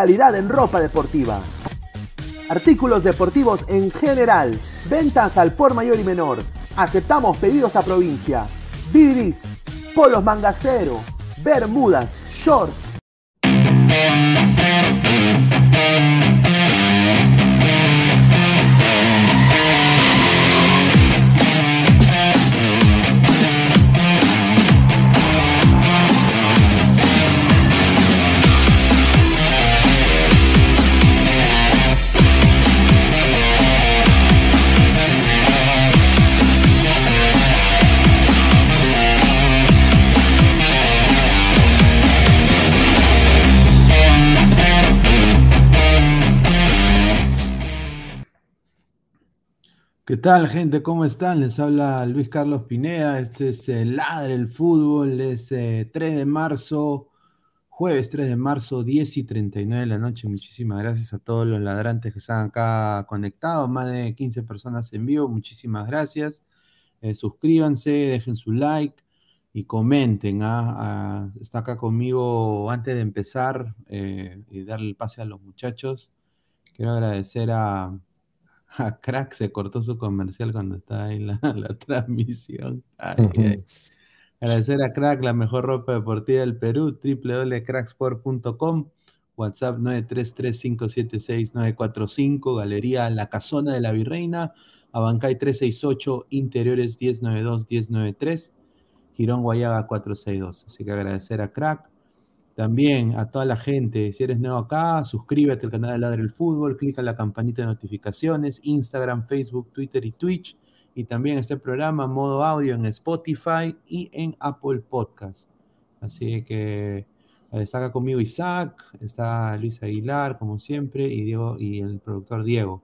Calidad en ropa deportiva. Artículos deportivos en general. Ventas al por mayor y menor. Aceptamos pedidos a provincia. Vidris, polos mangacero, bermudas, shorts, tal, gente? ¿Cómo están? Les habla Luis Carlos Pineda. Este es el Ladre el Fútbol. Es 3 eh, de marzo, jueves 3 de marzo, 10 y 39 de la noche. Muchísimas gracias a todos los ladrantes que están acá conectados. Más de 15 personas en vivo. Muchísimas gracias. Eh, suscríbanse, dejen su like y comenten. Ah, está acá conmigo antes de empezar eh, y darle el pase a los muchachos. Quiero agradecer a a Crack se cortó su comercial cuando estaba ahí la, la transmisión. Agradecer a Crack, la mejor ropa deportiva del Perú, www.cracksport.com, WhatsApp 933576945, Galería La Casona de la Virreina, Abancay 368, Interiores 1092-1093, Girón Guayaga 462. Así que agradecer a Crack. También a toda la gente, si eres nuevo acá, suscríbete al canal de Ladre el Fútbol, clica en la campanita de notificaciones, Instagram, Facebook, Twitter y Twitch. Y también este programa modo audio en Spotify y en Apple Podcast. Así que eh, está acá conmigo Isaac, está Luis Aguilar, como siempre, y Diego y el productor Diego.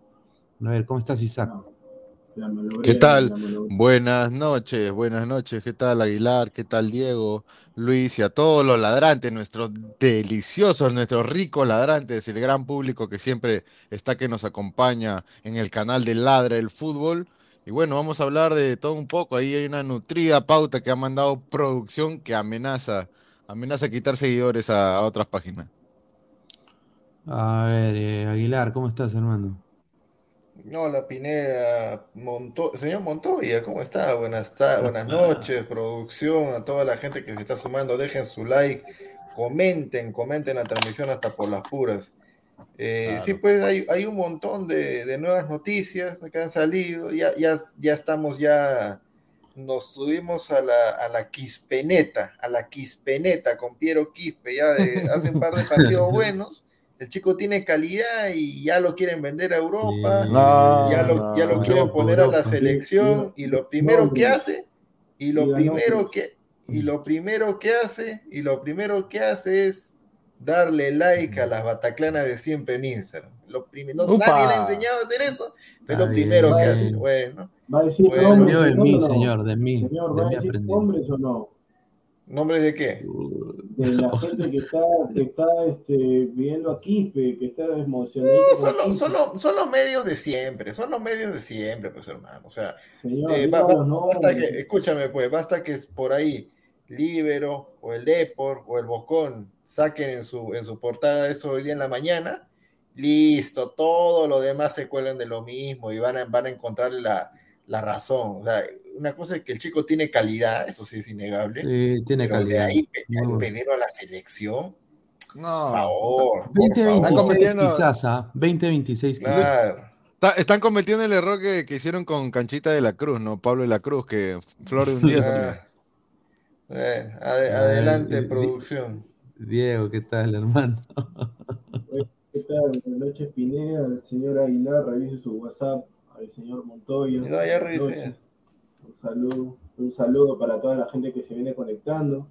A ver, ¿cómo estás, Isaac? ¿Qué tal? Buenas noches, buenas noches. ¿Qué tal Aguilar? ¿Qué tal Diego? Luis y a todos los ladrantes, nuestros deliciosos, nuestros ricos ladrantes, el gran público que siempre está que nos acompaña en el canal de Ladra el Fútbol. Y bueno, vamos a hablar de todo un poco. Ahí hay una nutrida pauta que ha mandado producción que amenaza, amenaza quitar seguidores a, otras páginas. A ver, eh, Aguilar, ¿cómo estás, hermano? Hola Pineda, señor Montoya, ¿cómo está? Buenas, buenas noches, producción, a toda la gente que se está sumando, dejen su like, comenten, comenten la transmisión hasta por las puras. Eh, sí, pues hay, un montón de, nuevas noticias que han salido, ya, ya, ya estamos ya nos subimos a la, a la Quispeneta, a la Quispeneta con Piero Quispe, ya de, hace un par de partidos buenos. El chico tiene calidad y ya lo quieren vender a Europa, ya lo, ya lo quieren poner a la selección y lo primero que hace, y lo primero que, y lo primero que hace, y lo primero que hace es darle like a las bataclanas de siempre en Instagram. Lo primero, nadie le ha enseñado a hacer eso, pero lo primero que hace, bueno. Va a decir bueno, hombres, de mí, no, señor, de mí. Señor, de ¿va a mí decir aprendí. hombres o no? ¿Nombres de qué? De la gente que está, que está este, viendo a Quispe, que está emocionado. No, son, los, son, los, son los medios de siempre, son los medios de siempre, pues hermano. O sea, Señor, eh, nombres. basta que, escúchame, pues, basta que es por ahí Libero o el Depor o el Boscón saquen en su, en su portada eso hoy día en la mañana, listo, todo lo demás se cuelan de lo mismo y van a, van a encontrar la, la razón. O sea, una cosa es que el chico tiene calidad, eso sí es innegable, Sí, tiene pero de calidad. ahí pe- Muy bueno. pedirlo a la selección, No. por favor, por 2026 favor. cometiendo- quizás, ¿ah? 2026 quizás. Claro. Está- están cometiendo el error que, que hicieron con Canchita de la Cruz, ¿no? Pablo de la Cruz, que flor de un día también. Ah, bueno, Ay, adelante, vi- producción. Diego, ¿qué tal, hermano? ¿Qué tal? Buenas noches, Pineda. El señor Aguilar, revise su WhatsApp. Al señor Montoya. No, ya revisé. Un saludo, un saludo para toda la gente que se viene conectando.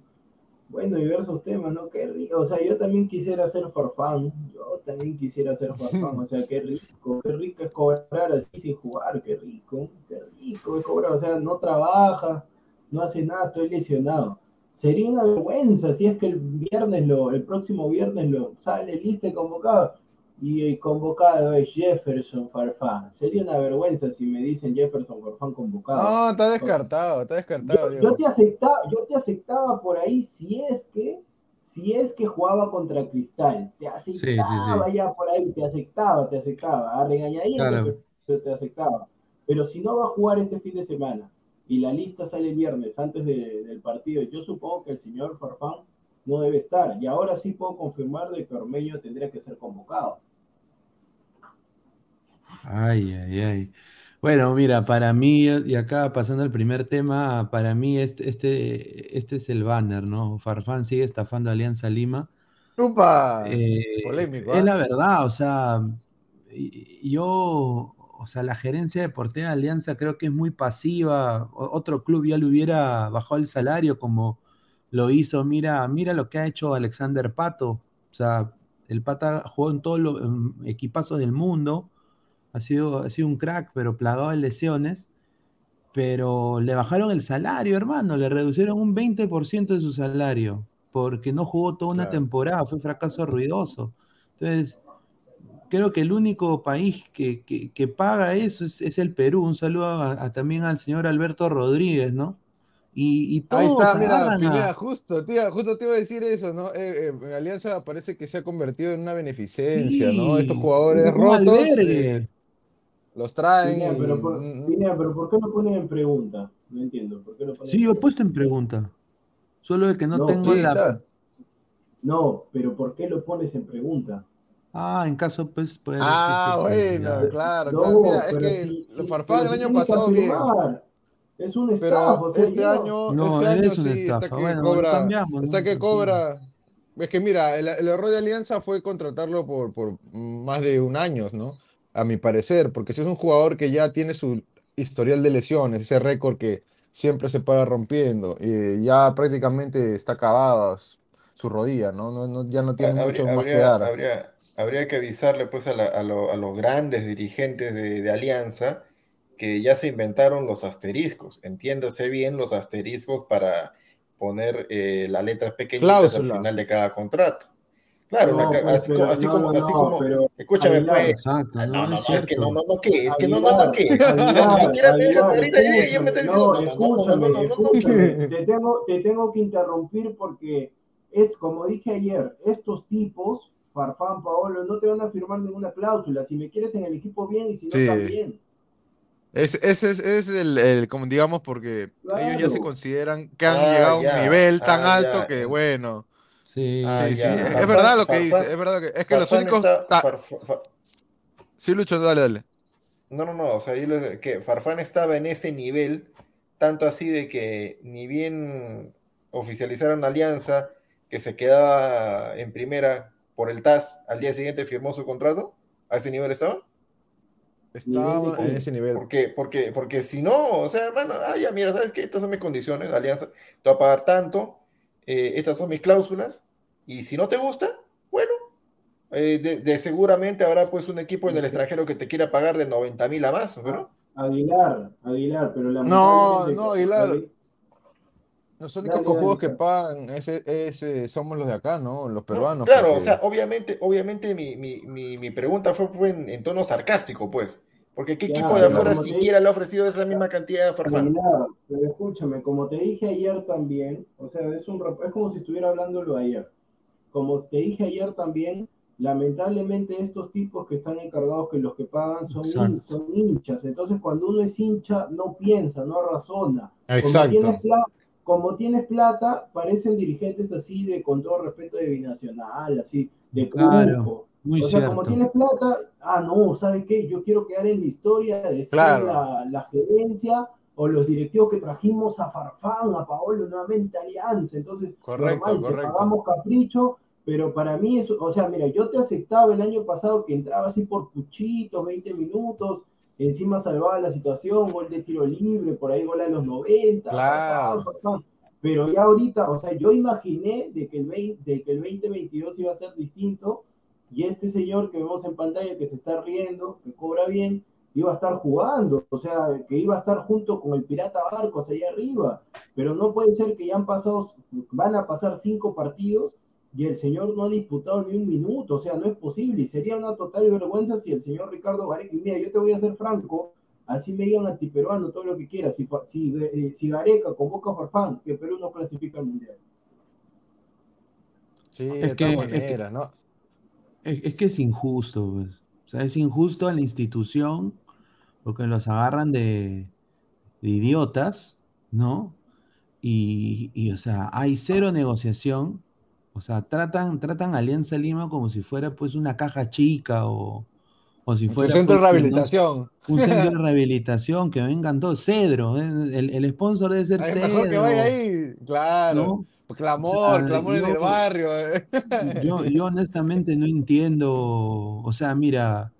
Bueno, diversos temas, ¿no? Qué rico. O sea, yo también quisiera ser farfán. Yo también quisiera ser farfán. O sea, qué rico. Qué rico es cobrar así sin jugar. Qué rico. Qué rico es cobrar. O sea, no trabaja, no hace nada, estoy lesionado. Sería una vergüenza si es que el viernes, lo, el próximo viernes lo sale lista y convocado. Y el convocado es Jefferson Farfán. Sería una vergüenza si me dicen Jefferson Farfán convocado. No, está descartado, está descartado, Yo, te aceptaba, yo te aceptaba por ahí si es que, si es que jugaba contra Cristal. Te aceptaba sí. ya por ahí, te aceptaba, te aceptaba. A regañadientes, Claro. pero te aceptaba. Pero si no va a jugar este fin de semana y la lista sale el viernes antes de- del partido, yo supongo que el señor Farfán no debe estar. Y ahora sí puedo confirmar de que Ormeño tendría que ser convocado. Ay, ay, ay. Bueno, mira, para mí, y acá pasando al primer tema, para mí este, este, este es el banner, ¿no? Farfán sigue estafando a Alianza Lima. ¡Upa! Eh, Polémico, es ¿ah? la verdad, o sea, yo, o sea, la gerencia deportiva de Alianza creo que es muy pasiva. O- Otro club ya le hubiera bajado el salario como lo hizo. Mira, mira lo que ha hecho Alexander Pato. O sea, el Pata jugó en todos los equipazos del mundo. Ha sido, ha sido un crack, pero plagado de lesiones. Pero le bajaron el salario, hermano. Le reducieron un 20% de su salario. Porque no jugó toda una Claro. temporada. Fue fracaso ruidoso. Entonces, creo que el único país que, que- que paga eso es, es el Perú. Un saludo a- a- también al señor Alberto Rodríguez, ¿no? Y, y todos Ahí está, mira, Pineda, justo, tía, justo te iba a decir eso, ¿no? Eh, eh, Alianza parece que se ha convertido en una beneficencia, ¿no? Estos jugadores es un rotos eh, los traen pero, por, mm, Pineda, pero ¿por qué lo ponen en pregunta? No entiendo. ¿Por qué lo ponen Sí, yo he puesto en pregunta. Solo de que no, No, tengo sí, la. está. No, pero ¿por qué lo pones en pregunta? Ah, en caso, pues. puede Ah, que- bueno, ya. claro, No, claro. Mira, es que si- los si- Farfán el año pasado bien. Es un staff, pero este año, No, este año es sí está estafa. que Bueno, cobra, está que cobra. Es que mira, el, el error de Alianza fue contratarlo por, por más de un año, ¿no? A mi parecer, porque si es un jugador que ya tiene su historial de lesiones, ese récord que siempre se para rompiendo, y ya prácticamente está acabada su, rodilla, ¿no? No, no- ya no tiene Habría, mucho más que dar. habría- habría que avisarle pues a, la- a lo- a los grandes dirigentes de, de Alianza que ya se inventaron los asteriscos. Entiéndase bien los asteriscos para poner eh, las letras pequeñitas al final de cada contrato. Claro, No, pues, así, pero como, así no, como, no, así no, como, pero, escúchame Aguilar, pues, Exacto, Ah, no, no, no no, es no, es que no, no, no, ¿qué? Es que no, no, no, ¿qué? No, ni siquiera Aguilar, ahorita, ya, ya me está diciendo, No, no, no, no, no, no, escúchame, no, no, no, escúchame. Te tengo, te tengo que interrumpir porque es como dije ayer, estos tipos, Farfán, Paolo, no te van a firmar ninguna cláusula. Si me quieres en el equipo bien y si no Sí. también. Es, ese es, es el, el, como digamos, porque ellos ya se Claro. consideran que han Ah, llegado a un nivel tan ah, alto ya. que, bueno, Sí, Ah, sí, es, Farfán- verdad lo que Farfán- dice, es verdad que, es que los únicos... está- Sí, Lucho, dale, dale. No, no, no, o sea, yo que Farfán estaba en ese nivel tanto así de que ni bien oficializaron la alianza, que se quedaba en primera por el TAS, al día siguiente firmó su contrato, ¿a ese nivel estaba? Estaba en ese nivel. Porque, porque, porque si no, o sea, hermano, ah, ya, mira, ¿sabes qué? Estas son mis condiciones alianza, te voy a pagar tanto, eh, estas son mis cláusulas, y si no te gusta, bueno, eh, de, seguramente habrá pues un equipo en el extranjero que te quiera pagar de 90 mil a más, ¿no? Aguilar, Aguilar, pero la No, no, Aguilar. Los únicos cojudos que pagan ese, somos los de acá, ¿no? Los peruanos. claro, o sea, obviamente, obviamente mi, mi, mi, pregunta fue, en, tono sarcástico, pues. Porque ¿qué equipo de afuera siquiera le ha ofrecido esa misma cantidad de Farfán? Pero escúchame, como te dije ayer también, o sea, es, un, es como si estuviera hablándolo ayer. Como te dije ayer también, lamentablemente estos tipos que están encargados, que los que pagan son, son hinchas. Entonces, cuando uno es hincha, no piensa, no razona. Exacto como tienes plata, parecen dirigentes así de, con todo respeto, de binacional, así, de claro, Muy o sea, como tienes plata, ah, no, ¿sabes qué? Yo quiero quedar en la historia de ser la, gerencia o los directivos que trajimos a Farfán, a Paolo, nuevamente Alianza. Entonces, correcto, normal, pagamos capricho, pero para mí eso, o sea, mira, yo te aceptaba el año pasado que entraba así por puchitos, 20 minutos, encima salvaba la situación, gol de tiro libre, por ahí gol a los 90. Claro. Pero ya ahorita, o sea, yo imaginé de que, el 20, de que el 2022 iba a ser distinto y este señor que vemos en pantalla que se está riendo, que cobra bien, iba a estar jugando, o sea, que iba a estar junto con el Pirata Barcos allá arriba. Pero no puede ser que ya han pasado, van a pasar cinco partidos y el señor no ha disputado ni un minuto, o sea, no es posible, y sería una total vergüenza si el señor Ricardo Gareca, y mira, yo te voy a ser franco, así me digan antiperuano, todo lo que quieras, si, si, eh, si Gareca convoca a Farfán, que Perú no clasifica al Mundial. Sí, de todas maneras, ¿no? Es, que es injusto, pues. O sea, es injusto a la institución porque los agarran de, de idiotas, ¿no? Y, y, o sea, hay cero negociación o sea, tratan, tratan Alianza Lima como si fuera pues una caja chica o, o si fuera... Un centro de pues, rehabilitación. Un, centro de rehabilitación, que vengan todos. Cedro, ¿eh? el, el sponsor debe ser Cedro. Mejor que vaya ahí, claro. Clamor, clamor en el barrio. ¿eh? Yo, yo honestamente no entiendo, o sea, mira,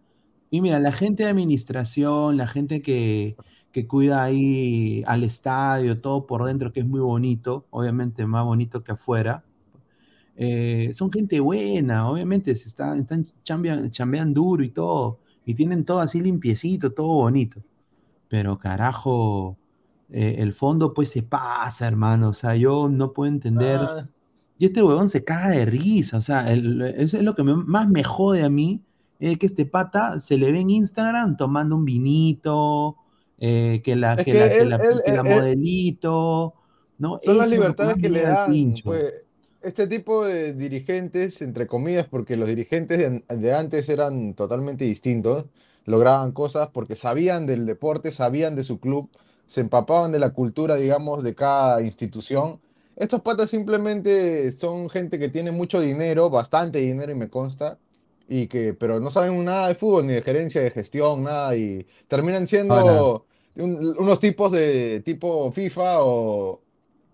y mira, la gente de administración, la gente que, que cuida ahí al estadio, todo por dentro, que es muy bonito, obviamente más bonito que afuera, eh, son gente buena, obviamente se están, están chambean, duro y todo, y tienen todo así limpiecito, todo bonito. Pero carajo, eh, el fondo pues se pasa, hermano, o sea, yo no puedo entender. Ah. Y este huevón se caga de risa, o sea, eso es lo que más me jode a mí, es que este pata se le ve en Instagram tomando un vinito, eh, que la, que, la, modelito, ¿no? Son las libertades que le dan, pues, este tipo de dirigentes, entre comillas, porque los dirigentes de, antes eran totalmente distintos, lograban cosas porque sabían del deporte, sabían de su club, se empapaban de la cultura, digamos, de cada institución. Estos patas simplemente son gente que tiene mucho dinero, bastante dinero y me consta, y que, pero no saben nada de fútbol, ni de gerencia, de gestión, nada, y terminan siendo unos tipos de tipo FIFA o,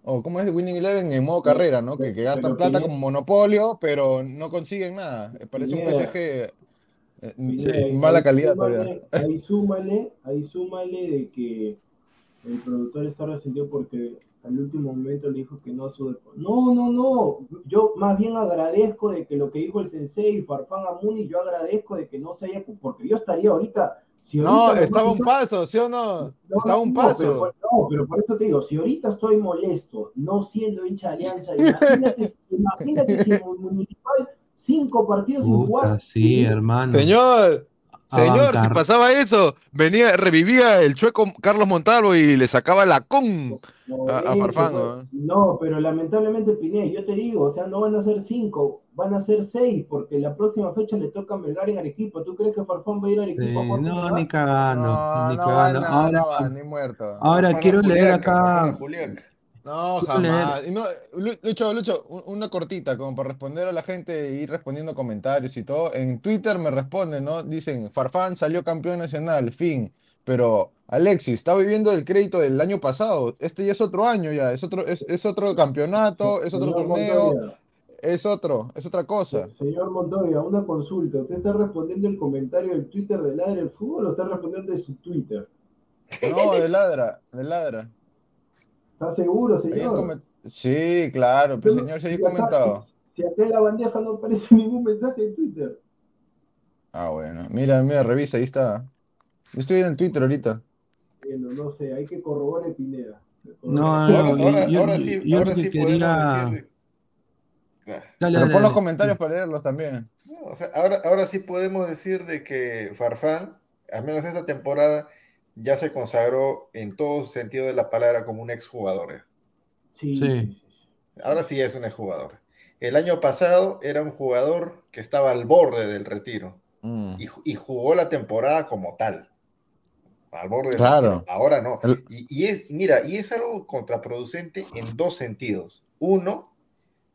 o cómo es Winning Eleven en modo carrera, ¿no? Que, que gastan plata como monopolio, pero no consiguen nada. Parece un PSG eh, mala calidad todavía. Ahí súmale, ahí súmale de que el productor está resentido porque al último momento le dijo que no a su No, no, no. Yo más bien agradezco de que lo que dijo el sensei Farfán Amuni, yo agradezco de que no se haya, porque yo estaría ahorita no, estaba un paso, ¿sí o no? estaba un paso. no, pero por eso te digo, si ahorita estoy molesto, no siendo hincha de Alianza, imagínate, imagínate si Municipal cinco partidos sin jugar. Sí, hermano. Señor, Señor, si pasaba eso, venía, revivía el chueco Carlos Montalvo y le sacaba la con a, Farfán. ¿no? pero lamentablemente Piné, yo te digo, o sea, no van a ser cinco, van a ser seis, porque la próxima fecha le toca a Melgar en Arequipa. ¿Tú crees que Farfán va a ir a Arequipa? no, ni cagando, no, ni cagando. ahora, ni muerto. Ahora quiero leer acá. No, jamás. no, Lucho, Lucho, una cortita, como para responder a la gente e ir respondiendo comentarios y todo. En Twitter me responden, ¿no? Dicen, Farfán salió campeón nacional, fin. Pero Alexis, está viviendo el crédito del año pasado. Este ya es otro año ya, es otro, es, es otro campeonato, es otro Señor torneo, Montoya, es otro, es otra cosa. Señor Montoya, una consulta. ¿Usted está respondiendo el comentario del Twitter de Ladre el Fútbol o está respondiendo de su Twitter? No, de ladra, de ladra. ¿Está seguro, señor? Sí, claro, Pero señor, se si había acá- comentado. Si, si acá en la bandeja no aparece ningún mensaje de Twitter. Ah, bueno, mira, mira, revisa, ahí está. Yo estoy en el Twitter ahorita. Bueno, no sé, hay que corroborar Pineda. No, Ahora, no, ahora, yo- ahora sí, yo ahora sí quería- podemos decir. de- Ah, Dale, Pero dale, pon los comentarios para leerlos también. no, o sea, ahora, ahora sí podemos decir de que Farfán, al menos esta temporada, ya se consagró en todo sentido de la palabra como un exjugador. Sí, Sí. Ahora sí es un exjugador. El año pasado era un jugador que estaba al borde del retiro Mm. y, ju- y jugó la temporada como tal. Al borde del Claro. retiro. Ahora no. El- Y, y es, mira, y es algo contraproducente en dos sentidos. Uno,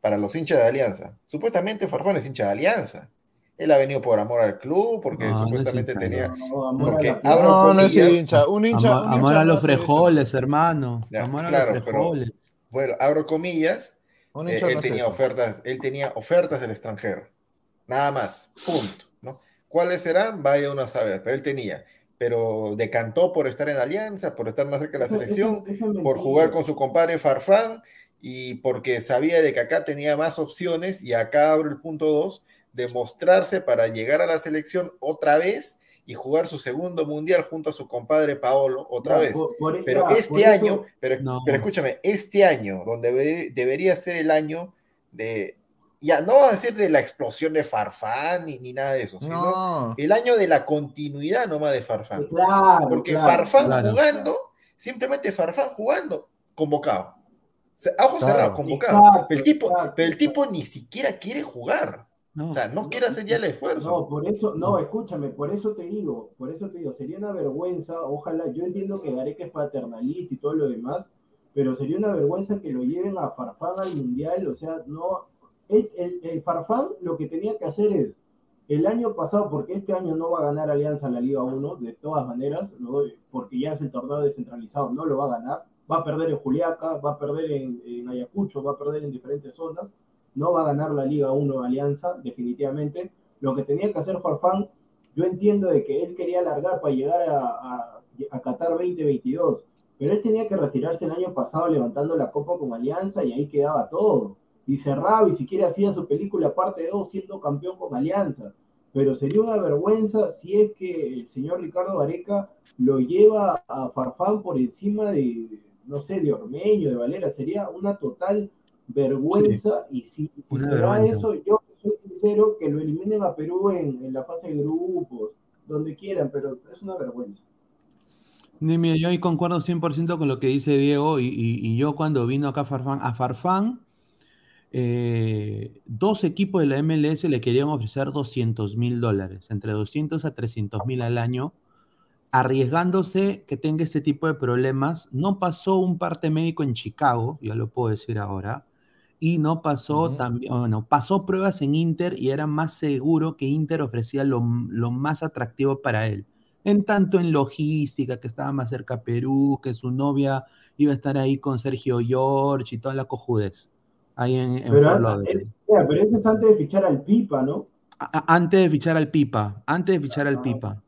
para los hinchas de Alianza. Supuestamente Farfán es hincha de Alianza. Él ha venido por amor al club, porque No, es supuestamente tenía. No, amor a Porque la abro No, no es hincha. Un hincha. Amor, un amor hincha a los frijoles, hermano. Ya, amor a claro, los pero- frijoles. Bueno, abro comillas. Eh, él tenía eso. ofertas, él tenía ofertas del extranjero. Nada más. Punto. ¿no? ¿Cuáles serán? Vaya uno a saber. Pero él tenía. Pero decantó por estar en la Alianza, por estar más cerca de la Eso- eso- selección. eso por jugar con su compadre Farfán y porque sabía de que acá tenía más opciones y acá abro el punto 2, de mostrarse para llegar a la selección otra vez y jugar su segundo mundial junto a su compadre Paolo otra Ya, vez. por- por- Pero ya, este por eso- año, pero, No. pero escúchame, este año, donde deber- debería ser el año de, ya no va a decir de la explosión de Farfán ni, ni nada de eso, sino No. el año de la continuidad nomás de Farfán. Claro, Porque claro, Farfán claro. jugando, simplemente Farfán jugando, convocado. O sea, a ojos cerrados, convocado. Pero el tipo, pero el tipo ni siquiera quiere jugar. No. O sea, no quiere hacer ya el esfuerzo. No, por eso, no, escúchame, por eso te digo, por eso te digo, sería una vergüenza, ojalá, yo entiendo que Gareca es paternalista y todo lo demás, pero sería una vergüenza que lo lleven a Farfán al Mundial, o sea, no, el, el- el Farfán lo que tenía que hacer es, el año pasado, porque este año no va a ganar Alianza la Liga 1, de todas maneras, ¿no? porque ya es el torneo descentralizado, no lo va a ganar, va a perder en Juliaca, va a perder en, en Ayacucho, va a perder en diferentes zonas, no va a ganar la Liga 1 Alianza, definitivamente. Lo que tenía que hacer Farfán, yo entiendo de que él quería alargar para llegar a, a, Qatar 2022, pero él tenía que retirarse el año pasado levantando la copa con Alianza y ahí quedaba todo. Y cerraba y siquiera hacía su película parte 2 siendo campeón con Alianza. Pero sería una vergüenza si es que el señor Ricardo Gareca lo lleva a Farfán por encima de, no sé, de Ormeño, de Valera. Sería una total vergüenza y si, si se da eso, yo soy sincero que lo eliminen a Perú en, en la fase de grupos, donde quieran, pero es una vergüenza. Ni, mira, yo ahí concuerdo 100% con lo que dice Diego y, y- y yo cuando vino acá Farfán, a Farfán, eh, dos equipos de la MLS le querían ofrecer 200 mil dólares, entre 200 a 300 mil al año, arriesgándose que tenga este tipo de problemas. No pasó un parte médico en Chicago, ya lo puedo decir ahora, y no pasó también, bueno, pasó pruebas en Inter y era más seguro que Inter ofrecía lo, lo más atractivo para él en tanto en logística, que estaba más cerca a Perú, que su novia iba a estar ahí con Sergio George y toda la cojudez, ahí en, en Pero, ya, pero ese es antes de fichar al Pipa, ¿no? A- Antes de fichar al Pipa, antes de fichar al Ah. Pipa.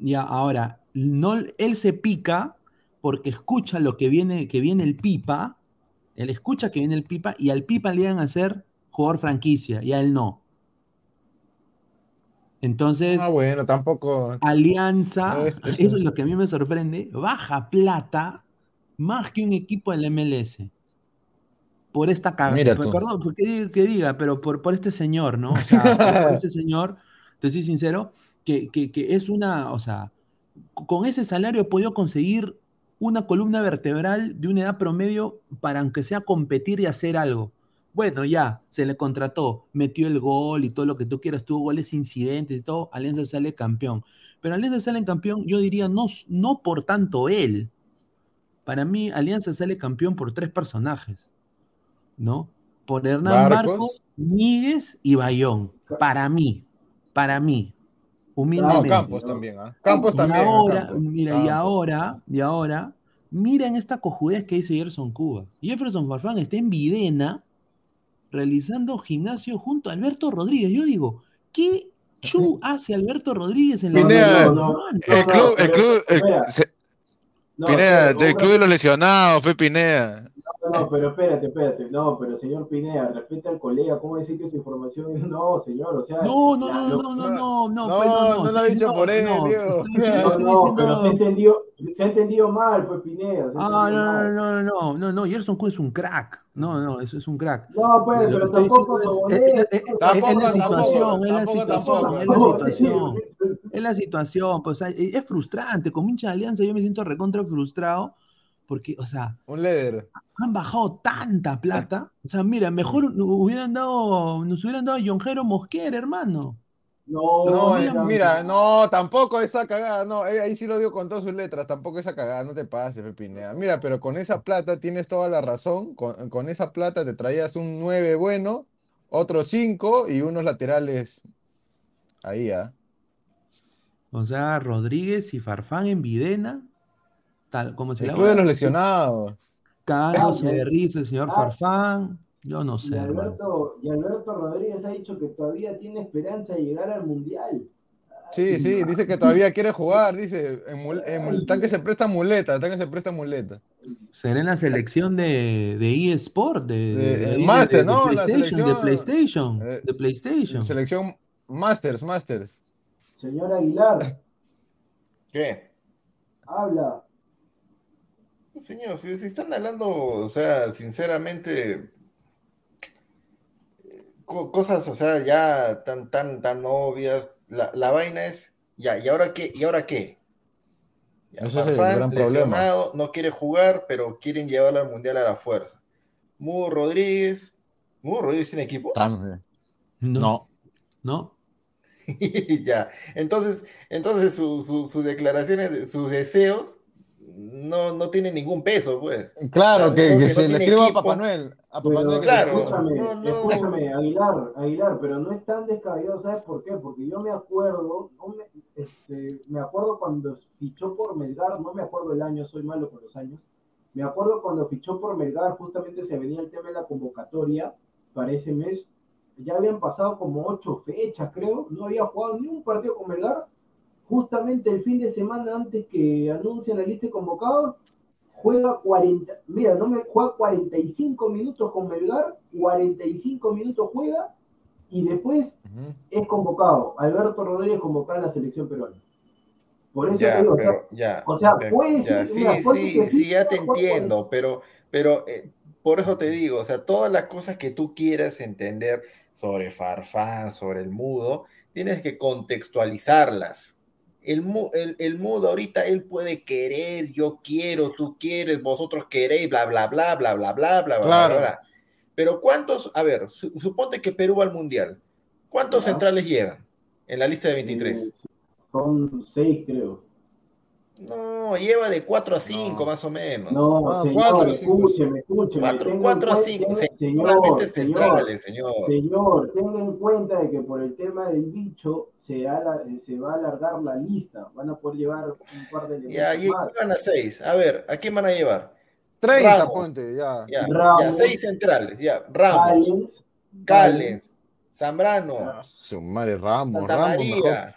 Ya, ahora, no, él se pica porque escucha lo que viene, que viene el Pipa, él escucha que viene el Pipa y al Pipa le iban a hacer jugador franquicia y a él no. Entonces, Ah, bueno, tampoco. Alianza, Es- es- eso es lo que a mí me sorprende, baja plata más que un equipo del MLS. Por esta cagada. Perdón, por que diga, pero por, por este señor, ¿no? O sea, por, este señor, te soy sincero, que, que- que es una, o sea, con ese salario he podido conseguir una columna vertebral de una edad promedio para aunque sea competir y hacer algo. Bueno, ya, se le contrató, metió el gol y todo lo que tú quieras, tuvo goles incidentes y todo, Alianza sale campeón. Pero Alianza sale campeón, yo diría, no, no por tanto él. Para mí, Alianza sale campeón por tres personajes, ¿no? Por Hernán Barcos. Barcos, Míguez y Bayón. Para mí, para mí. Humildemente. No, Campos también, ¿ah? Campos Y también. ¿ah? ahora, Campos. mira, y Campos. ahora, y ahora, miren esta cojudez que dice Gerson Cuba. Jefferson Farfán está en Videna realizando gimnasio junto a Alberto Rodríguez. Yo digo, ¿qué chu hace Alberto Rodríguez en la Pineda, no, no, no. El club, el pero- club, el- espera. se- No, Pineda, del club de los lesionados, fue Pineda. No, no, pero espérate, espérate. No, pero señor Pineda, respeta al colega. ¿Cómo decir que su información es.? No, señor, o sea. No, no, ya, no, lo- no, no, no, no, No, pues, no lo ha dicho por él, no, Diego. estoy diciendo- No, estoy no, pero se ha entendido, se ha entendido mal, pues Pineda. Ah, no, no, no, no, no, no, Gerson Cuba es un crack. No, no, eso es un crack. No, pues, pero estoy tampoco diciendo es- Sobonés, es- es- pues, es Tampoco, la tampoco, situación, es la tampoco, situación, tampoco. es la situación. Es la situación, pues es frustrante. Como hincha de alianza, yo me siento recontra frustrado porque, o sea, Un líder. han bajado tanta plata. O sea, mira, mejor hubieran dado, nos hubieran dado a Jonjero Mosquera, hermano. No, No, eh, mira, no, tampoco esa cagada, no, eh, ahí sí lo digo con todas sus letras, tampoco esa cagada, no te pases, Pepinea. Mira, pero con esa plata tienes toda la razón, con, con esa plata te traías un 9 bueno, otros 5 y unos laterales ahí, ¿ah? O sea, Rodríguez y Farfán en Videna, tal como se El club de los lesionados. cagándose Ah, de risa el señor ah. Farfán. Yo no sé. Alberto, y Alberto Rodríguez ha dicho que todavía tiene esperanza de llegar al Mundial. Sí, sí, dice que todavía quiere jugar, dice, en, mul- en mul- están que se presta muleta, están que se presta muleta. Será en la selección de, de eSport, de, de, De- de- de- Master, de ¿no? La PlayStation, de selección, PlayStation, eh, de PlayStation. Selección Masters, Masters. Señor Aguilar, ¿Qué? habla. Señor, si están hablando, o sea, sinceramente, cosas, o sea, ya tan, tan, tan obvias. La, la vaina es, ya, ¿y ahora qué? ¿Y ahora qué? Ya, Ese es el gran problema. lesionado, no quiere jugar, pero quieren llevarlo al Mundial a la fuerza. Mudo Rodríguez, ¿Mudo Rodríguez tiene equipo? No, No. ya, entonces, entonces su- su- sus declaraciones, sus deseos, no, no tienen ningún peso, pues. Claro, que, Porque que no se le tiene escriba a. Papá Noel. A Papá Pero Noel que claro. le escúchame, No, no. escúchame, Aguilar, Aguilar, pero no es tan descabellado, ¿sabes por qué? Porque yo me acuerdo, no me, este, me acuerdo cuando fichó por Melgar, no me acuerdo el año, soy malo con los años. Me acuerdo cuando fichó por Melgar, justamente se venía el tema de la convocatoria para ese mes. Ya habían pasado como ocho fechas, creo. No había jugado ni un partido con Melgar. Justamente el fin de semana antes que anuncien la lista de convocados, juega 40, mira, no me juega 45 minutos con Melgar, 45 minutos juega y después es convocado. Alberto Rodríguez convocado a la selección peruana. Por eso Ya, te digo, o sea, ya, o sea, puede ser- sí, mira, puede sí, que sí, sí, ya te entiendo, pero, pero eh, por eso te digo, o sea, todas las cosas que tú quieras entender sobre Farfán, sobre el mudo, tienes que contextualizarlas. El, el, el mood ahorita, él puede querer, yo quiero, tú quieres, vosotros queréis, bla, bla, bla, bla, bla, bla, bla, claro. bla, bla. Pero ¿cuántos, a ver, su, suponte que Perú va al Mundial, ¿cuántos centrales llevan en la lista de 23? Eh, son seis, creo. No, lleva de 4 a 5 No. más o menos. No, Ah, señor, escúcheme, escúcheme. 4, tenga en 4 a cuenta- 5, tenga- seguramente señor, centrales, señor. Señor, tenga en cuenta de que por el tema del bicho se, ala- se va a alargar la lista. Van a poder llevar un par de Ya, elementos y más. van a 6. A ver, ¿a quién van a llevar? 30, Ramos. ponte, ya. Ya, Ramos. ya 6 centrales. Ya, Ramos, Callens, Zambrano, Su madre, Ramos, Santa Ramos, María, mejor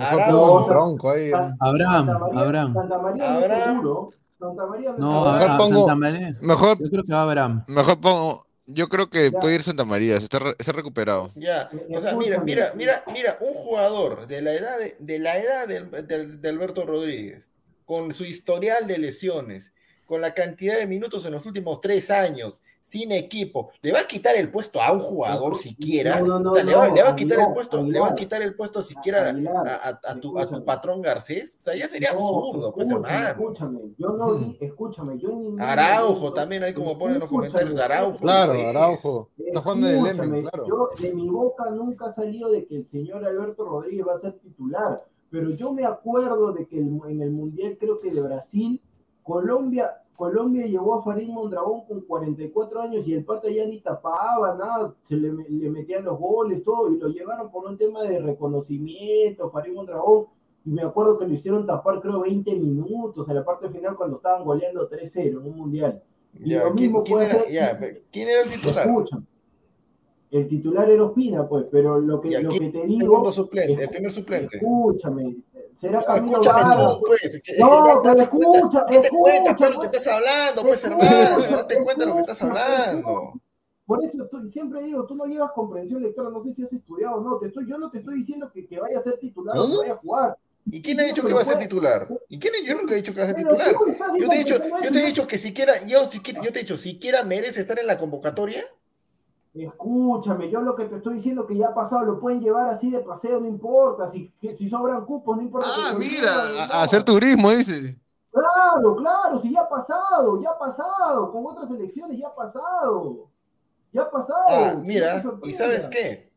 Un tronco ahí. Abraham, María, Abraham. Santa María no Abraham. es seguro. Santa María no, No, es Mejor a, pongo- Santa María. Mejor, Yo creo que va Abraham. mejor pongo, yo creo que Ya. puede ir Santa María, se está, re- se ha recuperado. Ya, Eh, o sea, mira, mira, mira, mira, un jugador de la edad de, de la edad de, Alberto Rodríguez, con su historial de lesiones, con la cantidad de minutos en los últimos tres años, sin equipo, ¿le va a quitar el puesto a un jugador siquiera? no, no, o sea, ¿le va, no, le va a quitar el Aguilar, puesto, le va a quitar el puesto siquiera Aguilar, a, a- a tu, a tu patrón Garcés? O sea, ya sería No, absurdo, pues escúchame, hermano. Escúchame, yo no vi, escúchame, yo ni. Araujo también, ahí como ponen en los comentarios, Araujo. Claro. Araujo. Está jugando en el Escúchame, Emen, claro. Yo de mi boca nunca ha salido de que el señor Alberto Rodríguez va a ser titular, pero yo me acuerdo de que en el Mundial creo que de Brasil, Colombia, Colombia llevó a Farid Mondragón con 44 años y el pata ya ni tapaba nada, se le, le metían los goles, todo, y lo llevaron por un tema de reconocimiento, Farid Mondragón, y me acuerdo que lo hicieron tapar creo 20 minutos en la parte final cuando estaban goleando 3-0 en un mundial. Y Ya, lo ¿quién, mismo quién puede era, ser- ya, pe- ¿quién era el titular? Escucha, el titular era Ospina, pues, pero lo que, Ya, lo ¿quién que te el digo, segundo suplente, el primer suplente. escúchame, será No, Camilo escúchame Vargas, tú, pues. que- No, da- pero escucha, date cuenta, pues, lo que estás hablando, pues, hermano. Date cuenta de lo que estás hablando. Por eso tú- siempre digo, tú no llevas comprensión lectora, no sé si has estudiado o no, te estoy, yo no te estoy diciendo que, que vaya a ser titular o que vaya a jugar. ¿Y quién ha dicho que va a ser titular? ¿Y quién? Yo nunca he dicho que va a ser titular. Yo te he dicho, yo te he dicho que siquiera, yo, siquiera- yo te he dicho, siquiera merece estar en la convocatoria. Escúchame, yo lo que te estoy diciendo que ya ha pasado, lo pueden llevar así de paseo, no importa, si, si sobran cupos, no importa. Ah, mira, a, hacer turismo, dice. Claro, claro, si ya ha pasado, ya ha pasado, con otras elecciones ya ha pasado. Ya ha pasado. Ah, mira, ¿y sabes qué?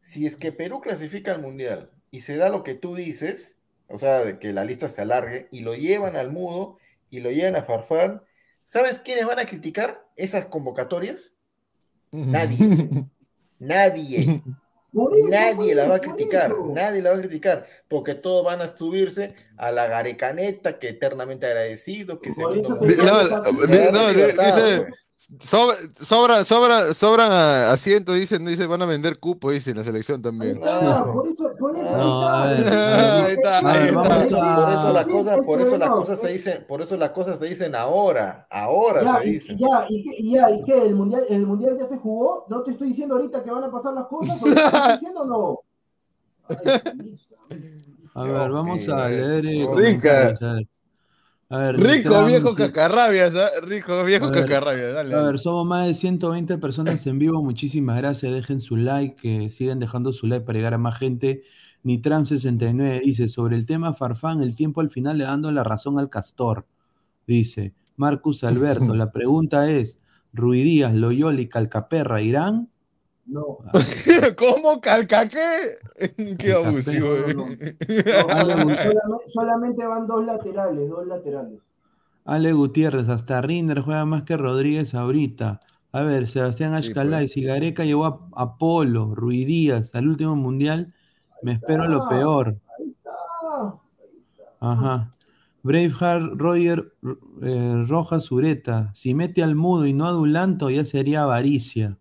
Si es que Perú clasifica al Mundial y se da lo que tú dices, o sea, de que la lista se alargue y lo llevan al mudo y lo llevan a Farfán, ¿sabes quiénes van a criticar esas convocatorias? Nadie. Nadie. Nadie la va a criticar, nadie la va a criticar, porque todos van a subirse a la garecaneta, que eternamente agradecido, que no, Se no, dice. Sobra, sobra, sobra, sobran asientos, dicen, dice, van a vender cupo, dice, en la selección también. por eso, por eso, No, a ahí ver, está. ahí está, A ver, ahí vamos está. Por eso, a- por eso la Sí, cosa, por esto eso la no, cosa se es- dice, por eso las cosas se dicen ahora, ahora Ya, se y, dicen. ya, y, qué- y ya, ¿y qué? ¿El mundial, ¿El mundial ya se jugó? ¿No te estoy diciendo ahorita que van a pasar las cosas? ¿O te estoy diciendo o no? Ay. A ver, vamos a Dios, leer eh, Rica. Comentarios, a ver. A ver, Rico viejo cacarrabias, ¿ah? Rico viejo ver, cacarrabias, dale. A ver, somos más de 120 personas en vivo. Muchísimas gracias. Dejen su like, que sigan dejando su like para llegar a más gente. Nitram69 dice: Sobre el tema Farfán, el tiempo al final le dando la razón al castor. Dice Marcus Alberto: La pregunta es: ¿Ruidías, Loyola y Calcaperra irán? No. ¿Cómo calca qué? Abusivo. no. No, Ale, solamente, solamente van dos laterales, dos laterales. Ale Gutiérrez, hasta Rinder juega más que Rodríguez ahorita. A ver, Sebastián Sí, Ashkalay, pues. si Gareca llevó a, a Polo, Ruidías al último mundial, me espero lo está. peor. Ahí está. Ajá. Braveheart Roger eh, Rojas Ureta. Si mete al mudo y no a Dulanto, ya sería avaricia.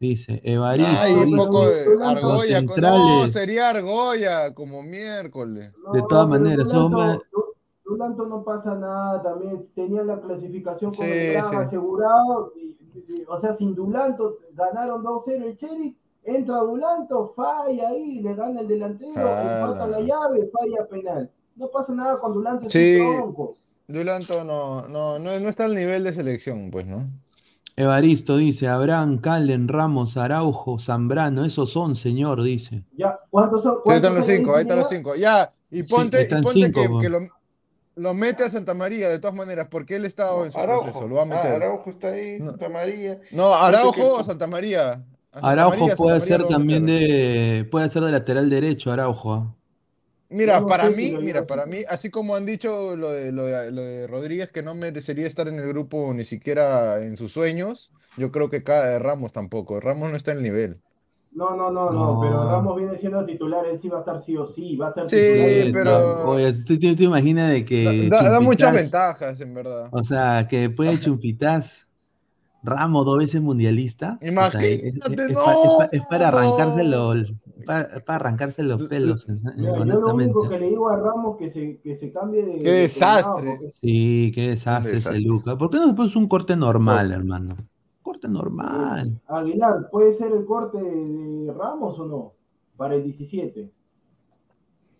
Dice, Evaristo. Ay, un poco de argolla. No, sería argolla, como miércoles. De todas maneras, somos Dulanto- más- Du- Dulanto no pasa nada también. Tenía la clasificación con Sí, el Gran sí. asegurado. y- y- o sea, sin Dulanto ganaron 2-0 el Cherry. Entra Dulanto, falla ahí, le gana el delantero, empata la llave, falla penal. No pasa nada con Dulanto, es Sí. un tronco. Dulanto no, no, no, no está al nivel de selección, pues, ¿no? Evaristo dice, Abraham, Calen, Ramos, Araujo, Zambrano, esos son, señor, dice. Ya, ¿cuántos son? Ahí están los cinco, ahí están los cinco. Ya, y Sí, ponte, y ponte cinco, que, que lo, lo mete a Santa María de todas maneras, porque él estaba en su Araujo. proceso, lo va a Ah, meter. Araujo está ahí. Santa María. No, Araujo o Santa María. Santa Araujo María, Santa puede María ser también de, puede ser de lateral derecho, Araujo. Mira, no para si mí, mira, para así. mí, así como han dicho lo de, lo de, lo de Rodríguez, que no merecería estar en el grupo ni siquiera en sus sueños, yo creo que cada de Ramos tampoco. Ramos no está en el nivel. No, no, no, no, No. pero Ramos viene siendo titular, él sí va a estar sí o sí, va a ser Sí, titular. pero- Oye, ¿tú te, te imaginas de que Da, da- da muchas ventajas, en verdad. O sea, que después de Chumpitas, Ramos dos veces mundialista. o sea, Imagínate, es, es- es no, pa- es pa- es para no. Para, para arrancarse los pelos, Mira, yo lo honestamente. único que le digo a Ramos que se, que se cambie de. Qué de desastre. porque- Sí, qué desastre Un ese desastre. Luca. ¿Por qué no se puso un corte normal, Sí. hermano? Corte normal. Aguilar, ¿puede ser el corte de Ramos o no? Para el 17.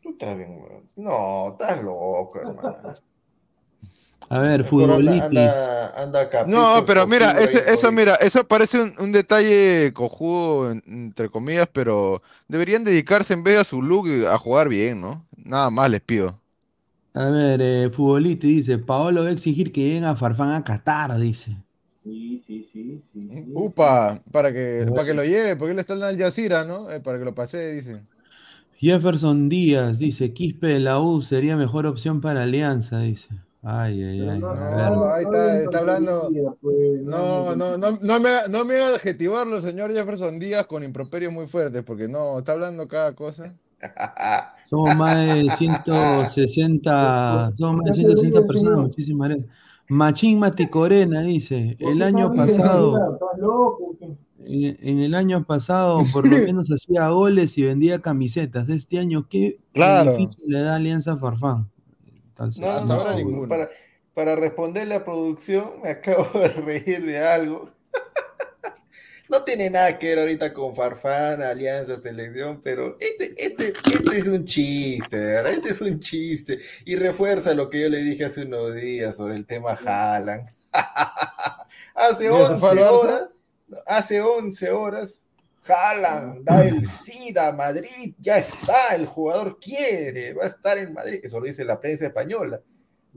Tú estás bien, weón. No, estás loco, hermano. A ver, anda, futbolitis. anda, No, pero mira, imposible ese- ahí, eso, mira, eso parece un, un detalle cojudo, en- entre comillas, pero deberían dedicarse en vez de a su look a jugar bien, ¿no? Nada más les pido. A ver, eh, futbolitis dice, Paolo va a exigir que lleguen a Farfán a Qatar, dice. Sí, sí, sí, sí. sí, Upa, para que, para que lo lleve, porque él está en Al Jazeera, ¿no? Eh, para que lo pase, dicen. Jefferson Díaz dice, Quispe de la U sería mejor opción para Alianza, dice. Ay, ay, ay. No, a ahí está, está hablando. pues, No, no, no, no me, no me haga adjetivarlo, señor Jefferson Díaz, con improperios muy fuertes, porque no, está hablando cada cosa. Somos más de 160, somos más de 160 personas, muchísimas gracias. Machín Maticorena dice, ¿Por el año pasado, en, en el año pasado por lo menos hacía goles y vendía camisetas. Este año, ¿qué Claro. beneficio le da Alianza Farfán? Entonces, No, Hasta no, ahora no, ninguno. Para, para responderle a producción, me acabo de reír de algo. No tiene nada que ver ahorita con Farfán, Alianza, Selección, pero este, este, este es un chiste, de verdad, este es un chiste. Y refuerza lo que yo le dije hace unos días sobre el tema Haaland. hace ¿Y eso fue 11 al Barça? horas, hace 11 horas, Haaland da el SIDA Madrid, ya está, el jugador quiere, va a estar en Madrid. Eso lo dice la prensa española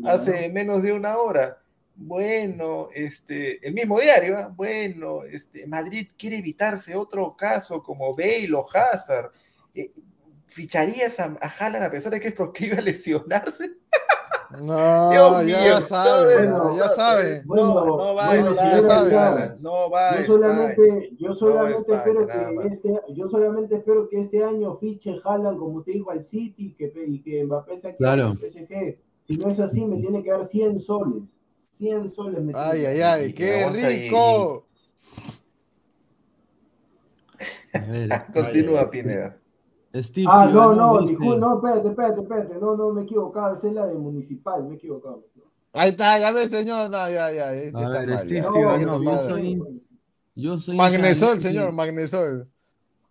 hace menos de una hora. Bueno, este, el mismo diario, ¿ah? bueno, este, Madrid quiere evitarse otro caso como Bale o Hazard. Eh, ¿Ficharías a, a Haaland a pesar de que es proclive a lesionarse? No, Dios ya mío, sabe, ya sabe. Bueno, no, no va bueno, ya sabe. No va Yo solamente, yo solamente espero que este, yo solamente espero que este año fiche Haaland, como usted dijo, al City que, y que Mbappé se quede Claro. el PSG. Si no es así, me tiene que dar 100 soles. 100 soles me tiene Ay, ay, ay, qué rico. a ver, Continúa, Pineda. Steve Ah, no, no, disculpe, no, espérate, espérate, espérate, no, no, me he equivocado, esa es la de Municipal, me he equivocado. Ahí está, ya ve, señor. No, ya, ya, este A está ver, mal. Steve ya. No, yo soy- Yo soy hincha de Magnesol, Alianza- señor, Magnesol.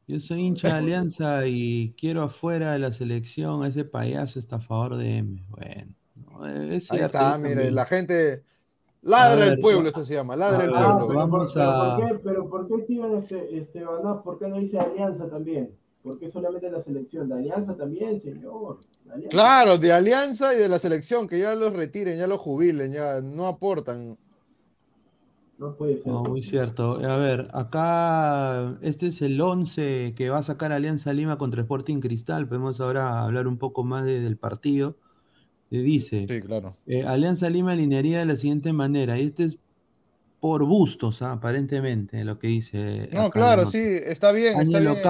Yo soy hincha de Alianza y quiero afuera de la selección a ese payaso estafador de M. Bueno, no, es Ahí está, mire, también. la gente. Ladra ver, el pueblo, esto se llama, ladra el Ah, pueblo. pero, vamos por, pero a- ¿por qué, pero ¿por qué Steven este, Estebanov, por qué no dice Alianza también? ¿Por qué solamente la selección? ¿De Alianza también, señor? ¿De Alianza? Claro, de Alianza y de la selección, que ya los retiren, ya los jubilen, ya no aportan. No puede ser. No, muy cierto. A ver, acá este es el 11 que va a sacar Alianza Lima contra Sporting Cristal. Podemos ahora hablar un poco más de- del partido. Dice, Sí, claro. eh, Alianza Lima alinearía de la siguiente manera. Y este es por bustos, ah, aparentemente, lo que dice. No, claro, la sí, está bien, está bien. el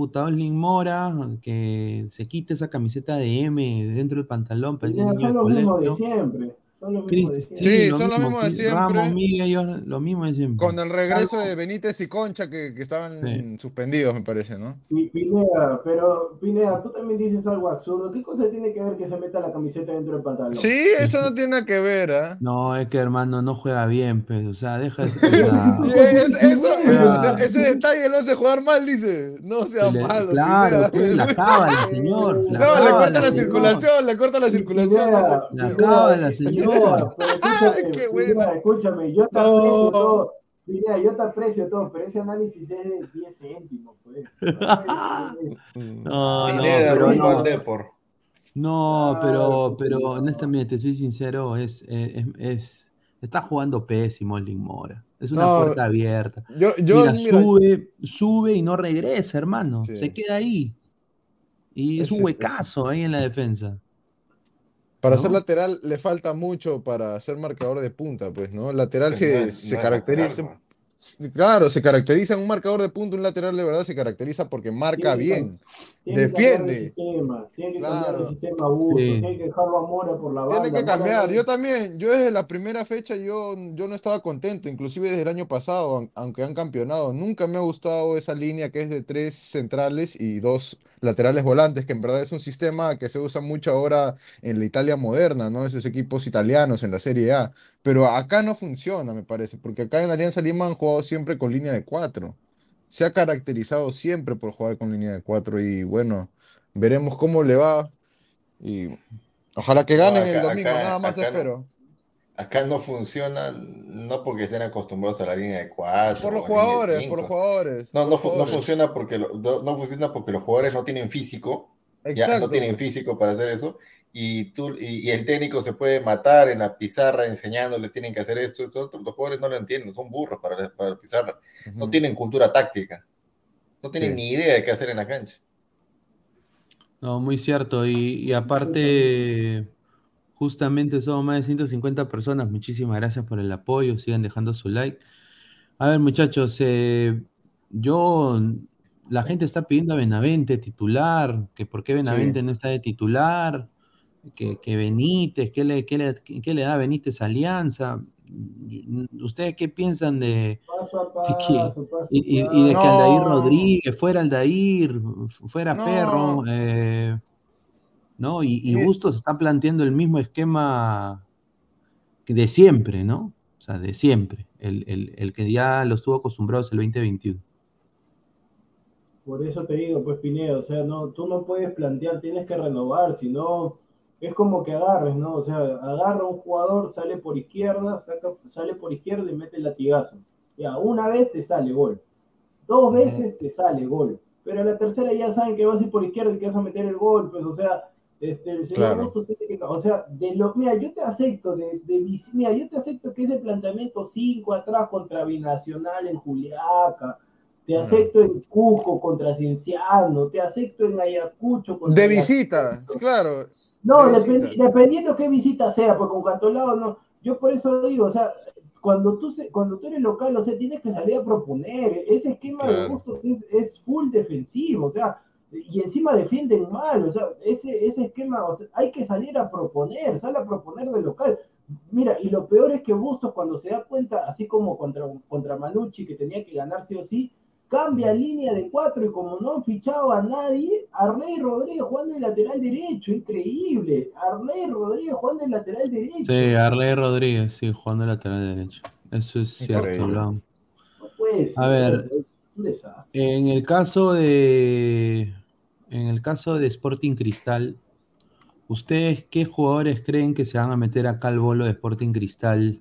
Campos, Putaolin Mora, que se quite esa camiseta de M dentro del pantalón, Mira, niño de son los mismos de siempre. Son los mismos de siempre. Sí, lo son lo mismo de Chris siempre. Ramos, Miguel, ellos, lo mismo de siempre. Con el regreso de Benítez y Concha, que, que estaban Sí. suspendidos, me parece, ¿no? Pi- Pineda, pero Pineda, tú también dices algo absurdo. ¿Qué cosa tiene que ver que se meta la camiseta dentro del pantalón? Sí, eso no tiene nada que ver, ¿ah? No, es que hermano no juega bien, pues, o sea, deja de. Y es- eso, o sea, ese detalle lo hace jugar mal, dice. No sea Se le- malo. claro, pues, la cábala, señor. La No, le corta la señor. circulación, le corta la circulación. no sé. Pineda, La cábala, Pineda, pero escúchame, qué yo te No. aprecio todo. Pineda, yo te aprecio todo, pero ese análisis es de 10 céntimos, pues. No, no, pero no. Depor. No, pero, pero honestamente, soy sincero, es, es, es- está jugando pésimo el Mora. Es una No, puerta abierta. Yo, yo, Mira, mira, sube, sube y no regresa, hermano. Sí. Se queda ahí. Y es un es- huecazo ahí en la defensa. Para ¿no? ser lateral le falta mucho para ser marcador de punta, pues, ¿no? Lateral No se, es- se no caracteriza. lateral, Claro, se caracteriza un marcador de punta, un lateral de verdad se caracteriza porque marca Tiene que bien. Tiene que cambiar Defiende. el sistema, tiene que cambiar el sistema Sí. tiene que dejarlo a Mora por la banda. Tiene que cambiar. Yo también, yo desde la primera fecha yo, yo no estaba contento, inclusive desde el año pasado, aun- aunque han campeonado. Nunca me ha gustado esa línea que es de tres centrales y dos laterales volantes, que en verdad es un sistema que se usa mucho ahora en la Italia moderna, ¿no? Esos equipos italianos en la Serie A. Pero acá no funciona, me parece, porque acá en Alianza Lima han jugado siempre con línea de cuatro. Se ha caracterizado siempre por jugar con línea de cuatro y bueno, veremos cómo le va. Y ojalá que ganen el domingo, acá- nada más no. Acá no funciona, no porque estén acostumbrados a la línea de cuatro. Por los jugadores, por los jugadores. No, no, no funciona porque lo- no, funciona porque los jugadores no tienen físico, ya Exacto. no tienen físico para hacer eso, y tú y, y el técnico se puede matar en la pizarra enseñándoles tienen que hacer esto, esto, los jugadores no lo entienden, son burros para, la- para la pizarra, no tienen cultura táctica, no tienen Sí. ni idea de qué hacer en la cancha. No, muy cierto. Y, y aparte, Justamente somos más de 150 personas. Muchísimas gracias por el apoyo. Sigan dejando su like. A ver, muchachos, eh, yo, la gente está pidiendo a Benavente titular, que por qué Benavente no está de titular, que, que Benítez, ¿qué le, qué le, qué le da Benítez a Alianza? ¿Ustedes qué piensan de Paso a que- que- paso, paso a y, y- paso. y de que Aldair. Rodríguez fuera Aldair, fuera No. Perro, eh, ¿no? Y, y Bustos está planteando el mismo esquema que de siempre, ¿no? O sea, de siempre, el, el- el que ya los tuvo acostumbrados el 2021. Por eso te digo, pues Pineda, o sea, no, tú no puedes plantear, tienes que renovar, si no, es como que agarres, ¿no? O sea, agarra un jugador, sale por izquierda, saca, sale por izquierda y mete el latigazo. Ya, una vez te sale gol, dos veces te sale gol, pero a la tercera ya saben que vas a ir por izquierda y que vas a meter el gol, pues, o sea, este, el señor Claro. Que- o sea, de lo, mira, yo te acepto, de, de, mira, yo te acepto que ese planteamiento 5 atrás contra Binacional en Juliaca, te acepto en Cusco contra Cienciano, te acepto en Ayacucho contra De visita, Ayacucho. claro. No, de dependi- visita. dependiendo qué visita sea, pues con Cantolao no. Yo por eso digo, o sea, cuando tú, cuando tú eres local, o sea, tienes que salir a proponer. Ese esquema de Claro. gustos es, es full defensivo, o sea, y encima defienden mal, o sea, ese, ese esquema, o sea, hay que salir a proponer, sale a proponer de local. Mira, y lo peor es que Bustos cuando se da cuenta, así como contra, contra Manucci, que tenía que ganar sí o sí, cambia línea de cuatro y como no han fichado a nadie, Arley Rodríguez jugando de lateral derecho, increíble. Arley Rodríguez jugando de lateral derecho. Sí, Arley Rodríguez, sí, jugando lateral derecho. Eso es cierto. No puede ser, A ver. un desastre. En el caso de en el caso de Sporting Cristal, ¿ustedes qué jugadores creen que se van a meter acá al bolo de Sporting Cristal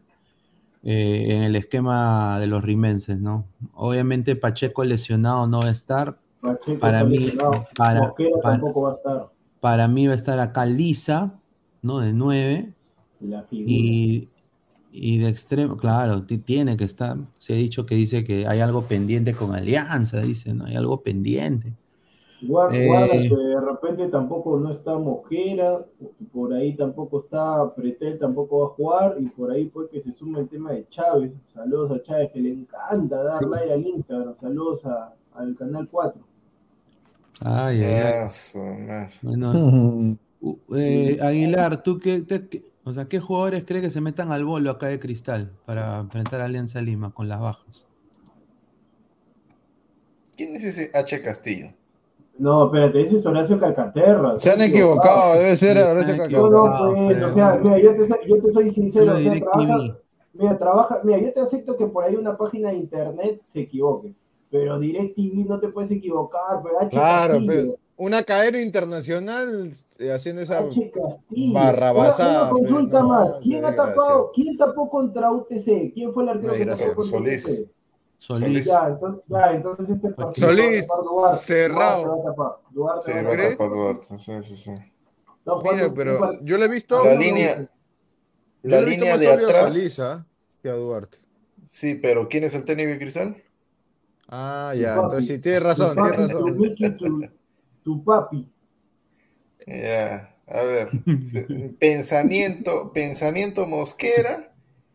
eh, en el esquema de los rimenses, no? Obviamente Pacheco lesionado no va a estar. Pacheco para mí, para- Mosquera para- tampoco va a estar. Para mí va a estar acá Lisa, ¿no? De 9. La figura. Y, y de extremo, claro, ti- tiene que estar. Se ha dicho que dice que hay algo pendiente con Alianza, dice, ¿no? Hay algo pendiente. Guarda, Eh, guarda que de repente tampoco no está Mosquera, por ahí tampoco está Pretel, tampoco va a jugar, y por ahí fue que se suma el tema de Chávez. Saludos a Chávez, que le encanta dar like al Instagram. Saludos a- al canal 4. Ay, ay, ay. Ah. Bueno, eh, Aguilar, ¿tú qué, te- qué- o sea, qué jugadores crees que se metan al bolo acá de Cristal para enfrentar a Alianza Lima con las bajas? ¿Quién es ese H Castillo? No, espérate, ese es Horacio Calcaterra. Se han equivocado, debe ser Horacio han No, Calcaterra. no, pues, o sea, mira, yo te, soy- yo te soy sincero, o sea, DirecTV. trabaja, mira, trabaja, mira, yo te acepto que por ahí una página de internet se equivoque, pero DirecTV no te puedes equivocar, pero H Claro, pero una cadena internacional eh, haciendo esa. H Castillo. barrabasada, Una, una consulta pues, no, más, ¿quién ha tapado, quién tapó contra UTC? ¿Quién fue el arquero que tapó contra Solís. UTC? Solís. Ya, entonces, ya, entonces este partido Solís, va a tapar Duarte, cerrado. Duarte va a tapar, Duarte Sí, va a va a ¿crees? tapar. tapar Duarte, sí, sí, sí. Está jugando Mira, un pero par- yo le he visto. La línea, la línea de atrás. Solís, que a Duarte. Sí, pero ¿quién es el técnico de Cristal? Ah, Tu ya, papi, entonces sí, tienes razón, tienes Tu, razón. Mickey, tu, tu papi. Ya, a ver. pensamiento, pensamiento Mosquera,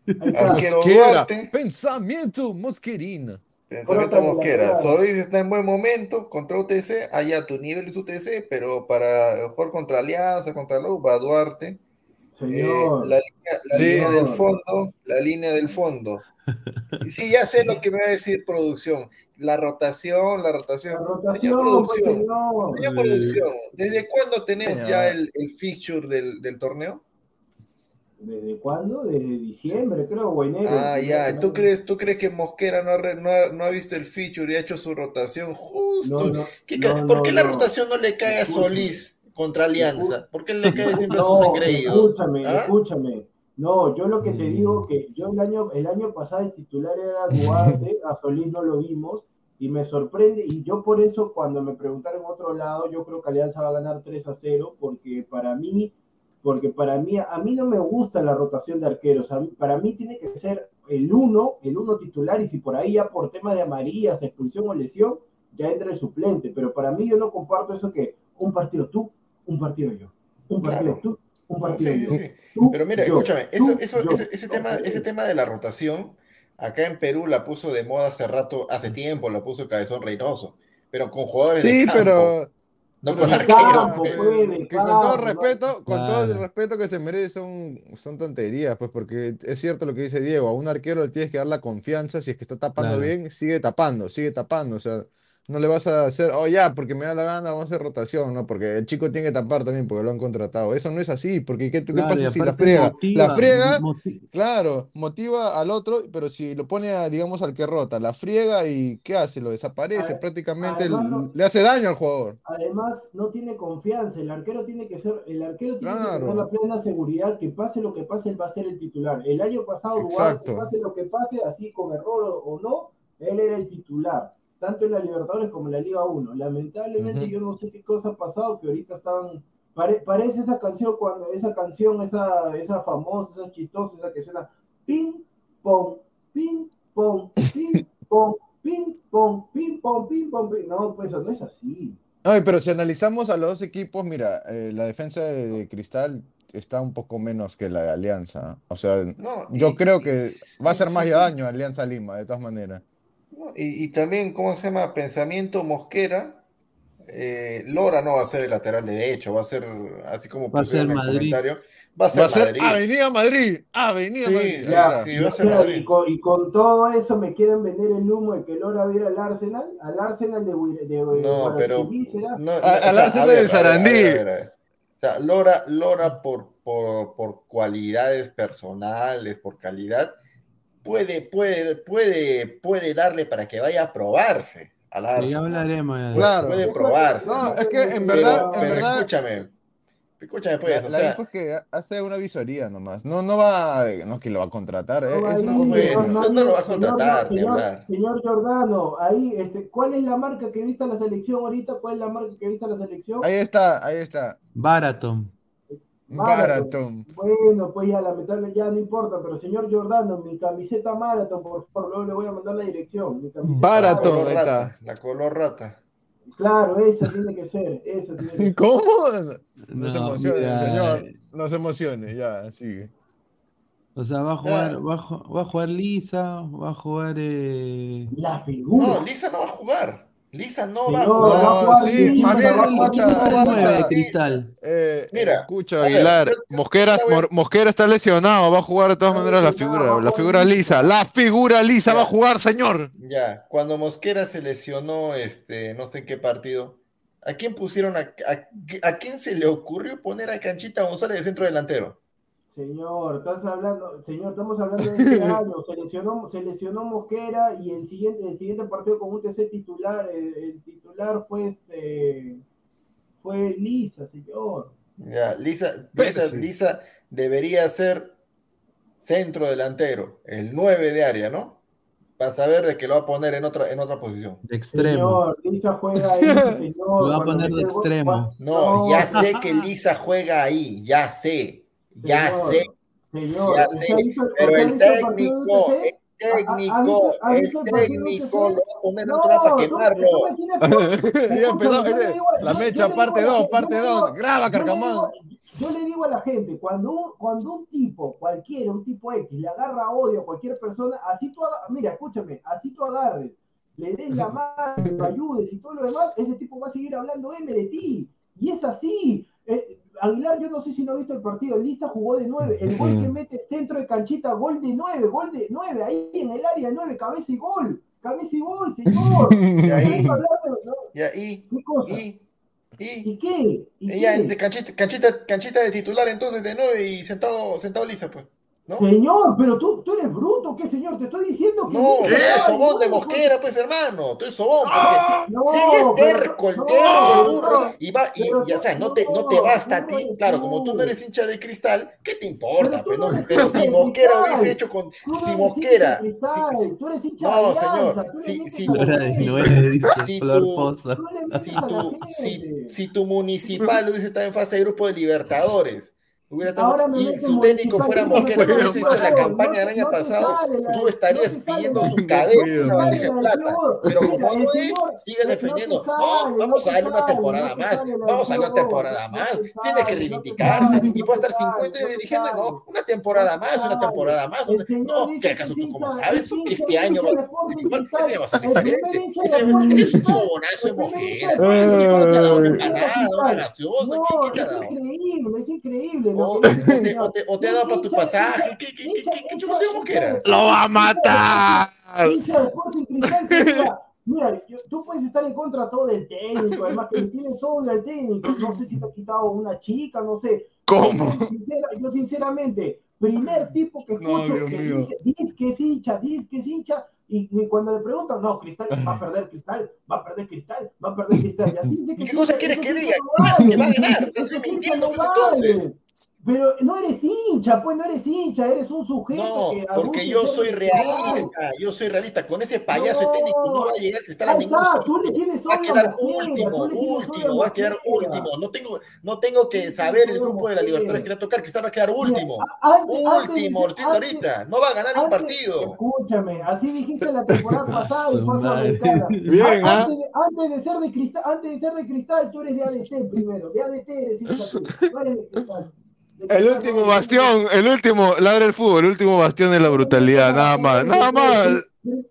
Mosquera, pensamiento mosquerina. pensamiento Mosquera. Solís está en buen momento contra UTC, allá tu nivel es UTC, pero para jugar contra Alianza, contra va Duarte. Eh, Señor. la línea, la Sí. línea del fondo, la línea del fondo. Sí, ya sé lo que me va a decir producción. La rotación, la rotación. La Señor rotación, pues, producción, señor. señor producción, ¿desde cuándo tenemos Señor. ya el, el fixture del, del torneo? ¿Desde cuándo? Desde diciembre, creo, o enero. Ah, ya. ¿Tú crees, ¿Tú crees que Mosquera no ha, re- no ha- no ha visto el feature y ha hecho su rotación justo? No, no, ¿Qué no, ca- ¿Por qué la rotación no le cae a. Solís contra Alianza? ¿Por qué le cae siempre a sus engreídos? escúchame, ¿Ah? escúchame. No, yo lo que te Mm. digo que yo el año, el año pasado el titular era Duarte, a Solís no lo vimos, y me sorprende, y yo por eso cuando me preguntaron otro lado, yo creo que Alianza va a ganar 3 a 0, porque para mí, porque para mí, a mí no me gusta la rotación de arqueros, mí- para mí tiene que ser el uno, el uno titular, y si por ahí ya por tema de amarillas, expulsión o lesión, ya entra el suplente, pero para mí yo no comparto eso que un partido tú, un partido yo, un partido Claro. tú, Un No, partido. sí, yo. sí. Tú, Pero mira, yo. escúchame, Tú, eso, eso, yo. ese, ese tema, ese tema de la rotación, acá en Perú la puso de moda hace rato, hace tiempo, la puso Cabezón Reynoso, pero con jugadores de Sí, campo, pero, no con pe. pues, que con todo respeto, con todo el respeto que se merece son, son tonterías, pues porque es cierto lo que dice Diego, a un arquero le tienes que dar la confianza, si es que está tapando Claro. bien, sigue tapando, sigue tapando, o sea, no le vas a hacer, oh ya, porque me da la gana, vamos a hacer rotación, ¿no? Porque el chico tiene que tapar también porque lo han contratado. Eso no es así, porque ¿qué, qué Claro, y pasa si la friega? motiva, La friega, claro, motiva al otro, pero si lo pone, a, digamos, al que rota, la friega y ¿qué hace? Lo desaparece, prácticamente además no- le hace daño al jugador. Además, no tiene confianza. El arquero tiene que ser, el arquero tiene que tener la plena seguridad que pase lo que pase, él va a ser el titular. El año pasado, pase lo que pase, así con error o no, él era el titular, tanto en la Libertadores como en la Liga 1. Lamentablemente, yo no sé qué cosa ha pasado, que ahorita estaban. pare- parece esa canción cuando esa canción, esa, esa famosa, esa chistosa, esa que suena ping, pong, ping, pong, ping, pong, ping, pong, ping, pong, ping, pong, ping. No, pues no es así. Ay, pero si analizamos a los dos equipos, mira, eh, la defensa de, de Cristal está un poco menos que la de Alianza. O sea, No, yo y- creo y- que va a ser más sí. daño Alianza Lima, de todas maneras. Y, y también, ¿cómo se llama? Pensamiento Mosquera. eh, Lora no va a ser el lateral derecho, va a ser, así como Va a pusieron ser en el Madrid. comentario, va a ser Va a ser Madrid. Avenida Madrid, Avenida Sí, Madrid. Ahí sí, va a ser Madrid. y con, y con todo eso me quieren vender el humo de que Lora viera al Arsenal, al Arsenal de, de, de No, pero no, A- no, o al sea, Arsenal a de ver, a ver, a Sarandí. ver, a ver. O sea, Lora, Lora por, por, por cualidades personales, por calidad, puede, puede, puede, puede darle para que vaya a probarse al Sí, ya hablaremos. ya. Claro. Puede probarse. No, ¿no? es que en Pero, verdad, en pero verdad, escúchame, escúchame pues, la, o la sea, info es que hace una visoría nomás. No, no va, no que lo va a contratar, eh, No, es ahí, bueno, no lo va a señor- contratar, señor, señor Giordano, ahí, este, ¿cuál es la marca que viste a la selección ahorita? ¿Cuál es la marca que viste a la selección? Ahí está, ahí está. Baraton. Baraton. Bueno, pues ya lamentable, ya no importa, pero señor Giordano, mi camiseta Marathon, por favor, luego le voy a mandar la dirección. Mi camiseta la color ahí rata, está. la color rata. Claro, esa tiene que ser, esa tiene que ser. ¿Cómo? No, se emocione, mira, señor. No se emocione, ya, sigue. O sea, va a jugar, a, va a jugar Lisa, va a jugar. eh, La figura. No, Lisa no va a jugar. Lisa no va a jugar. No, sí, escucha, cristal. Eh, Mira, escucha, ver, Aguilar, Mosquera, está lesionado, va a jugar de todas maneras la figura, la figura Lisa. lisa, la figura lisa Ya. va a jugar, señor. Ya, cuando Mosquera se lesionó, este, no sé en qué partido, ¿a quién pusieron, a, a, a quién se le ocurrió poner a Canchita González de centro delantero? Señor, estás hablando, señor, estamos hablando de este año. Se lesionó, se lesionó Mosquera y el siguiente, el siguiente partido con un TC titular, el, el titular fue este, fue Lisa, señor. Ya, Lisa, Lisa, sí. Lisa debería ser centro delantero, el 9 de área, ¿no? Para saber de que lo va a poner en otra, en otra posición. De extremo. Señor, Lisa juega ahí, señor. Lo va a poner de extremo. No, ya sé que Lisa juega ahí, ya sé, ya Señor, sé, Señor, ya ¿usted sé, pero el técnico, el técnico, ha el técnico lo va a poner en No, otro lado para quemarlo. la mecha, parte digo a la 2, gente- parte yo le 2, digo- graba, Carcamán. Yo le digo a la gente, cuando un, cuando un tipo, cualquiera, un tipo X, le agarra odio a cualquier persona, así tú, mira, escúchame, así tú agarres, le des la mano, lo ayudes y todo lo demás, ese tipo va a seguir hablando M de ti. Y es así. Eh, Aguilar, yo no sé si no ha visto el partido, Lisa jugó de 9, el gol que mete centro de canchita, gol de 9, gol de 9, ahí en el área 9, cabeza y gol, cabeza y gol, señor. Y ahí, y ahí, ¿Qué cosa? y, y, ¿Y qué? ¿Y y ya, qué? de canchita, canchita, canchita de titular entonces de 9 y sentado, sentado Lisa, pues. ¿No? Señor, pero tú, tú eres bruto, ¿qué señor? Te estoy diciendo que. No, tú eres sobón de no, Mosquera, pues hermano, tú eres sobón, No, terco, el no, terco, el burro, y va, y ya sabes, no te, no te no, basta a no ti, claro, como tú no eres hincha de cristal, ¿qué te importa? Pues, no no? eres Pero si Mosquera hubiese hecho con, Tú no si eres Mosquera, hincha de Cristal, si- si- tú eres hincha no, de Alianza, señor, si- si tu, si, si tu municipal hubiese estado en fase de grupo de Libertadores, Hubiera estado, y su técnico fuera Mosquera, que hubiese hecho la campaña del año pasado, tú estarías pidiendo su cadena Pero como no es, sigue defendiendo. No, vamos a darle una temporada más, vamos a darle una temporada más. Tiene que reivindicarse y puede estar 50 años dirigiendo, no, una temporada más, una temporada más. No, ¿qué acaso tú como sabes que este año va a ser excelente? Es un sobonazo de Mosquera. No una gaseosa. Es increíble, es increíble. O, te, o, te, o te ha dado para tu pasaje. ¿Qué, qué, qué, que era? ¡Lo va a matar! Mira, tú puedes estar en contra todo del técnico, además que tienes odio al técnico, no sé si te ha quitado una chica, no sé. ¿Cómo? yo sinceramente, primer tipo que escucho No, que mío. dice, dice que es hincha, dice que es hincha, y, y cuando le preguntan, no, Cristal va a perder Cristal, va a perder Cristal, va a perder Cristal, y así dice que ¿Qué cosa quieres que diga? no Que va a ganar, mintiendo, entonces. Pero no eres hincha, pues no eres hincha, eres un sujeto No, que porque yo soy realista, yo soy realista. Con ese payaso de técnico no va a llegar Cristal a ningún está, tú le tienes Va a quedar último, tú le último, va a quedar último. No tengo, no tengo que saber el grupo de la Libertadores que va a tocar, Cristal va a quedar último. Antes- Último, antes- ahorita. No va a ganar un partido. Escúchame, así dijiste la temporada pasada y fue. Bien, ¿ah? antes, de, antes de ser de cristal, antes de ser de cristal, tú eres de ADT primero. De ADT eres hincha tú. No eres de cristal. El último bastión, el último, ladra el fútbol, el último bastión de la brutalidad, nada más, nada más.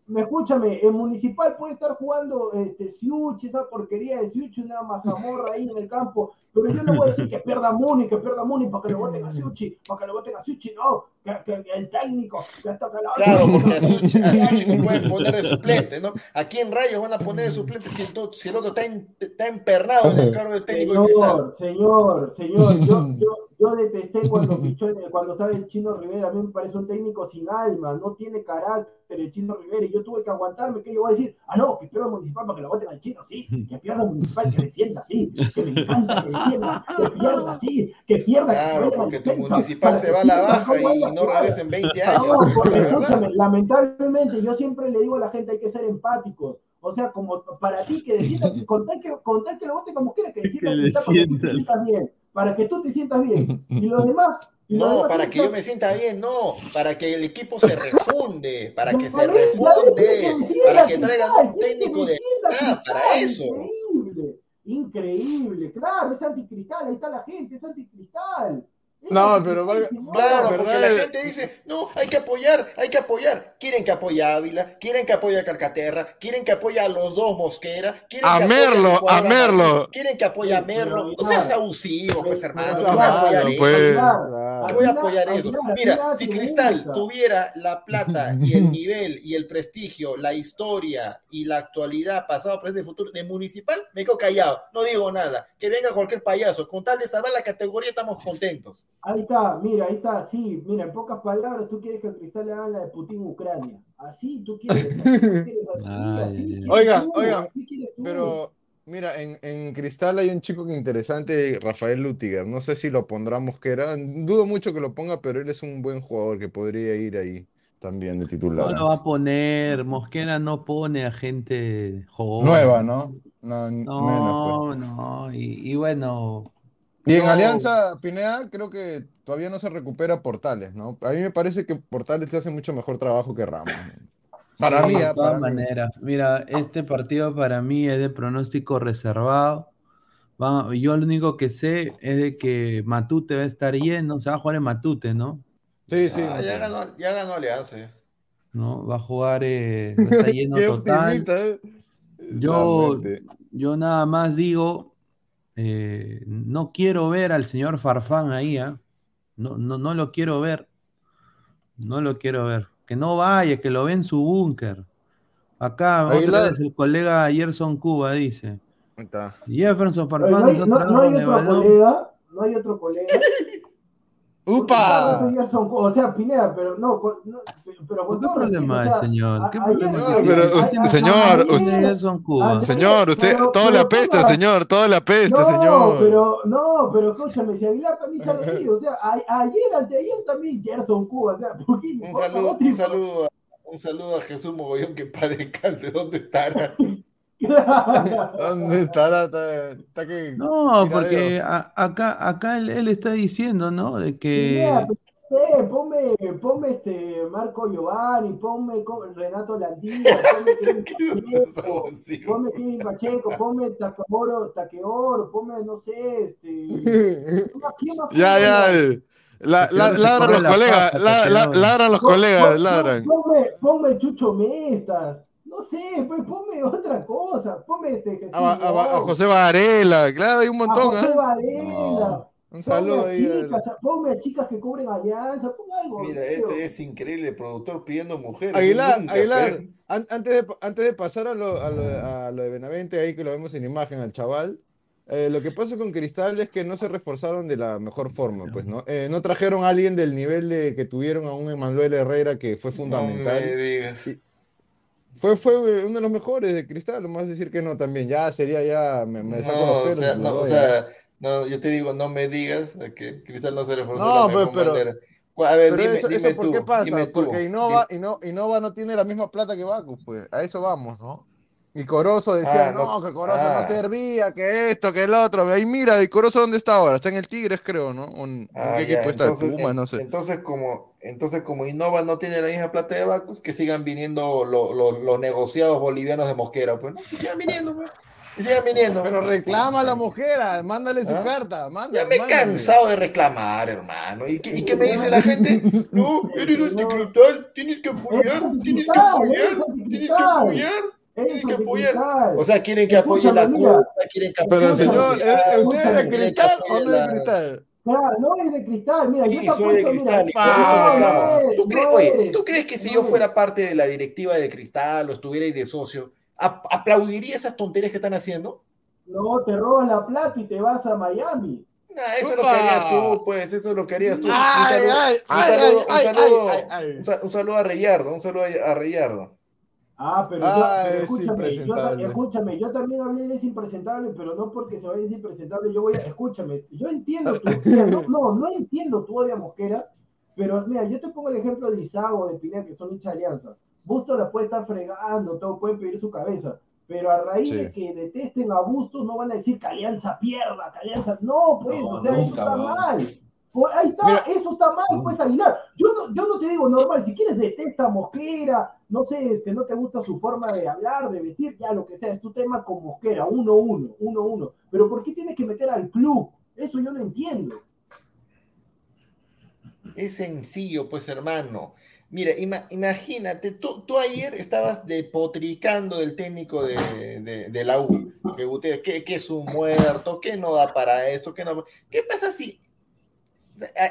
Me escúchame, en Municipal puede estar jugando este Siuch, esa porquería de Siuch, una mazamorra ahí en el campo, pero yo no voy a decir que pierda Muni, que pierda Muni para que lo voten a Siuchi, para que lo voten a Siuchi, no, que, que el técnico, que toca la Claro, porque a Suchi, a Suchi no pueden poner de suplente, ¿no? Aquí en Rayos van a poner de suplente si el, to- si el otro está, en- está empernado en el cargo del técnico de Cristal. Señor, señor, señor, yo, yo, yo detesté cuando fichó, cuando estaba el Chino Rivera, a mí me parece un técnico sin alma, no tiene carácter el Chino Rivera, y yo tuve que aguantarme, que yo voy a decir, ah, no, que pierda Municipal para que lo voten al Chino, sí, que pierda Municipal, que descienda, sí, que me encanta que que pierda, sí, que pierda, que se Claro, porque tu municipal se va a la baja y no regresa en 20 años. No, porque, escúchame, lamentablemente yo siempre le digo a la gente hay que ser empáticos. O sea, como para ti que decida, con tal que, con tal que lo vote como quiera, que decida Que que está para que tú te sientas bien, para que tú te sientas bien. Y los demás, No, para que yo me sienta bien, no, para que el equipo se refunde, para que se refunde, para que traigan un técnico de verdad, para eso. Increíble, claro, es anticristal, ahí está la gente, es anticristal. No, pero valga-. Claro, ¿verdad? porque la gente dice, no, hay que apoyar, hay que apoyar. Quieren que apoye a Ávila, quieren que apoye a Calcaterra, quieren que apoye a los dos Mosquera, quieren A que Merlo, a Merlo. Quieren que apoye a Sí, pero Merlo. No seas abusivo, pues hermano, yo voy a apoyar Claro, eso. pues. Yo voy a apoyar eso. Mira, si Cristal tuviera la plata y el nivel y el prestigio, la historia y la actualidad, pasado, presente y futuro de Municipal, me quedo callado, no digo nada. Que venga cualquier payaso, con tal de salvar la categoría estamos contentos. Ahí está, mira, ahí está, sí, mira, en pocas palabras, tú quieres que a Cristal le hagan la de Putin Ucrania. Así tú quieres, así tú quieres, así, Ay, así ay, quieres Oiga, tú, oiga, así quieres tú. Pero, mira, en, en Cristal hay un chico que interesante, Rafael Lutiger. No sé si lo pondrá Mosquera. Dudo mucho que lo ponga, pero él es un buen jugador que podría ir ahí también de No titular. lo va a poner, Mosquera no pone a gente joven. Nueva, ¿no? No, menos, No, pues. no, y, y bueno, Y en No. Alianza Pineda creo que todavía no se recupera Portales, ¿no? A mí me parece que Portales hace mucho mejor trabajo que Ramos. Para Sí, mí, de ah, todas maneras. Mira, este partido para mí es de pronóstico reservado. Va- yo lo único que sé es de que Matute va a estar lleno, se va a jugar en Matute, ¿no? Sí, sí. Ah, ya, no, ganó, ya ganó Alianza. ya. ¿No? Va a jugar, eh, va a estar lleno total. optimista, ¿eh? Yo, Realmente. yo nada más digo, eh, no quiero ver al señor Farfán ahí, ¿ah? No, no, no lo quiero ver. No lo quiero ver. Que no vaya, que lo ve en su búnker. Acá otra vez el colega Gerson Cuba dice. Está. Jefferson Pero Farfán no, hay, es no- otra no hay con el otro balón. colega, no hay otro colega. ¡Upa! Son- O sea, Pineda, pero no, no, pero con ¿Qué todo problema hay, sea, señor? ¿Qué problema hay? pero usted- a- señor, usted- Gerson Cuba. Señor, usted, pero- todo le pero apesta, ponga- señor, todo le apesta, No, señor. pero, no, pero escúchame, si Aguilar también se ha venido, o sea, a- ayer, anteayer también Gerson Cuba, o sea, ¿por qué? Un saludo, un saludo, a, un saludo a Jesús Mogollón que padre descanse, ¿dónde estará? ¿Qué ¿Dónde estará? Está, está que No, tiradero. porque a- acá, acá él, él está diciendo, ¿no? De que. Eh, ponme, ponme este Marco Giovanni, ponme Renato Landía, ponme Kevin ¿Qué es Pacheco, ponme Kevin Pacheco, ponme Takeoro, ponme, no sé, este. ¿quién más- quién más Ya, ya. La, la- ladran los colegas, ladran los colegas, ladran. Ponme, ponme Chucho Mestas, no sé, pues ponme otra cosa, ponme este Jesús. A, a- a José Varela, claro, hay un a montón, José ¿ah? Varela, Un ponme saludo a ahí. al- chicas, ponme a chicas que cubren alianza, ponme algo. Mira, tío. este es increíble, el productor pidiendo mujeres. Aguilar, Nunca, Aguilar, pero- an- antes, de, antes de pasar a lo, a, lo, a lo de Benavente, ahí que lo vemos en imagen al chaval, eh, lo que pasa con Cristal es que no se reforzaron de la mejor forma, pues, ¿no? Eh, no trajeron a alguien del nivel de que tuvieron a un Emanuel Herrera que fue No fundamental. me digas. Y- Fue, fue uno de los mejores de Cristal, vas a decir que no también, ya sería ya, me, me saco No, los o pelos. sea, y los no, o sea, no, yo te digo, no me digas que Cristal no se reforzó No, de la mejor pero- manera. A ver, Pero dime, eso, dime eso ¿por tú, qué pasa? Porque Innova, Inno- Innova no tiene la misma plata que Bacus, pues, a eso vamos, ¿no? Y Corozo decía, Ah, no, no, que Corozo ah. no servía, que esto, que el otro. Ahí mira, ¿y Corozo dónde está ahora? Está en el Tigres, creo, ¿no? ¿En, en Ah, qué ya, equipo está? entonces, Puma, en- no sé. entonces como, entonces como Innova no tiene la misma plata de Bacus, que sigan viniendo lo- lo- los negociados bolivianos de Mosquera, pues, ¿no? Que sigan viniendo, pues. Que sigan viniendo. Pero reclama a la mujer, ah, mándale su ¿Ah? carta, manda, Ya me he mándale. cansado de reclamar, hermano. ¿Y qué, y qué me dice la gente? No, eres anticristal, tienes que apoyar, tienes que apoyar, tienes que apoyar. Eso que apoyar. O sea, quieren que apoye la cuota, quieren que Pero apoye la señor, sociedad, ¿es- ¿usted es de cristal o no es de cristal? Claro, no es de cristal, mira, Sí, soy de cristal y no, ¿Tú crees, no oye, eres, ¿tú crees que si no yo fuera parte de la directiva de cristal o estuviera ahí de socio, ap- aplaudiría esas tonterías que están haciendo? No, te robas la plata y te vas a Miami. Nah, eso es lo que harías tú, pues, eso es lo que harías tú. Un saludo- a Reyardo, un saludo a a Reyardo. Ah, pero, Ah, yo, pero es escúchame, yo, escúchame, yo también hablé de ese impresentable, pero no porque se vaya a decir impresentable, yo voy a, escúchame, yo entiendo, tu, no, no, no entiendo tu odio a Mosquera, pero mira, yo te pongo el ejemplo de Isago, de Pineda, que son hincha de alianza. Bustos la puede estar fregando, todo pueden pedir su cabeza, pero a raíz Sí. de que detesten a Bustos no van a decir que Alianza pierda, que Alianza, no, pues, No, o sea, eso está no. mal. Ahí está, Mira. eso está mal, pues Aguilar. Yo no, yo no te digo normal, si quieres detesta a Mosquera, no sé, este, no te gusta su forma de hablar, de vestir, ya lo que sea, es tu tema con Mosquera, uno, uno, uno, uno. Pero ¿por qué tienes que meter al club? Eso yo no entiendo. Es sencillo, pues, hermano. Mira, ima- imagínate, tú, tú ayer estabas depotricando del técnico de, de- de la U, que, Gutiérrez, que, que es un muerto, que no da para esto, que no... ¿Qué pasa si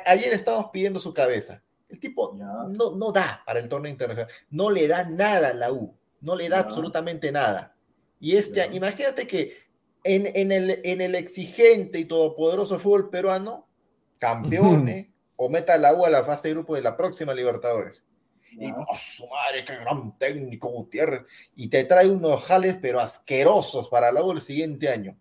ayer estábamos pidiendo su cabeza? El tipo no, no da para el torneo internacional, no le da nada a la U, no le da absolutamente nada. Y este, imagínate que en, en el, en el exigente y todopoderoso fútbol peruano, campeones, o meta a la U a la fase de grupo de la próxima Libertadores. Y Ya. ¡oh, su madre, qué gran técnico Gutiérrez! Y te trae unos jales, pero asquerosos para la U el siguiente año.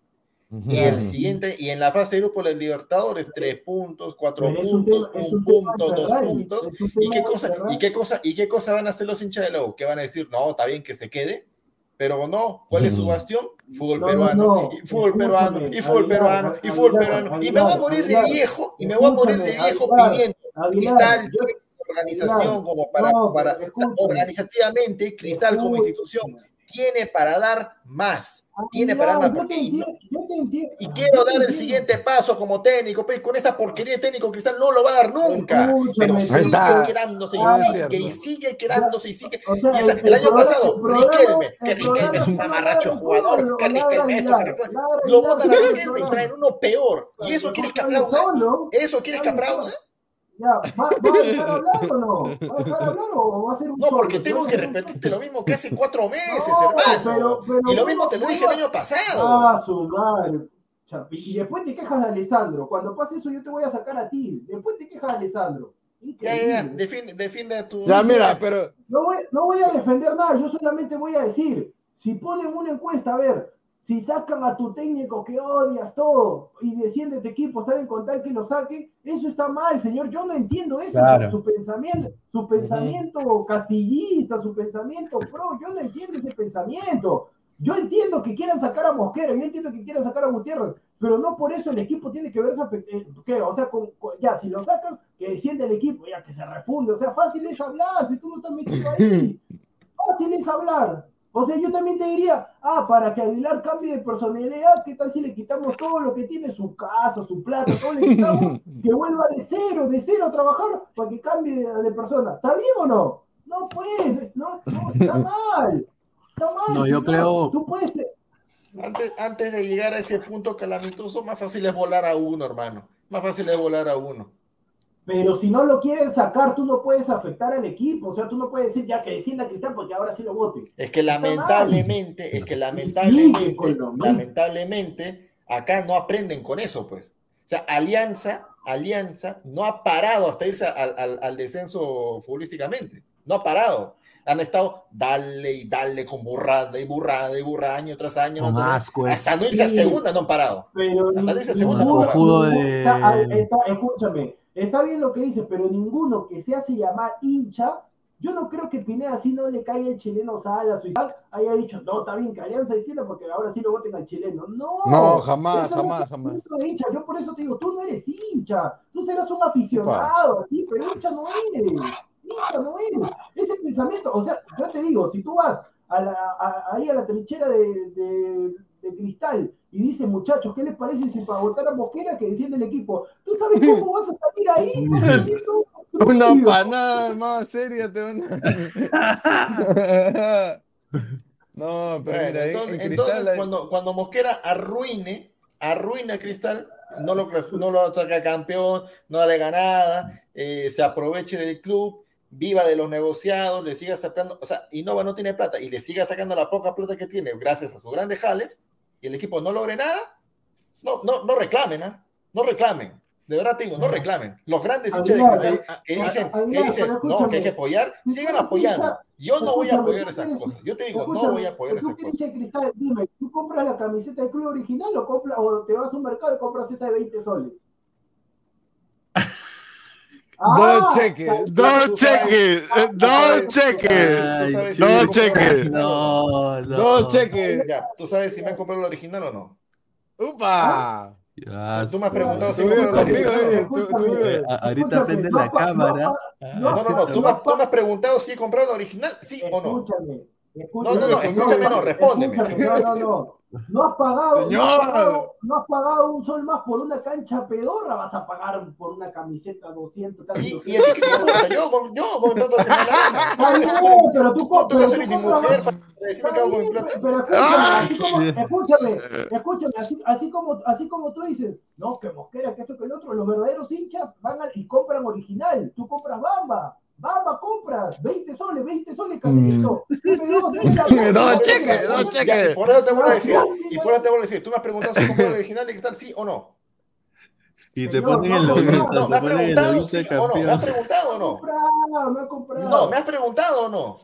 Y el siguiente, y en la fase de grupo de Libertadores, tres puntos, cuatro un puntos, tema- un un punto, dos Ferrari, puntos. ¿Y qué cosa, y qué cosa, y qué cosa van a hacer los hinchas de U? ¿Qué van a decir? No, está bien que se quede, pero no, ¿cuál es su bastión? Fútbol No, peruano, no, no, y fútbol peruano, y fútbol peruano, y fútbol peruano, y me voy a morir de viejo, y me voy a morir de viejo pidiendo Cristal, organización como para, para organizativamente, Cristal como institución tiene para dar más, tiene para dar más, porque y entiendo, entiendo. quiero dar el siguiente paso como técnico, pues con esa porquería de técnico Cristal no lo va a dar nunca. Escúchame, Pero sigue está. quedándose y Ah, sigue cierto. y sigue quedándose y sigue. Y el- año pasado, Riquelme, que el Riquelme es un mamarracho jugador, que Riquelme esto, Lo botan a Riquelme y traen uno peor. ¿Y eso quieres que aplauda? ¿Eso quieres que aplauda? Ya, ¿va, ¿va a dejar hablar o no? ¿Va a dejar hablar o va a ser un No, porque solo? tengo ¿Va a que repetirte lo mismo que hace cuatro meses, No, hermano. pero- pero y lo mismo te lo ¿cómo- dije el año pasado. Ah, su madre. Y después te quejas de Alessandro. Cuando pase eso, yo te voy a sacar a ti. Después te quejas de Alessandro. Ya, ya, defiende, defiende a tu. Ya, mira, pero No voy, no voy a defender nada, yo solamente voy a decir, si ponen una encuesta, a ver, si sacan a tu técnico que odias todo y desciende tu equipo, está bien con tal que lo saquen, eso está mal, señor, yo no entiendo eso, Claro. su, su pensamiento, su pensamiento castillista, su pensamiento pro, yo no entiendo ese pensamiento. Yo entiendo que quieran sacar a Mosquera, yo entiendo que quieran sacar a Gutiérrez, pero no por eso el equipo tiene que verse afectado. O sea, ya, si lo sacan, que desciende el equipo, ya que se refunde. O sea, fácil es hablar, si tú no estás metido ahí. Fácil es hablar. O sea, yo también te diría, ah, para que Aguilar cambie de personalidad, ¿qué tal si le quitamos todo lo que tiene, su casa, su plata, todo le quitamos, que vuelva de cero, de cero a trabajar para que cambie de, persona? ¿Está bien o no? No, pues, no, no está mal. Está mal. No, yo creo. Tú puedes. Antes, antes de llegar a ese punto calamitoso, más fácil es volar a uno, hermano. Más fácil es volar a uno. Pero si no lo quieren sacar, tú no puedes afectar al equipo. O sea, tú no puedes decir ya que descienda Cristal porque ahora sí lo vote. Es que lamentablemente, es que lamentablemente, lamentablemente, acá no aprenden con eso, pues. O sea, Alianza, Alianza no ha parado hasta irse al, al, descenso futbolísticamente. No ha parado. Han estado dale y dale con burrada y burrada y burrada año tras año. hasta no irse a segunda no han parado. hasta no irse a segunda no han parado. escúchame, Está bien lo que dice, pero ninguno que se hace llamar hincha, yo no creo que Pineda, si no le caiga el chileno Salas Suiza, haya dicho, no, está bien que Alianza decida porque ahora sí lo voten al chileno. No, no jamás, jamás, jamás. Hincha. Yo por eso te digo, tú no eres hincha, tú serás un aficionado, así, pero hincha no eres. Hincha no eres. Ese pensamiento, o sea, yo te digo, si tú vas a la, ahí a la trinchera de de cristal y dice, muchachos, ¿qué les parece si para votar a Mosquera que desciende el equipo? ¿Tú sabes cómo vas a salir ahí? Una panada más seria te van No, pero entonces, cuando, cuando Mosquera arruine, arruina a Cristal, no lo, no lo saca campeón, no le gana nada, eh, se aproveche del club, viva de los negociados, le siga sacando, o sea, Innova no tiene plata y le siga sacando la poca plata que tiene gracias a sus grandes jales, y el equipo no logre nada, no, no, no reclamen, ¿ah? no reclamen. De verdad te digo, no reclamen. Los grandes hinchas de cristal que dicen, que dicen no, que hay que apoyar, sigan apoyando. Yo no voy a apoyar esas cosas. Yo te digo, no voy a apoyar esas cosas. Cristal, dime, ¿tú compras la camiseta del club original o, compras, o te vas a un mercado y compras esa de 20 soles? Dos cheques, dos cheques, dos cheques, dos cheques. No, no. Dos cheques. Ya, ¿tú sabes si me han comprado el original o no? ¡Upa! Tú me has preguntado si me original. Ahorita prende la cámara. No, no, no. Tú me, has preguntado si he comprado el original, sí o no. Escúchame. No, no, no, escúchame, no, respóndeme. No, no, no. No has, pagado, no has pagado, no, has pagado, un sol más por una cancha pedorra, vas a pagar por una camiseta 200. Casi ¿Y, ¿Y a ti qué te importa? Yo, yo la gana. No, pero tú compras. mi mujer para decirme que hago con mi plata. Pero escúchame, escúchame, así, así, como, así como tú dices, no, que Mosquera, que esto, que el otro, los verdaderos hinchas van y compran original. Tú compras Bamba. Bamba, compras, 20 soles, 20 soles, Caserito. Mm. No, cheque, no, cheque. Por eso te voy a decir, y por eso te voy a decir, tú me has preguntado si compré el original de cristal, sí o no. Y te ponen el lobito. No, me has preguntado sí o no. ¿Me has preguntado o no? Me comprado. No, ¿me has preguntado o no?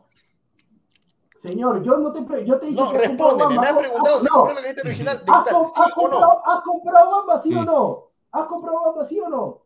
Señor, yo no te, yo te dije No, respóndeme, me has preguntado si compré la camiseta original de cristal, sí o no. ¿Has comprado Bamba, sí o no? ¿Has comprado Bamba, sí o no?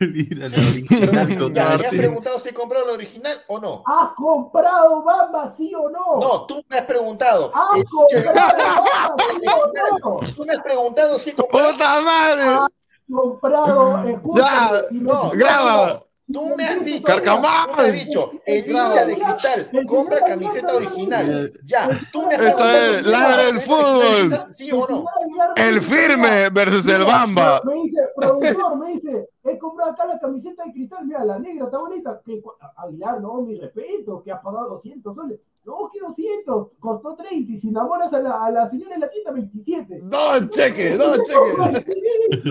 Mira, original. ya, ¿Me has preguntado si he comprado la original o no? ¿Has comprado Bamba, sí o no? No, tú me has preguntado. ¿Has comprado Bamba, sí o no? Tú me has preguntado si he comprado. ¡Puta madre! ¿Has comprado? Ya, no, graba. Tú me has dicho, tú me has dicho, el hincha de cristal compra camiseta original. Ya, tú me has Esto es la del fútbol. ¿Sí o no? El firme versus el bamba. Me dice, productor, me dice, he comprado acá la camiseta de cristal, mira, la negra, está bonita. Que, Aguilar, no, mi respeto, que ha pagado 200 soles. No, que 200, costó 30. Y si enamoras a la, a la señora la quinta, 27. Dos cheques, dos cheques.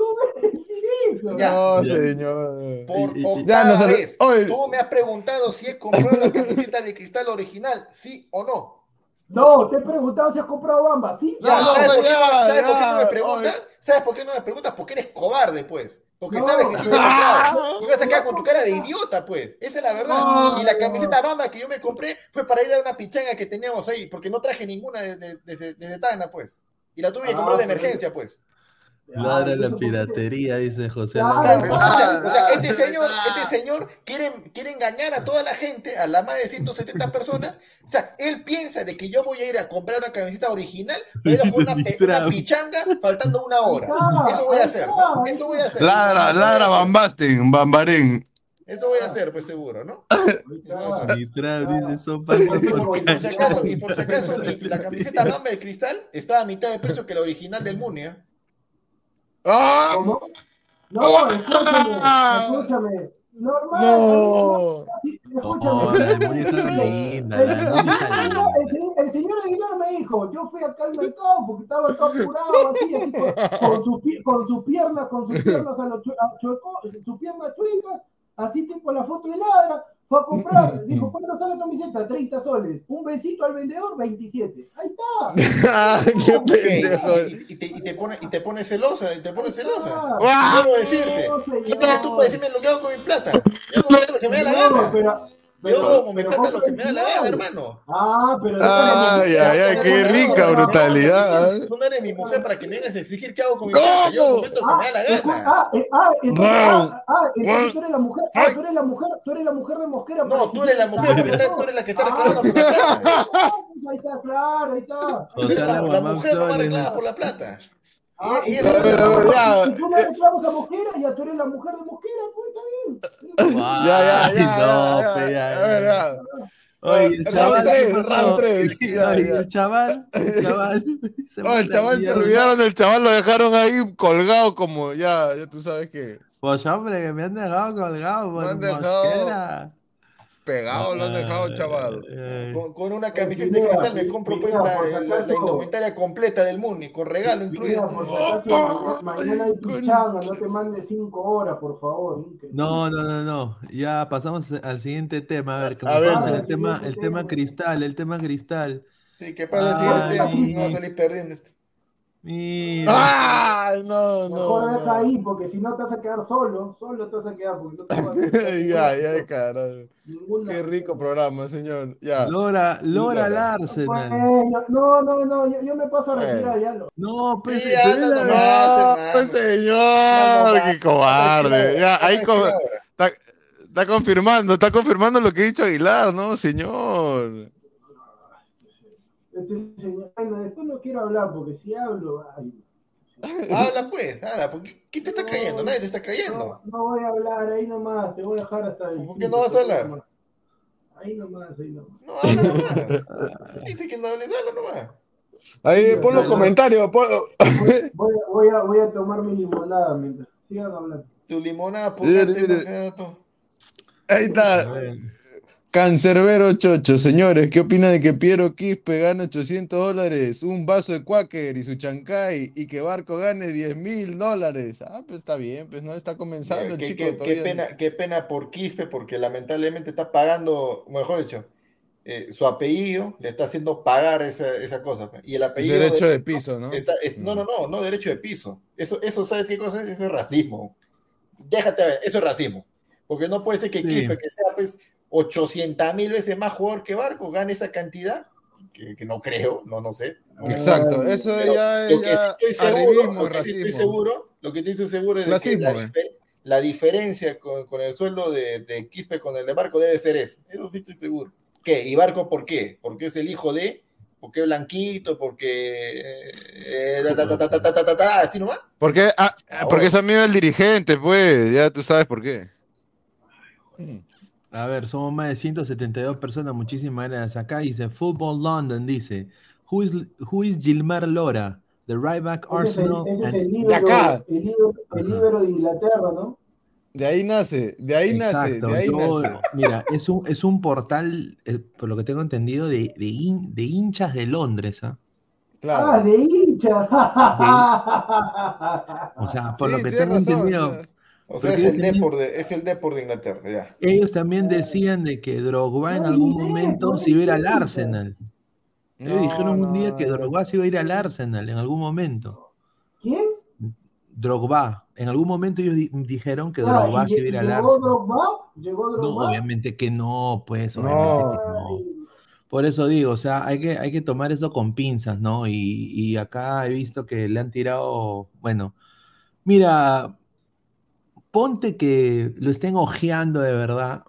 ¿Cómo decir eso? no, señor. Por octava vez, tú me has preguntado si he comprado la camiseta de cristal original, ¿sí o no? No, te he preguntado si has comprado Bamba, ¿sí? Ya, ¿sabes, por, qué, ¿sabes por qué no me preguntas? ¿Sabes por qué no me preguntas? Porque eres cobarde, pues. Porque sabes que si tú vas a quedar con tu cara de idiota, pues. Esa es la verdad. y la camiseta Bamba que yo me compré fue para ir a una pichanga que teníamos ahí, porque no traje ninguna desde de, de, de, Tana, pues. Y la tuve que comprar de emergencia, pues. Ladra la piratería, dice José. Claro, o, sea, o sea, este señor, este señor quiere, quiere engañar a toda la gente, a la más de 170 personas. O sea, él piensa de que yo voy a ir a comprar una camiseta original, pero con una, una, pichanga faltando una hora. Eso voy a hacer. ¿no? Eso voy a hacer. Ladra, ladra Bambasten, Bambarén. Eso voy a hacer, pues seguro, ¿no? y por si acaso, y por si acaso la camiseta Mamba de cristal está a mitad de precio que la original del Munia. ¡Ah! ¿Cómo? No, escúchame, escúchame. Normal. No. Escúchame. El señor Aguilar me dijo, yo fui acá al mercado porque estaba todo apurado, así, así, con, su, con su pierna, con sus piernas a los chueco, su pierna chueca, así tipo la foto de ladra, fue a comprar, dijo, ¿cuánto está la camiseta? 30 soles. Un besito al vendedor, 27. Ahí está. ¡Qué pendejo! Y, te, y, te, pone, y te pone celosa, y te pone celosa. Quiero decirte, ¿quién eres tú para decirme lo que hago con mi plata? Yo hago lo que me da la gana. Pero, yo como me plata lo que me da la gana, hermano. Ah, pero. Ay, ay, ay, qué rica brutalidad. Tú no eres mi mujer para que me vengas a exigir qué hago con mi plata. Yo me da la gana. Ah, ah, entonces tú eres la mujer. Ah, tú eres la mujer, tú eres la mujer de Mosquera. No, tú eres la mujer tú eres la que está reclamando por la plata. Ahí está, claro, ahí está. La mujer no va arreglada por la plata. Ah, y, eso, pero, ya, tú me reclamas a Mosquera, ya tú eres la mujer de Mosquera, pues está bien. ya, ya, ya. No, ya, ya, Oye, el chaval, round 3, el chaval, el chaval, se oh, el chaval se olvidaron del chaval, lo dejaron ahí colgado como ya, ya tú sabes que. Pues hombre, que me han dejado colgado, me han dejado pegado lo han dejado, chaval. Con, con una camiseta de cristal me compro pues, la, la, la, indumentaria completa del Muni, con regalo incluido. mañana hay pichanga, no te mandes cinco horas, por favor. No, no, no, no. Ya pasamos al siguiente tema. A ver, ¿cómo a ver, el, tema, el tema cristal, el tema cristal. Sí, ¿qué pasa? El siguiente tema, no va a salir perdiendo esto. Mira. ¡Ay, no, no! Mejor deja ahí, porque si no te vas a quedar solo. Solo te vas a quedar, porque no te vas a hacer. ya, ya, carajo. Qué rico programa, señor. Ya. Lora, Lora Larsen. No, no, no, yo, yo, me paso a retirar ya. No, pues, sí, ya, no, no, pues señor, qué cobarde. Ya, ahí está, está confirmando, está confirmando lo que ha dicho Aguilar, ¿no, señor? Este señor, bueno, después no quiero hablar porque si hablo, ay, Habla pues, habla, porque ¿quién te está cayendo? Nadie te está cayendo. No, no, voy a hablar, ahí nomás, te voy a dejar hasta el. ¿Por qué no vas a hablar? Ahí nomás, ahí nomás. No, habla nomás. Dice que no hable, habla nomás. Ahí, pon los comentarios. Pon... Voy, voy, a, voy a tomar mi limonada mientras sigan hablando. Tu limonada, póngate, Ahí está. Cancerbero Chocho, señores, ¿qué opina de que Piero Quispe gane 800 dólares, un vaso de Quaker y su chancay, y que Barco gane 10 mil dólares? Ah, pues está bien, pues no está comenzando, ¿Qué, chico. Qué, pena, qué pena por Quispe, porque lamentablemente está pagando, mejor dicho, eh, su apellido le está haciendo pagar esa, esa cosa. Pues, y el apellido. Derecho de, piso, ¿no? no, no, no, no, derecho de piso. Eso, eso ¿sabes qué cosa es? Eso es racismo. Déjate ver, eso es racismo. Porque no puede ser que Quispe, que sea pues 800 mil veces más jugador que Barco gane esa cantidad, que, que no creo, no, no sé. Exacto, eso ya, lo que estoy seguro, lo que estoy seguro, lo que estoy seguro es que la, la, diferencia con, con, el sueldo de, de, Quispe con el de Barco debe ser ese, eso sí estoy seguro. ¿Qué? ¿Y Barco por qué? Porque es el hijo de, porque es blanquito, porque eh, así nomás. Porque, ah, porque es amigo del dirigente, pues, ya tú sabes por qué. A ver, somos más de 172 personas, muchísimas gracias. Acá dice Football London, dice, who is, who is Gilmar Lora? The right back Arsenal. Ese es el, libro, de acá. El, libro, el libro, de Inglaterra, ¿no? De ahí nace, de ahí nace, de ahí nace. Mira, es un, es un portal, eh, por lo que tengo entendido, de, de, hin, de hinchas de Londres, ¿ah? Claro. Ah, de hinchas. o sea, por sí, lo que tengo razón, entendido, o sea, es el, Depor de, es el Depor de Inglaterra, ya. Ellos también decían de que Drogba en algún momento se iba a ir al Arsenal. Ellos no, dijeron un día que Drogba se iba a ir al Arsenal en algún momento. ¿Quién? Drogba. En algún momento ellos dijeron que ah, Drogba se iba a ir al Arsenal. ¿Llegó Drogba? ¿Llegó Drogba? No, obviamente que no, pues, obviamente que no. Por eso digo, o sea, hay que, hay que tomar eso con pinzas, ¿no? Y, y acá he visto que le han tirado, bueno, Mira, ponte que lo estén ojeando de verdad.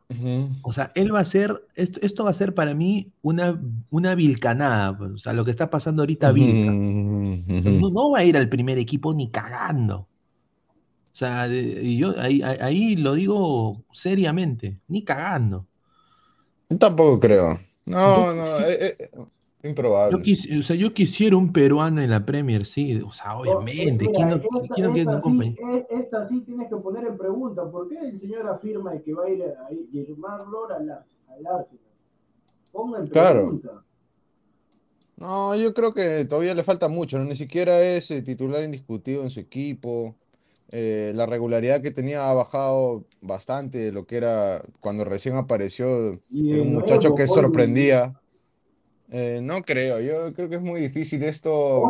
O sea, él va a ser, esto, va a ser para mí una, una vilcanada. Pues, o sea, lo que está pasando ahorita Vilca. no, va a ir al primer equipo ni cagando. O sea, yo ahí, ahí, lo digo seriamente, ni cagando. Tampoco creo. No, no, eh, eh, improbable. Yo, o sea, yo quisiera un peruano en la Premier, sí. O sea, obviamente. esta, no, esta, sí, esta, sí, tienes que poner en pregunta. ¿Por qué el señor afirma que va a ir a, Germán Lora al, Arsenal? Ponga en pregunta. No, yo creo que todavía le falta mucho, ¿no? Ni siquiera es eh, titular indiscutido en su equipo. Eh, la regularidad que tenía ha bajado bastante de lo que era cuando recién apareció. un muchacho que sorprendía. Eh, no creo, yo creo que es muy difícil esto.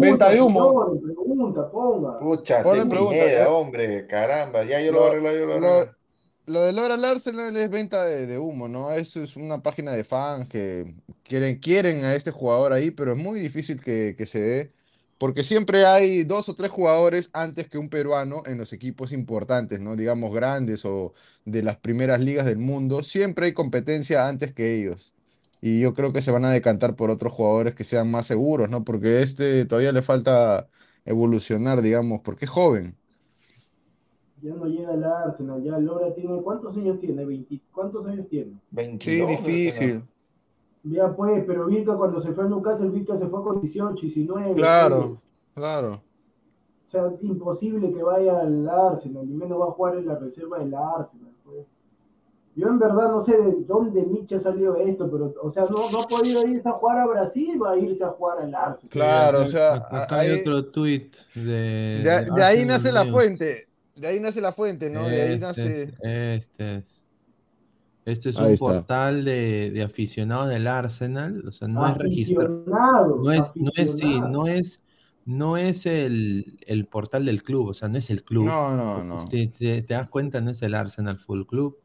venta de humo. Pregunta, ponga. Pucha, pregunta, ¿eh? hombre, caramba, ya yo lo, voy a arreglar, yo lo arreglo. Lo de Laura Arsenal es venta de, humo, ¿no? Eso es una página de fans que quieren, quieren a este jugador ahí, pero es muy difícil que, que se dé porque siempre hay dos o tres jugadores antes que un peruano en los equipos importantes, ¿no? Digamos grandes o de las primeras ligas del mundo. Siempre hay competencia antes que ellos. Y yo creo que se van a decantar por otros jugadores que sean más seguros, ¿no? Porque este todavía le falta evolucionar, digamos, porque es joven. Ya no llega al Arsenal, ya Lora tiene, ¿cuántos años tiene? ¿Cuántos años tiene? 22, sí, difícil. Ya pues, pero Virka cuando se fue a Newcastle, Virka se fue con 18, 19. Claro, claro. O sea, es imposible que vaya al Arsenal, ni menos va a jugar en la reserva del Arsenal. Pues. Yo en verdad no sé de dónde Micha salió esto, pero, o sea, no, no ha podido irse a jugar a Brasil, va a irse a jugar al Arsenal. Claro, o sea, acá hay otro tweet de... De, ahí nace la fuente, de ahí nace la fuente, ¿no? de ahí este nace... este es. Este es un portal de, aficionados del Arsenal, o sea, no es registrado. No es, no es, sí, no es, no es el, el, portal del club, o sea, no es el club. No, no, no. Te, te, das cuenta, no es el Arsenal Full Club.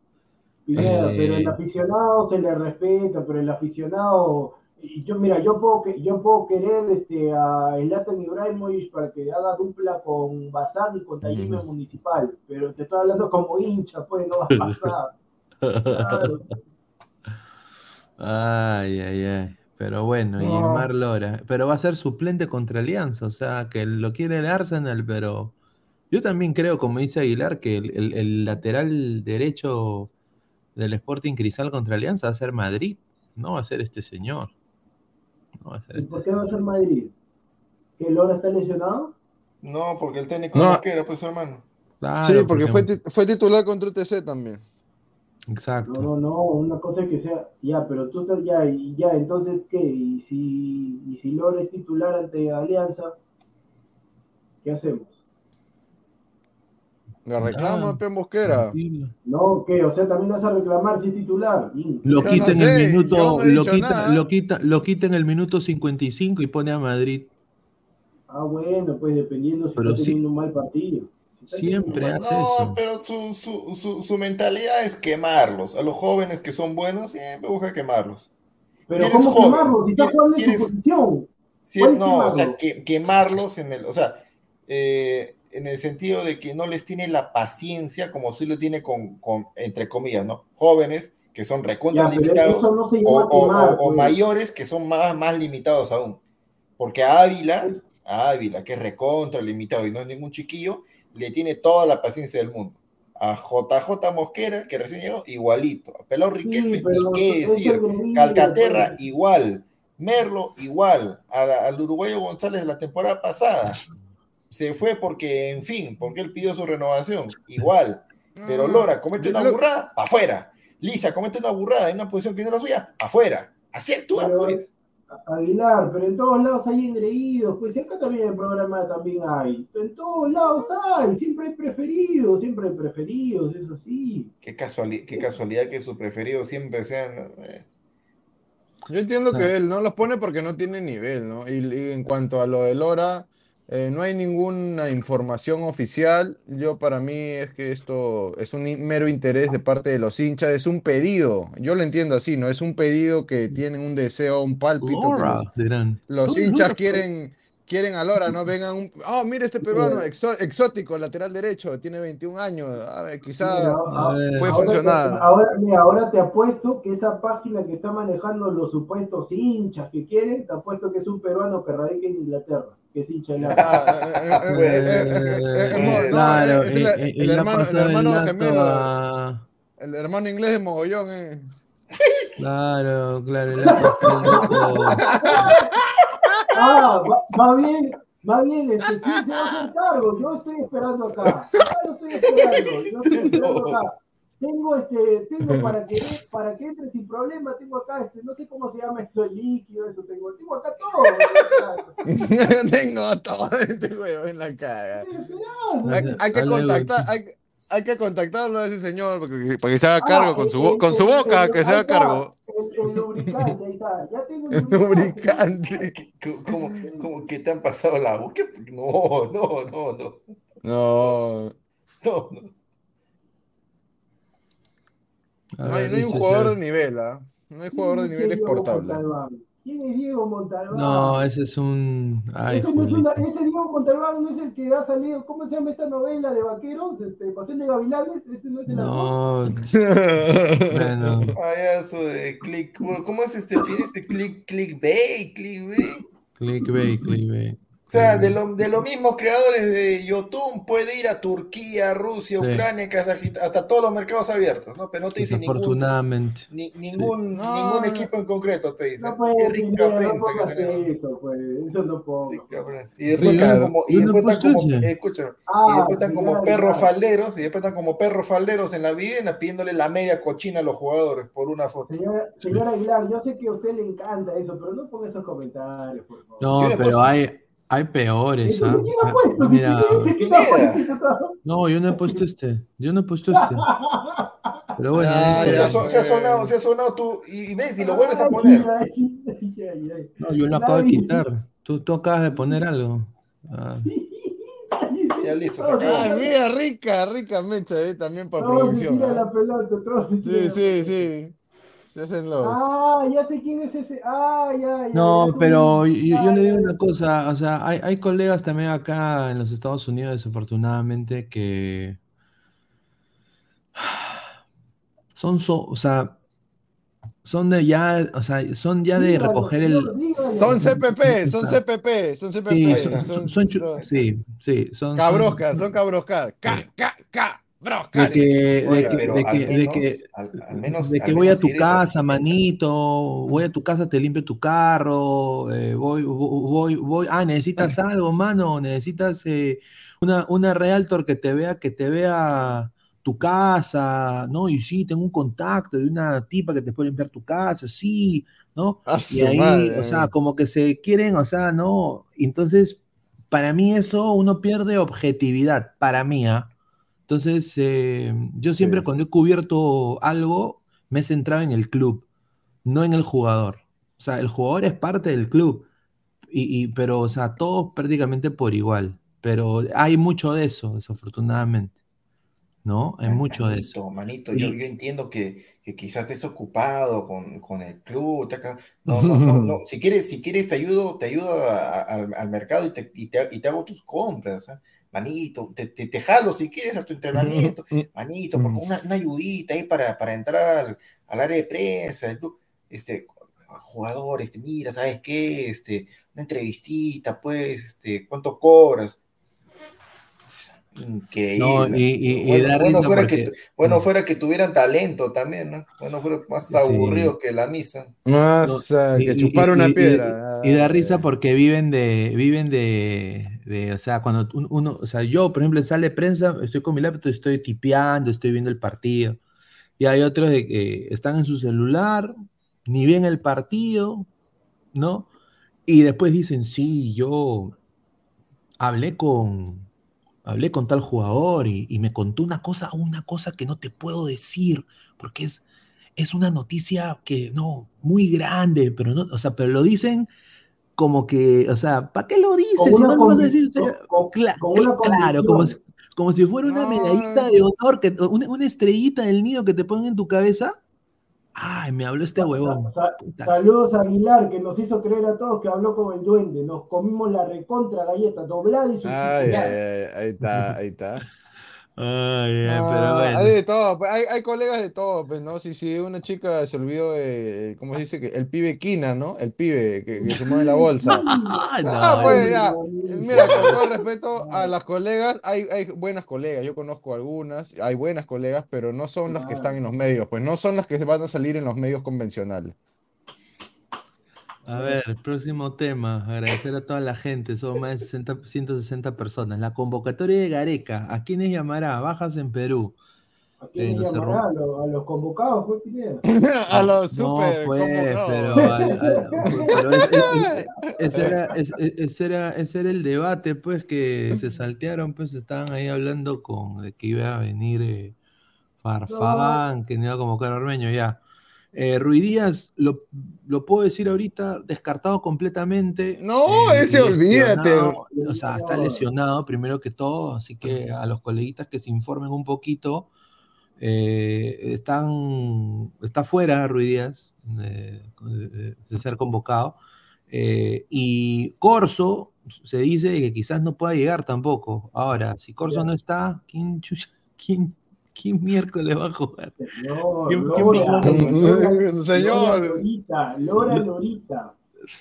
Pero el eh, aficionado se le respeta, pero el aficionado, yo mira, yo puedo, yo puedo querer este, a Elatan Ibrahimovic para que haga dupla con Bazán y con Tayime Municipal, pero te estoy hablando como hincha, pues no va a pasar. Ay, ay, ay. Pero bueno, y Mar Lora. Pero va a ser suplente contra Alianza, o sea, que lo quiere el Arsenal, pero yo también creo, como dice Aguilar, que el, lateral derecho del Sporting Cristal contra Alianza va a ser Madrid, no va a ser este señor. No va a ser este ¿Por qué va a ser Madrid? ¿Que Lora está lesionado? No, porque el técnico no, quiere, pues hermano. sí, porque, Fue, fue titular contra UTC también. Exacto. No, no, no, una cosa que sea, ya, pero tú estás ya, y ya, entonces, ¿qué? Y si, y si Lore es titular ante Alianza, ¿qué hacemos? La reclama, Pe Mosquera. No, ¿qué? O sea, también vas a reclamar si es titular. Lo quita en el minuto, lo quita, lo quita, lo quita en el minuto 55 y pone a Madrid. Ah, bueno, pues dependiendo si está teniendo un mal partido. Siempre hace no, pero su, su, su, mentalidad es quemarlos. A los jóvenes que son buenos, siempre busca quemarlos. Pero si ¿cómo quemarlos? Si, está jugando en su posición. no, o sea, quemarlos en el, o sea, eh, en el sentido de que no les tiene la paciencia como si lo tiene con, con entre comillas, ¿no? Jóvenes que son recontra limitados o, pues. mayores que son más, más limitados aún. Porque a Ávila, a Ávila, que es recontra limitado y no es ningún chiquillo, le tiene toda la paciencia del mundo. A JJ Mosquera, que recién llegó, igualito. A Pelón Riquelme, qué decir. Calcaterra, igual. Merlo, igual. al uruguayo González de la temporada pasada. Se fue porque, en fin, porque él pidió su renovación. Igual. Pero Lora comete una burrada, afuera. Lisa comete una burrada en una posición que no es la suya, afuera. Así actúa, pues. Aguilar, pero en todos lados hay engreídos, pues acá también en el programa también hay. En todos lados hay, siempre hay preferidos, siempre hay preferidos, eso sí. Qué, qué casualidad que sus preferidos siempre sean. Eh. Yo entiendo que él no los pone porque no tiene nivel, ¿no? y en cuanto a lo de Lora, eh, no hay ninguna información oficial. Yo para mí es que esto es un mero interés de parte de los hinchas, es un pedido. Yo lo entiendo así, ¿no? Es un pedido que tienen un deseo, un pálpito. los, hinchas quieren, quieren a Lora, ¿no? Vengan un. Oh, mira este peruano exótico, lateral derecho, tiene 21 años. A ver, quizás puede funcionar. ahora, mira, ahora te apuesto que esa página que está manejando los supuestos hinchas que quieren, te apuesto que es un peruano que radica en Inglaterra, que es hincha de la. Claro, el hermano, el hermano gemelo. El hermano inglés de Mogollón, eh. Claro, claro. ah, va, bien, va bien, este, ¿quién se va a hacer cargo? Yo estoy esperando acá. Yo estoy esperando, yo estoy esperando acá. Tengo este, tengo para que para que entre sin problema, tengo acá este, no sé cómo se llama eso, el líquido, eso tengo, tengo acá todo. tengo todo este huevo en la cara. Hay, hay, que contactar, hay, hay que contactarlo a ese señor para que se haga cargo con, su, con su boca, que se haga cargo. El, lubricante, ahí está. Ya tengo el lubricante. ¿Cómo, cómo que te han pasado la boca? No, no, no, no. No. No, no. No hay, no hay un jugador de nivel, ¿ah? No hay jugador de nivel exportable. ¿Quién es Diego Montalbán? No, ese es un. ese, no es ese, Diego Montalbán no es el que ha salido. ¿Cómo se llama esta novela de vaqueros? Este, Pasión de Gavilanes. Ese no es el No. bueno. Payaso de click. ¿Cómo es este? Ese click, clickbait, clickbait. Clickbait, clickbait. O sea, de, lo, de los mismos creadores de YouTube puede ir a Turquía, Rusia, Ucrania, Kazajistán, hasta todos los mercados abiertos, ¿no? Pero no te dice ningún, ni, ningún, ningún equipo en concreto, te dice. No puede, rica prensa no que eso, pues, eso no puedo. Y después están como, y después están como, escúchame, ah, y después están como perros falderos, y después están como perros falderos en la vida pidiéndole la media cochina a los jugadores por una foto. Señora, Aguilar, yo sé que a usted le encanta eso, pero no ponga esos comentarios, por favor. No, pero hay hay peores. ¿ah? No, yo no he puesto este. Yo no he puesto este. Pero bueno. se, ha sonado, se ha sonado tú. Y ves, y lo vuelves a poner. No, yo lo acabo de quitar. Tú, tú acabas de poner algo. Ah. Ya listo. Ah, mira, rica, rica mecha eh, también para producción. sí, sí, sí. Se hacen los. Ah, ya sé quién es ese. Ah, ya, ya. No, pero yo, le digo una cosa. O sea, hay, hay colegas también acá en los Estados Unidos, desafortunadamente, que. Son, so, o sea, son de ya, o sea, son ya de recoger el. Son CPP, son CPP, son CPP. Sí, son, son, sí, sí, son. Cabrosca, son cabrosca. K, K, K de que, de que, voy a tu casa, manito, voy a tu casa, te limpio tu carro, eh, voy, voy, voy, ah, necesitas algo, mano, necesitas eh, una, una realtor que te vea, que te vea tu casa, ¿no? Y sí, tengo un contacto de una tipa que te puede limpiar tu casa, sí, ¿no? y ahí, o sea, como que se quieren, o sea, ¿no? Entonces, para mí eso uno pierde objetividad, para mí, ¿ah? Entonces, eh, yo siempre cuando he cubierto algo, me he centrado en el club, no en el jugador. O sea, el jugador es parte del club, y, pero, o sea, todos prácticamente por igual. Pero hay mucho de eso, desafortunadamente. ¿No? Hay mucho de eso. Manito, yo, yo entiendo que, que, quizás estés ocupado con, con el club. no, no, no, no, Si quieres, si quieres te ayudo, te ayudo al mercado y te, y te, y te hago tus compras. ¿eh? Manito, te, te, jalo si quieres a tu entrenamiento, manito, una, una, ayudita ahí para, para entrar al, al, área de prensa, este, jugador, este, mira, ¿sabes qué? Este, una entrevistita, pues, este, ¿cuánto cobras? Increíble. No, y, bueno, fuera que, bueno, fuera que tuvieran talento también, ¿no? Bueno, fuera más aburrido que la misa. Más que chupar una piedra. Y, da risa porque viven de, viven de, o sea, cuando uno, o sea, yo, por ejemplo, sale prensa, estoy con mi laptop, estoy tipeando, estoy viendo el partido. Y hay otros de que están en su celular, ni ven el partido, ¿no? Y después dicen, sí, yo hablé con, hablé con tal jugador y, me contó una cosa, una cosa que no te puedo decir, porque es, es una noticia que, no, muy grande, pero no, o sea, pero lo dicen como que, o sea, ¿para qué lo dices? Si no lo vas a decir, claro, como si, como si fuera una medallita de honor, que, una, estrellita del nido que te ponen en tu cabeza. Ay, me habló este huevón. saludos a Aguilar, que nos hizo creer a todos que habló con el duende. Nos comimos la recontra galleta, doblada y su. Ay, ahí está, ahí está. Ay, pero bueno. Hay de todo, pues, hay, hay, colegas de todo, pues, ¿no? Si, si una chica se olvidó de, ¿cómo se dice? El pibe quina, ¿no? El pibe que, se mueve la bolsa. ah, pues ya. Mira, con todo respeto a las colegas, hay, hay buenas colegas, yo conozco algunas, hay buenas colegas, pero no son las que están en los medios, pues no son las que van a salir en los medios convencionales. A ver, próximo tema. Agradecer a toda la gente. Son más de 160 personas. La convocatoria de Gareca. ¿A quiénes llamará? Bajas en Perú. ¿A quiénes eh, llamará? ¿A los, convocados? Pues, a los super no, pues, pero, ese, era, ese, era, ese era el debate, pues, que se saltearon, pues, estaban ahí hablando con de que iba a venir eh, Farfán, que iba a convocar a Ormeño, ya. Eh, Díaz, lo, puedo decir ahorita, descartado completamente. No, eh, ese olvídate. O sea, está lesionado primero que todo, así que a los coleguitas que se informen un poquito. Eh, están, está fuera Ruidíaz de, de, ser convocado. Eh, y Corso se dice que quizás no pueda llegar tampoco. Ahora, si Corso no está, ¿quién, quién, ¿Quién miércoles va a jugar? señor. Lorita, Lora Lorita.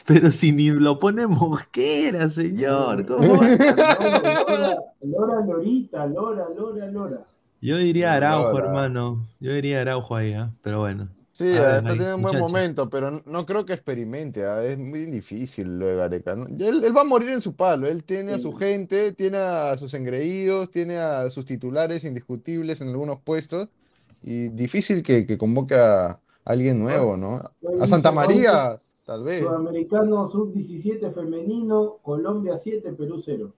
Pero si ni lo pone Mosquera, señor. ¿Cómo Lora, Lora Lorita, Lora, Lora, Lora. Yo diría Araujo, hermano. Yo diría Araujo ahí, ¿eh? pero bueno. Sí, está teniendo un buen momento, pero no creo que experimente. ¿ah? Es muy difícil lo de Gareca. Él, va a morir en su palo. Él tiene a su gente, tiene a sus engreídos, tiene a sus titulares indiscutibles en algunos puestos. Y difícil que, convoque a alguien nuevo, ¿no? A Santa María, tal vez. Sudamericano sub-17 femenino, Colombia 7, Perú 0.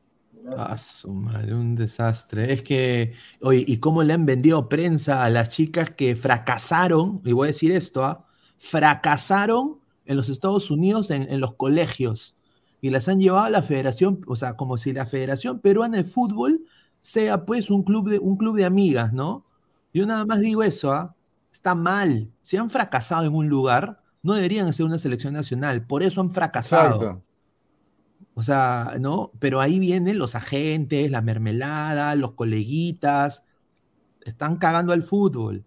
Ah, su madre, un desastre. Es que, oye, ¿y cómo le han vendido prensa a las chicas que fracasaron? Y voy a decir esto, ¿ah? Fracasaron en los Estados Unidos en, los colegios y las han llevado a la federación, o sea, como si la Federación Peruana de Fútbol sea pues un club de, un club de amigas, ¿no? Yo nada más digo eso, ¿ah? Está mal. Si han fracasado en un lugar, no deberían hacer una selección nacional. Por eso han fracasado. Exacto. O sea, ¿no? Pero ahí vienen los agentes, la mermelada, los coleguitas. Están cagando al fútbol.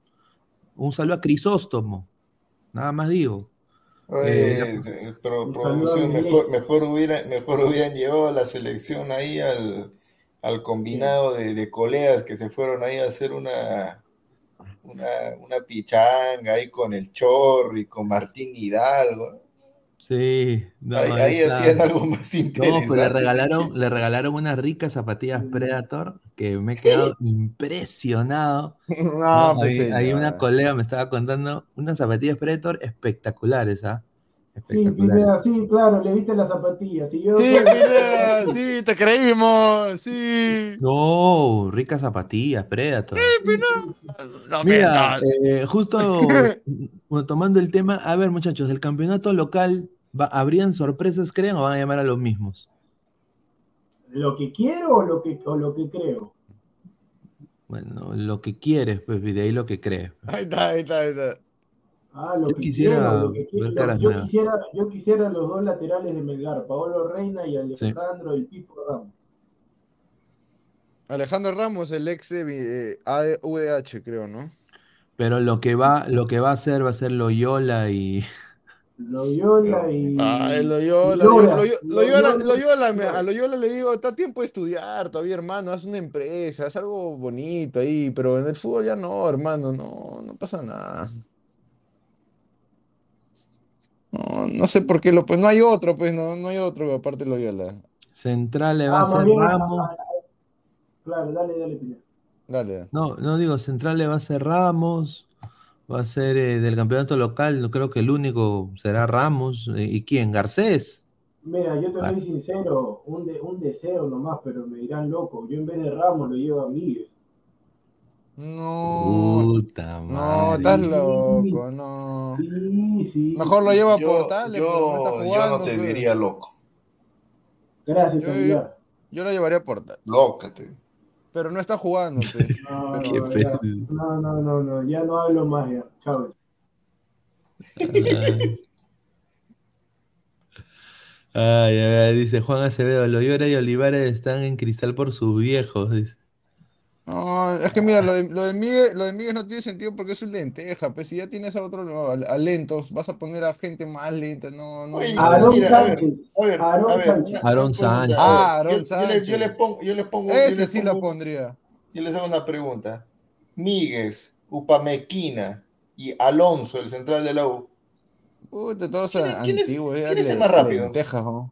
Un saludo a Crisóstomo. Nada más digo. Eh, pero mejor, hubiera, mejor hubieran llevado la selección ahí al, combinado de, colegas que se fueron ahí a hacer una, una, una pichanga ahí con el Chorri, con Martín Hidalgo. Sí, ahí, hacían algo más interesante. No, pues le regalaron, le regalaron unas ricas zapatillas Predator que me he quedado impresionado. No, pues ahí, una colega me estaba contando unas zapatillas Predator espectaculares, ¿ah? Sí, Pineda, sí, claro, le viste las zapatillas. sí, Pineda, sí, te creímos, sí. No, ricas zapatillas, Predator. Sí, No, Mira, eh, justo tomando el tema, a ver, muchachos, el campeonato local, ¿habrían sorpresas, creen, o van a llamar a los mismos? ¿Lo que quiero o lo que, o lo que creo? Bueno, lo que quieres, pues, de ahí lo que crees. Ahí está, ahí está, ahí está. Ah, lo yo que quisiera, yo, quisiera yo quisiera los dos laterales de Melgar, Paolo Reina y Alejandro el Pipo Ramos. Alejandro Ramos, el ex eh, AVH, creo, ¿no? Pero lo que va, lo que va a hacer va a ser Loyola y. Loyola y. Ay, Loyola. Loyola, Loyola, a Loyola le digo, está tiempo de estudiar todavía, hermano. Haz una empresa, haz algo bonito ahí, pero en el fútbol ya no, hermano, no, no pasa nada. No, no sé por qué lo pues no hay otro, pues no, no hay otro aparte de Loyola. Central le va a ser Ramos. Claro, dale, dale, Dale. No, no digo, Central le va a ser Ramos, va a ser eh, del campeonato local, no creo que el único será Ramos. Eh, ¿Y quién? ¿Garcés? Mira, yo te soy sincero, un, un deseo nomás, pero me dirán loco. Yo en vez de Ramos lo llevo a Miguel. No. Puta madre. No, estás loco, no. Sí, sí. Mejor lo lleva a Portales, yo, no está jugando. Yo no te diría loco. Gracias, yo, yo, yo, lo llevaría a Portales. Lócate. Pero no está jugando. No, no, no, no, no, ya no hablo más ya. Chao. Ay, ay, ay, dice Juan Acevedo, Loyola y Olivares están en cristal por sus viejos. dice. No, es que mira, lo de, lo de Miguel, lo de Miguel no tiene sentido porque es un lenteja, pues si ya tienes a otro, no, a, a lentos, vas a poner a gente más lenta, no, no. Oye, no. Aarón mira, a ver, Sánchez. a ver, Aarón a ver, Sánchez. una- pregunta, Sánchez. Ah, Aarón yo- yo le- Sánchez. Yo le pongo, yo le pongo, yo Ese sí lo pongo- pondría. Yo les hago una pregunta. Míguez, Upamequina y Alonso, el central de la U. Puta, todos ¿Quién es- quién es- antiguos, quién es el más rápido? lentejas, ¿no?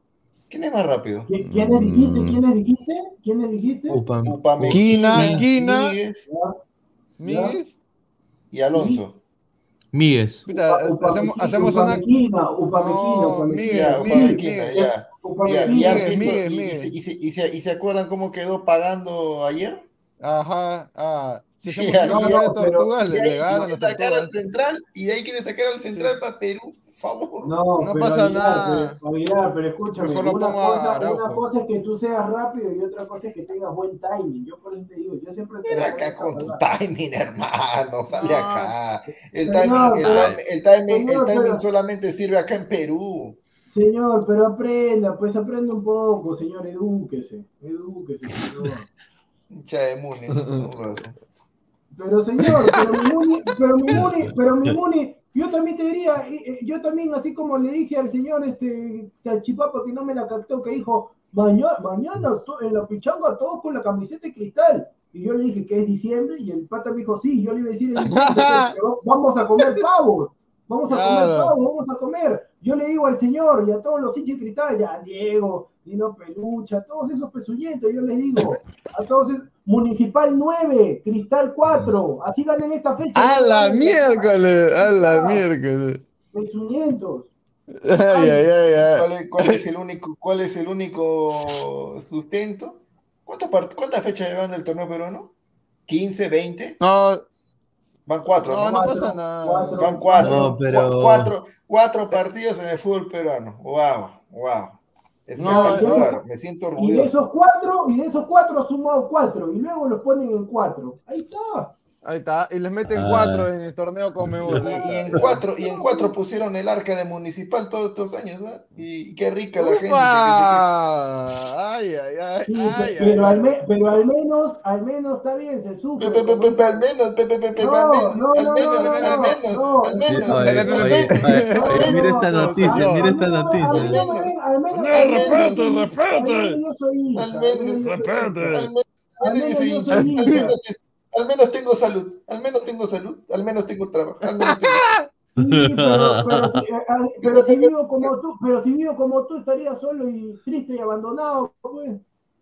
¿Quién es más rápido? ¿Quién, quién le dijiste? Mm. ¿Quién le dijiste? ¿Quién le dijiste? Upam. Quina, Quina, Míguez, Míguez y Alonso. Míguez. hacemos hacemos una. Upamequina, Míguez, ya. ¿Y se acuerdan cómo quedó pagando ayer? Ajá, ah. Si se yeah, no, tortugas, le llegaron. Sacar al central y de ahí quiere sacar al central para Perú favor. No, No pasa Aguilar, nada. Pero, Aguilar, pero escúchame, Mejor lo una pongo cosa, Araujo. una cosa es que tú seas rápido y otra cosa es que tengas buen timing. Yo por eso te digo, yo siempre te Ven voy a acá con tu timing, hermano, sale No. acá. El timing, el pero- timing, el timing, el señor, timing pero- solamente sirve acá en Perú. Señor, pero aprenda, pues aprenda un poco, señor, edúquese, edúquese, señor. Hincha de Muni. Pero señor, pero mi Muni, pero mi Muni, pero mi Muni, yo también te diría, eh, yo también, así como le dije al señor este Chachipapa que no me la captó, que dijo, mañana, mañana en la pichanga todos con la camiseta de cristal. Y yo le dije que es diciembre, y el pata me dijo, sí, yo le iba a decir en diciembre, pero vamos a comer pavo, vamos a comer pavo, vamos a comer. Yo le digo al señor y a todos los hinchas de cristal, ya Diego, Dino Pelucha, a todos esos pezuñentos, yo les digo, a todos esos, Municipal 9, Cristal 4, así ganen esta fecha. A la miércoles, a la miércoles. Ay, ay, ay, ay. ¿Cuál es, cuál es el único, cuál es el único sustento? ¿Cuántas, cuántas fechas llevan del torneo peruano? ¿15, 20? No, Van cuatro, no, ¿no? no pasa nada. cuatro. Van cuatro. No, pero- Cu- cuatro, cuatro partidos en el fútbol peruano. Wow, wow. Espectacular, me siento Y de orgulloso. esos cuatro, y de esos cuatro ha sumado cuatro, y luego los ponen en cuatro. Ahí está. Ahí está, y les meten Ah. cuatro en el torneo Conmebol. Y, y en cuatro, y en cuatro pusieron el arca de municipal todos estos años, ¿verdad? Y qué rica la gente. Ay, ay, ay, Sí, ay, pero, ay, al me- pero al menos, al menos está bien, se sufre. Pe- pe- pe- pe- al menos, pe- pe- pe- pe- No, al menos, no, al no, menos, no, al no, menos, mira esta No, noticia, mira esta Al menos- noticia. al menos- al menos- No, al menos respete. al menos Al menos, tengo salud, al menos tengo salud, al menos tengo trabajo, al menos tengo... Sí, pero, pero, si, pero si vivo como tú, pero si vivo como tú estaría solo y triste y abandonado, pues.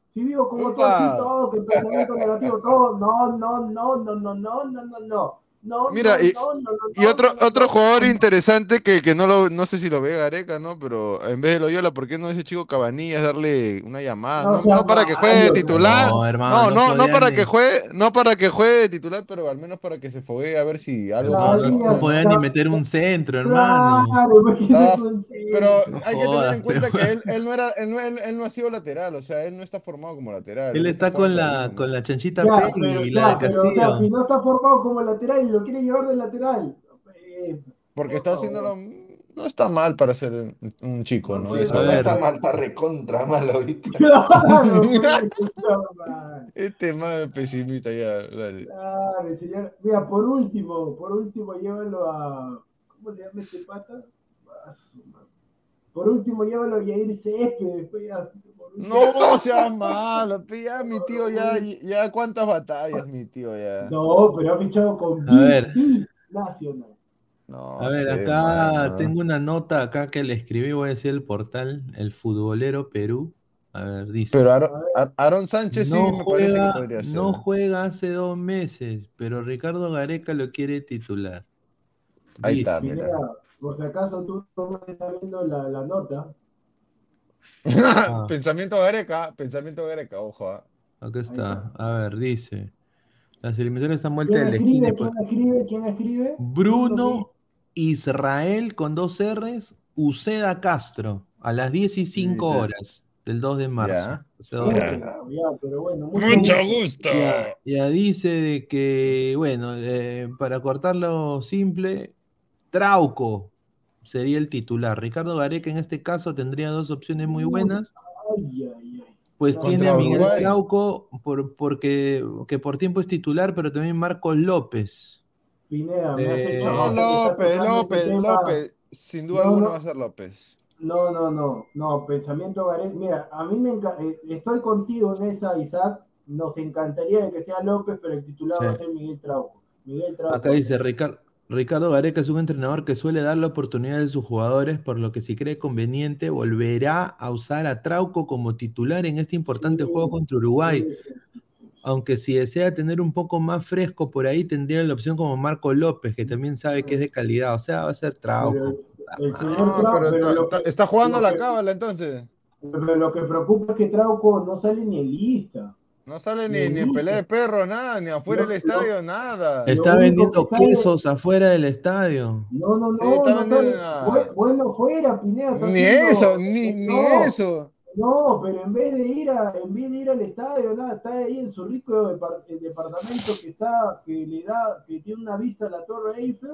Si vivo como tú así, todo, que pensamiento negativo, todo, no, no, no, no, no, no, no, no, no. No, Mira, no, y- no, no, no, Y otro, otro no. jugador interesante que, que no lo, no sé si lo ve Gareca, ¿no? Pero en vez de Loyola, ¿por qué no ese chico Cabanillas darle una llamada? No No, sea no para que juegue titular. No, No, hermano, no, no, para ni- que juegue, no para que juegue titular, pero al menos para que se foguee a ver si algo Claro, funciona. No podían ni meter un centro, hermano. Claro, porque Ah, se concentra. Pero hay que tener en cuenta pero- que él, él no era, él no, él, él no ha sido lateral, o sea, él no está formado como lateral. Él está con formado la, como- con la chanchita Ya, Peggy pero, y ya, la de pero, o sea, Castillo. si no está formado como lateral y lo quiere llevar de lateral, eh, Porque por está haciéndolo. No está mal para ser un, un chico, ¿no? Sí, no, está ver. mal, está recontra mal ahorita. Claro, mal. Este más pesimista ya, dale. Claro, señor. Mira, por último, por último, llévalo a. ¿Cómo se llama este pata? Ah. Por último, llévalo a Yair Céspedes. pues, ya. No sea malo, ya mi tío ya, ya cuántas batallas, mi tío ya. No, pero ha fichado con A ver. Nacional. No A ver, sé, acá tengo una nota acá que le escribí, voy a decir el portal, el futbolero Perú. A ver, dice. Pero Aaron, Ar- Aaron Sánchez sí no me parece juega, que podría ser. no juega hace dos meses, pero Ricardo Gareca lo quiere titular. Ahí Dice, está, mira. Mira, por si acaso tú no estás viendo la, la nota. Ah. pensamiento Gareca, pensamiento Gareca, ojo. ah. Acá está. A ver, dice. Las eliminatorias están ¿Quién vueltas de la esquina. pues- ¿Quién escribe? ¿Quién escribe? Bruno Israel con dos R's, Uceda Castro, a las 10 y 5 Sí, sí. horas del 2 de marzo. Ya. O sea, dos Ya, días. ya, pero bueno, mucho Mucho gusto. gusto. Ya, ya dice de que, bueno, eh, para cortarlo simple, Trauco, sería el titular. Ricardo Gareca en este caso tendría dos opciones muy buenas. Ay, ay, ay. Pues Contra tiene a Miguel Uruguay. Trauco por, porque que por tiempo es titular, pero también Marcos López. Pineda, me Eh, No, López, López. López. Sin duda No, alguna no. va a ser López. No, no, no, no, pensamiento Gareca. Mira, a mí me encanta, estoy contigo en esa, Isaac. Nos encantaría de que sea López, pero el titular Sí. va a ser Miguel Trauco. Miguel Trauco. Acá dice Ricar- Ricardo Gareca es un entrenador que suele dar la oportunidad a sus jugadores, por lo que si cree conveniente volverá a usar a Trauco como titular en este importante Sí, juego contra Uruguay. Sí, sí. Aunque si desea tener un poco más fresco por ahí, tendría la opción como Marco López, que también sabe que es de calidad. O sea, va a ser Trauco. Pero el señor No, Trauco, pero pero está, jugando la cábala entonces. Pero lo que preocupa es que Trauco no sale ni en lista. No sale Ni ni, en pelea de perro, nada, ni afuera No, del estadio, nada. Es- Está vendiendo quesos afuera del estadio. No, no, no. Sí, está no Bueno, fuera, Pineda. está Ni haciendo- eso, ni, ni No, eso. No, pero en vez de ir a, en vez de ir al estadio, nada, está ahí en su rico depar- el departamento que está, que le da, que tiene una vista a la Torre Eiffel.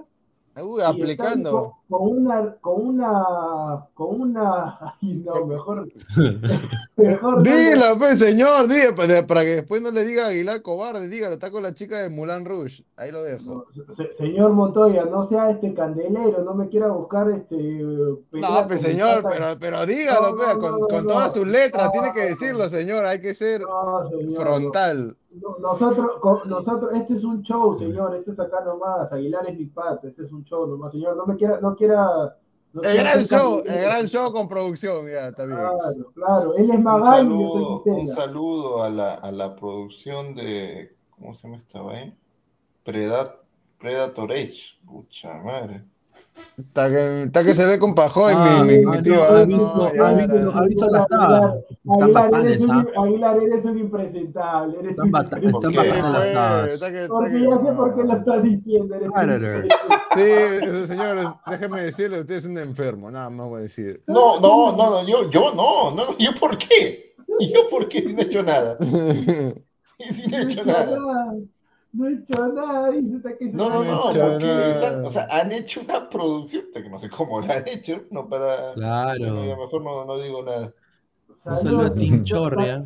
Uy, aplicando. Con, una, con una, con una, ay no, mejor, mejor. Dilo, pues, señor, diga, para, que después no le diga Aguilar cobarde, dígalo, está con la chica de Mulan Rouge. Ahí lo dejo. No, se- señor Montoya, no sea este candelero, no me quiera buscar este. No, pues señor, tata. pero, pero dígalo, No, pues, con, con todas sus letras, tiene que decirlo, señor, hay que ser señor, frontal. No, Nosotros, nosotros, este es un show, señor, este es acá nomás, Aguilar es mi pato, este es un show nomás, señor, no me quiera, no quiera. no El gran show, el gran show con producción, ya, está bien. Claro, claro, él es Un Magali y yo saludo, soy un saludo a la, a la producción de, ¿cómo se llama esta vaina? Predat, Predator Age, pucha madre. Está que, está que se ve con Pajoy, Ah, mi, mi, mi ah, tío. no, ah, ¿has no, visto- has ya. visto- has visto tablas? Están Aguilar, eres un, ¿ah? Impresentable, eres Están un bata- impresentable. están ¿Qué, bacanas las pues? que- está Porque que- ya sé por qué lo estás diciendo, eres. Sí, señores, déjeme decirle, usted es un enfermo, nada más voy a decir. No, no, no, no, yo, yo no, no, yo por qué? ¿Yo por qué? No he hecho nada. Si no he hecho nada. No he hecho nada, hasta que No, no, no, porque están- o sea, han hecho una producción, que no sé cómo la han hecho, no para... Claro. Bueno, ya mejor no, no digo nada. Un saludo a Saludos, Tim Chorria.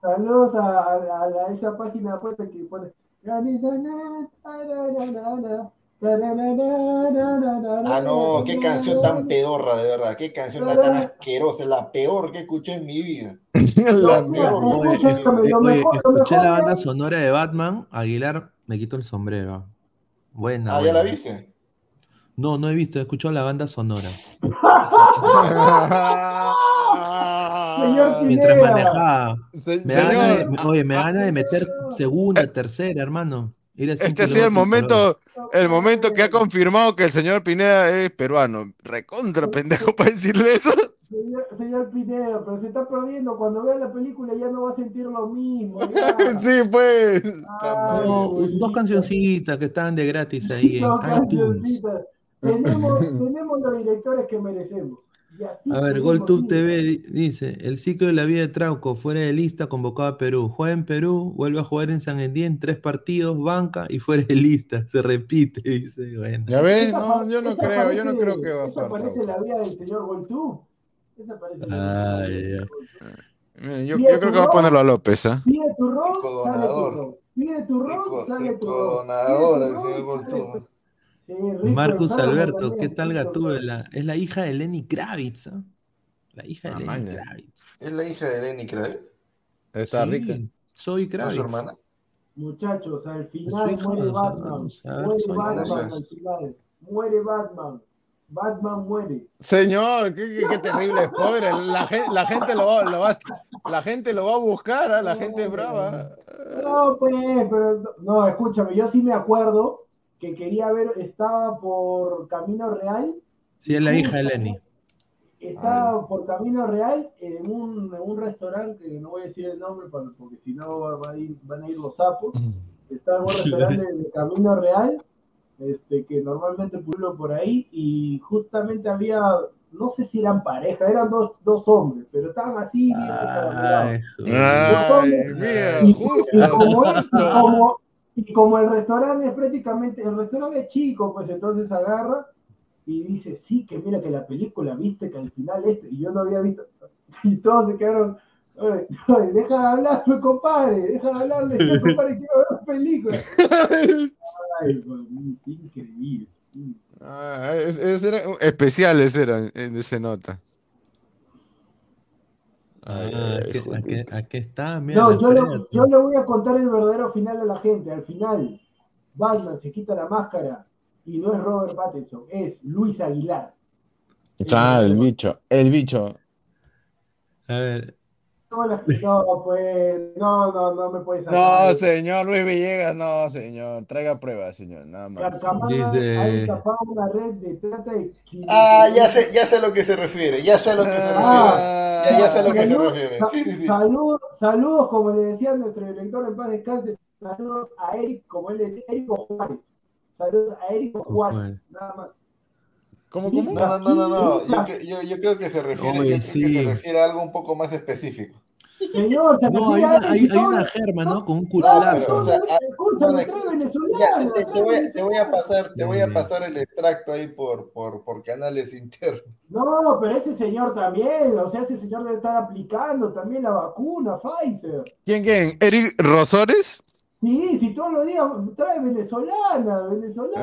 Saludos a, a- a esa página de apuestas que pone. Ah, no, qué canción tan pedorra, de verdad, qué canción la tan asquerosa, la peor que escuché en mi vida. La escúchame, eh, mejor- lo escuché la banda sonora de Batman. Aguilar, me quito el sombrero. Buena. Ah, ¿ya la viste? No, no he visto, he escuchado la banda sonora. Señor Mientras manejaba. Se- Me de- oye, me ah, ganas de meter segunda, tercera, hermano. Este ha sido el momento, el momento que ha confirmado que el señor Pineda es peruano. Recontra pendejo para decirle eso. Señor, señor Pineda, pero se está perdiendo. Cuando vea la película ya no va a sentir lo mismo. ya. Sí, pues. Ay, No, Dios. dos cancioncitas que estaban de gratis ahí en No, iTunes. cancioncitas. Tenemos, tenemos los directores que merecemos. A ver, GolTube. TV di- dice, el ciclo de la vida de Trauco, fuera de lista, convocado a Perú. Juega en Perú, vuelve a jugar en San Endien, tres partidos, banca y fuera de lista. Se repite, dice, bueno. ¿Ya ves? No, yo no creo, yo no creo que va a Esa jugar. parece la vida del señor GolTube. Esa parece la vida del ya. señor Eh, Yo, yo creo que va a ponerlo a López, ¿ah? Pide tu Rico sale tu donador. ron. Pide tu Rico, sale tu Pide el tu señor ron, sale tu- Sí, rico Marcus Alberto, ¿qué tal rico Gatúbela? Es la hija de Lenny Kravitz, ¿ah? La hija de Ah, Lenny maña. Kravitz. ¿Es la hija de Lenny Kravitz? Está Sí, rica. Soy ¿No es Kravitz. su hermana? Muchachos, al final hija, muere Batman. Muere Batman Gracias. al final. Muere Batman. Batman muere. Señor, qué, qué- qué terrible spoiler. La gente, la gente lo va, lo va- la gente lo va a buscar, ¿ah? la gente es brava. No, pues, pero no, escúchame, yo sí me acuerdo que quería ver, estaba por Camino Real, Sí, es la hija de. Lenny. estaba por Camino Real en un, en un restaurante, que no voy a decir el nombre para- porque si no va a ir- van a ir los sapos. Estaba en un restaurante de Camino Real, este, que normalmente pueblo por ahí, y justamente había, no sé si eran pareja, eran dos, dos hombres, pero estaban así bien Ay, joder. Ay, mira, Y, justo, y como, es- y justo. como- y como el restaurante es prácticamente, el restaurante es chico, pues entonces agarra y dice, sí, que mira que la película, viste que al final esto, y yo no había visto, y todos se quedaron, "Oye, oye, deja de hablarme, compadre, deja de hablarle, yo, compadre, quiero ver la película. Ay, man, increíble. Ah, es- ese era especiales eran en ese nota. Ay, Ah, ay, aquí, aquí está, mira. No, yo le, estrella. yo le voy a contar el verdadero final a la gente. Al final, Batman se quita la máscara y no es Robert Pattinson, es Luis Aguilar. Ah, el bicho, el bicho. A ver, No, pues, no, no, no me puedes No, señor Luis Villegas, no, señor. Traiga pruebas, señor, nada más. Dice- una red de trata de... Ah, ya sé, ya sé a lo que se refiere, ya sé a lo que se refiere. Ah, Ya, ya sé a lo que se refiere. sa- Sí, sí, sí. Saludos, saludos, como le decía nuestro director en paz descanse, saludos a Eric, como él le decía, Érico Juárez. Saludos a Juárez, Juárez. nada más. ¿Cómo, cómo? No, no, no, no, no. Yo, yo, yo creo que se refiere, Oye, que se refiere a algo un poco más específico. Señor, se no, hay una, hay, hay una germa, ¿no? Con un Claro, pero, culatazo. o sea, ah, te, voy, a- te voy a venezolano. pasar, te voy a pasar el extracto ahí por, por, por canales internos. No, pero ese señor también, o sea, ese señor debe estar aplicando también la vacuna Pfizer. ¿Quién, quién? ¿Eric Rosores? Sí, si todos los días trae venezolana, venezolana.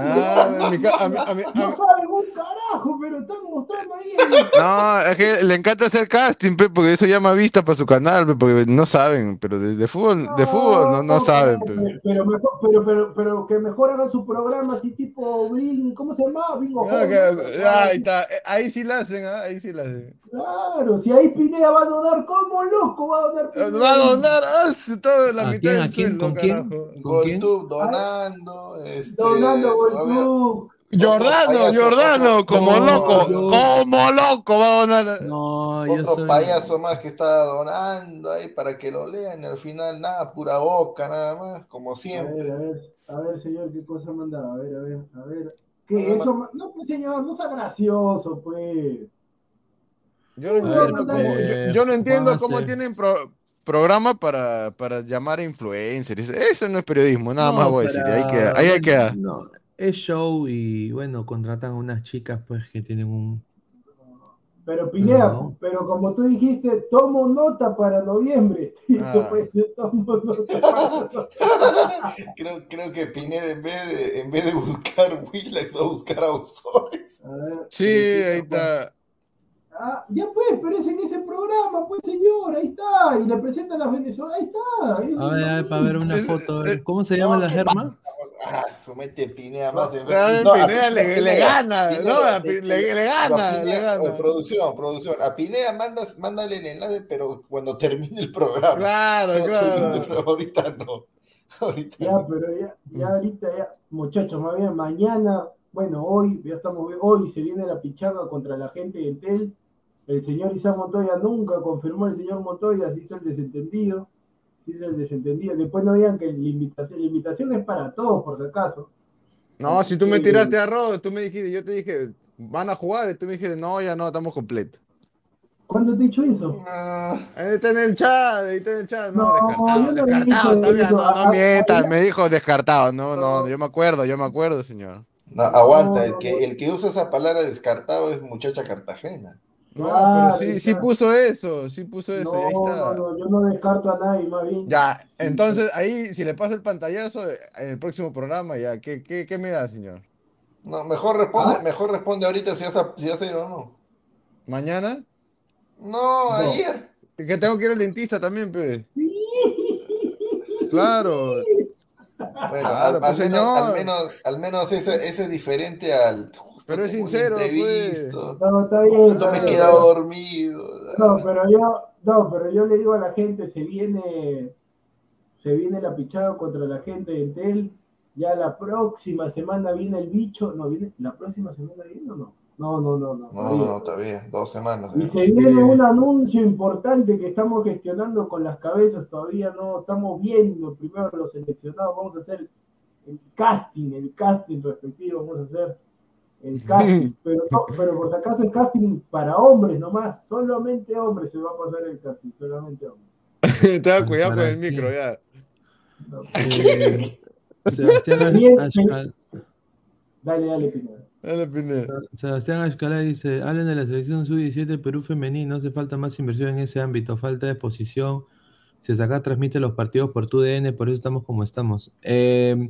Ah, mi ca- a mí- a mí- a no saben un carajo, pero están mostrando ahí. el- No, es que le encanta hacer casting, pe, porque eso llama vista para su canal, pe, porque no saben, pero de, de fútbol, de fútbol no, no saben. pe. Pero, pero, mejor, pero, pero, pero que mejor hagan su programa así tipo ¿cómo se llama? Bingo que- ¿no? Ahí está, eh, ahí sí la hacen, ah, ahí sí la hacen. Claro, si ahí Pineda va a donar, ¿cómo loco va a donar Pineda? Va a donar ah, todo la ¿A mitad quién, del sueldo, con quién? Carajo. ¿Con quién? Goltub donando, este, Donando obvio- Goltub. Jordano, payaso, Jordano, como no, loco, yo- como loco va a donar. No, yo otro soy. payaso más que está donando ahí para que lo lean y al final nada, pura boca nada más, como A siempre. ver, a ver, a ver, señor, qué cosa mandaba. A ver, a ver, a ver. No, ¿Qué no, eso? No, pues, señor, no sea gracioso, pues. Yo no A ver, entiendo cómo, pues, yo, yo no entiendo Juanse. cómo tienen pro- programa para, para llamar a influencers. Eso no es periodismo, nada No, más voy a decir. Ahí queda, ahí bueno, queda. No, es show y bueno, contratan a unas chicas pues que tienen un. Pero Pineda, No. pero como tú dijiste, tomo nota para noviembre. Ah. puede ser, tomo nota para Creo, creo que Pineda en vez de, en vez de buscar Willax va a buscar a Osores. A ver, Sí, ahí está. Ah, ya pues, pero es en ese programa, pues señor, ahí está. Y le presentan a las venezolanas, ahí está. ahí A ver, a ver, para ver una foto. a ver, ¿Cómo se llama no, la ¿qué germa? Ah, somete Pineda más. en- No, a Pineda le, le gana, Pineda, no, le, le no, gana, Pineda, le gana. oye, producción, producción. A Pineda mandas, mándale el enlace, pero cuando termine el programa. Claro, claro. ahorita no. Ahorita Ya, no. pero ya, ya ahorita, ya, muchachos, más bien mañana, bueno, hoy, ya estamos, hoy se viene la pichanga contra la gente de Entel. El señor Isaac Montoya nunca confirmó el señor Montoya, se hizo el desentendido, se hizo el desentendido. Después no digan que la invitación, la invitación es para todos, por si acaso. No, si tú me tiraste arroz, tú me dijiste, yo te dije, van a jugar, y tú me dijiste, no, ya no, estamos completos. ¿Cuándo te he dicho eso? Ah, Ahí está en el chat, ahí está en el chat, no, No, descartado, no descartado, todavía, eso. no, no A- a- mientas, a- me dijo descartado, no, no, No. yo me acuerdo, yo me acuerdo, señor. no, aguanta, No, el no, que, no. el que usa esa palabra descartado es muchacha Cartagena. No, Claro, pero sí, sí puso eso, sí puso eso, y ahí No, está. no, no, yo no descarto a nadie, más bien. Ya, Sí, entonces ahí, si le paso el pantallazo eh, en el próximo programa, ya, ¿qué, qué, qué me da, señor? No, mejor responde, Ah. mejor responde ahorita si vas a, si vas a ir o no. ¿Mañana? No, ayer. Que tengo que ir al dentista también, pe. Claro. Bueno, Claro, al, al pues, menos, al menos, al menos ese, ese es diferente al. justo Pero es sincero, pues. No, está bien. Justo está me he bien. quedado dormido. No, pero yo, no, pero yo le digo a la gente, se viene, se viene la pichada contra la gente de Entel. Ya la próxima semana viene el bicho. No, viene, la próxima semana viene o no? No, no, no, no. No, todavía. no, todavía, dos semanas. Y ya. se viene un anuncio importante que estamos gestionando con las cabezas, todavía no estamos viendo primero los seleccionados, vamos a hacer el casting, el casting respectivo, vamos a hacer el casting, pero, no, pero por si acaso el casting para hombres nomás, solamente hombres se va a pasar el casting, solamente hombres. Tenga cuidado con ¿Para el micro, ya. No. Eh, Sebastián Dale, dale, Pineda. Sebastián Ashcala dice, hablen de la selección sub-17 Perú femenino, hace falta más inversión en ese ámbito, falta de exposición. Si acá transmite los partidos por tu DN, por eso estamos como estamos. Eh,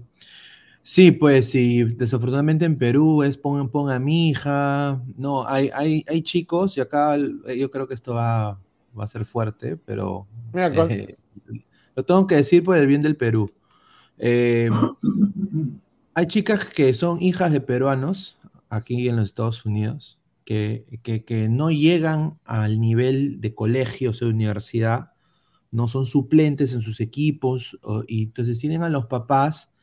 Sí, pues sí, desafortunadamente en Perú es pongan, pongan a mi hija. No, hay, hay, hay chicos y acá yo creo que esto va, va a ser fuerte, pero eh, lo tengo que decir por el bien del Perú. Eh, hay chicas que son hijas de peruanos aquí en los Estados Unidos que, que, no llegan al nivel de colegio o universidad, no son suplentes en sus equipos y entonces tienen a los papás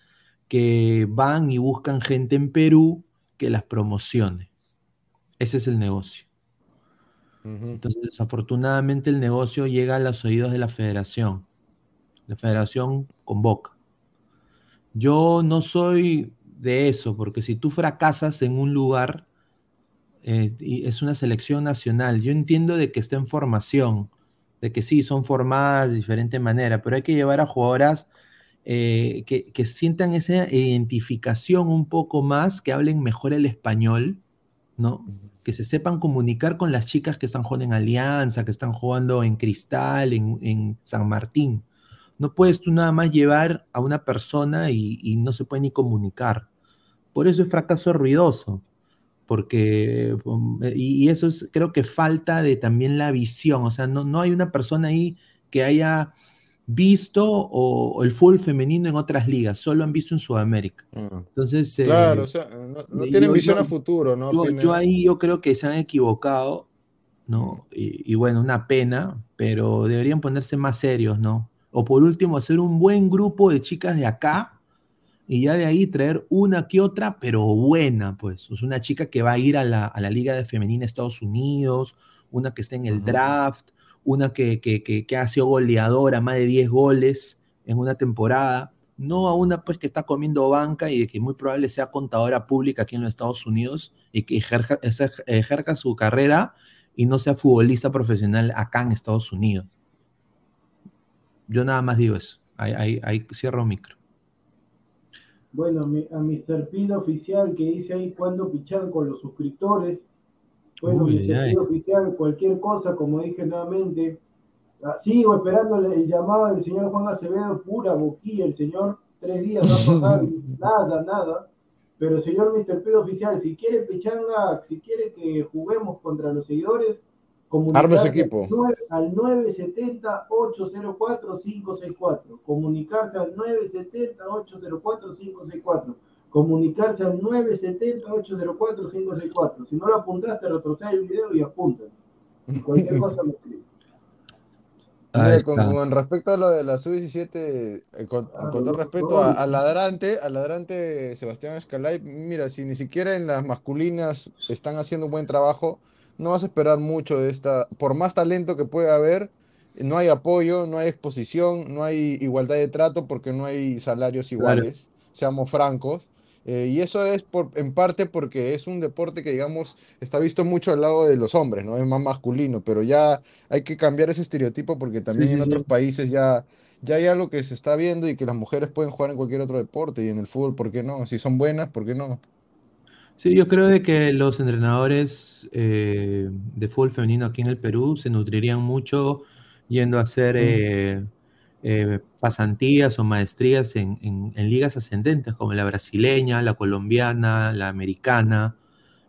que van y buscan gente en Perú que las promocione. Ese es el negocio. Entonces, desafortunadamente, el negocio llega a los oídos de la federación. La federación convoca. Yo no soy de eso, porque si tú fracasas en un lugar, eh, es una selección nacional. Yo entiendo de que está en formación, de que sí, son formadas de diferente manera, pero hay que llevar a jugadoras eh, que, sientan esa identificación un poco más, que hablen mejor el español, ¿no? Que se sepan comunicar con las chicas que están jugando en Alianza, que están jugando en Cristal, en, San Martín. No puedes tú nada más llevar a una persona y, no se puede ni comunicar. Por eso es fracaso ruidoso porque y, eso es creo que falta de también la visión, o sea, no, no hay una persona ahí que haya visto o, el fútbol femenino en otras ligas, solo han visto en Sudamérica. Mm. Entonces, eh, claro, o sea, no, tienen visión a futuro, ¿no? Yo, ahí yo creo que se han equivocado, ¿no? Y, bueno, una pena, pero deberían ponerse más serios, ¿no? O por último, hacer un buen grupo de chicas de acá y ya de ahí traer una que otra, pero buena, pues. O una chica que va a ir a la, a la Liga de Femenina de Estados Unidos, una que esté en el draft, una que, que, ha sido goleadora, más de 10 goles en una temporada, no a una pues que está comiendo banca y que muy probable sea contadora pública aquí en los Estados Unidos y que ejerza, ejerza su carrera y no sea futbolista profesional acá en Estados Unidos. Yo nada más digo eso. Ahí, ahí, cierro micro. Bueno, a Mr. Pido oficial que dice ahí cuando pichan con los suscriptores. Bueno, Uy, oficial, cualquier cosa, como dije nuevamente, ah, sigo esperando el, llamado del señor Juan Acevedo, pura boquilla, el señor, tres días no pasar, nada, nada. Pero señor Mr. Pido Oficial, si quiere pichanga, si quiere que juguemos contra los seguidores, comunicarse equipo. al 970-804-564. Comunicarse al 970-804-564 comunicarse al 970-804-564. Si no lo apuntaste, retrocede el video y apunta. Cualquier cosa me escribe. con, respecto a lo de la sub-17, eh, con, ah, todo respeto al ladrante, al ladrante Sebastián Escalay, mira, si ni siquiera en las masculinas están haciendo un buen trabajo, no vas a esperar mucho de esta, por más talento que pueda haber, no hay apoyo, no hay exposición, no hay igualdad de trato porque no hay salarios iguales, seamos francos. Eh, y eso es por, en parte porque es un deporte que, digamos, está visto mucho al lado de los hombres, ¿no? Es más masculino, pero ya hay que cambiar ese estereotipo porque también en otros países ya, ya hay algo que se está viendo y que las mujeres pueden jugar en cualquier otro deporte y en el fútbol, ¿por qué no? Si son buenas, ¿por qué no? Sí, yo creo de que los entrenadores eh, de fútbol femenino aquí en el Perú se nutrirían mucho yendo a hacer... Eh, eh, pasantías o maestrías en, ligas ascendentes como la brasileña, la colombiana, la americana,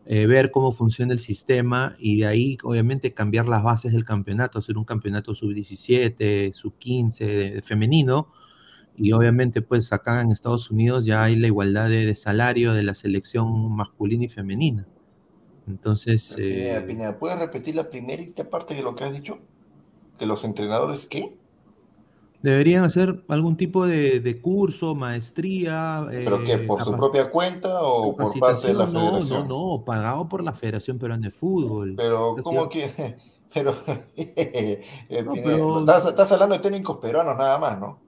ver cómo funciona el sistema y de ahí obviamente cambiar las bases del campeonato, hacer un campeonato sub-17, sub-15 femenino y obviamente pues acá en Estados Unidos ya hay la igualdad de, salario de la selección masculina y femenina. Entonces... Eh, ¿puedes repetir la primera parte de lo que has dicho? ¿Que los entrenadores qué? Deberían hacer algún tipo de, curso, maestría. ¿Pero qué? ¿Por su propia cuenta o por parte de la federación? No, no, no, pagado por la Federación Peruana de Fútbol. Pero, ¿cómo que? Pero, estás, estás, hablando de técnicos peruanos nada más, ¿no?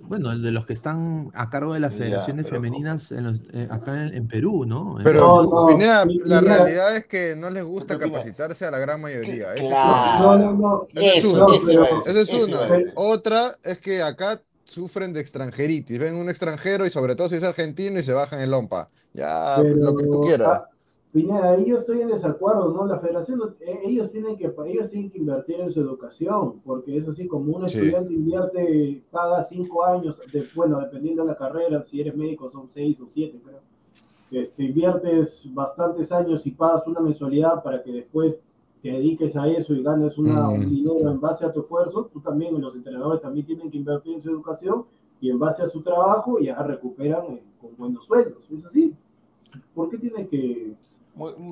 Bueno, de los que están a cargo de las federaciones femeninas eh, acá en, Perú, ¿no? Pero la realidad es que no les gusta capacitarse a la gran mayoría. no, no, no. Eso, es una. Otra es que acá sufren de extranjeritis. Ven un extranjero y sobre todo si es argentino y se bajan el lompa. Ya, lo que tú quieras. Pineda, yo estoy en desacuerdo, ¿no? La federación, eh, ellos tienen que ellos tienen que invertir en su educación, porque es así como un estudiante invierte cada cinco años, bueno, dependiendo de la carrera, si eres médico son seis o siete, pero este, inviertes bastantes años y pagas una mensualidad para que después te dediques a eso y ganes una, un mm. dinero en base a tu esfuerzo, tú también, los entrenadores también tienen que invertir en su educación y en base a su trabajo ya recuperan eh, con buenos sueldos. Es así. ¿Por qué tiene que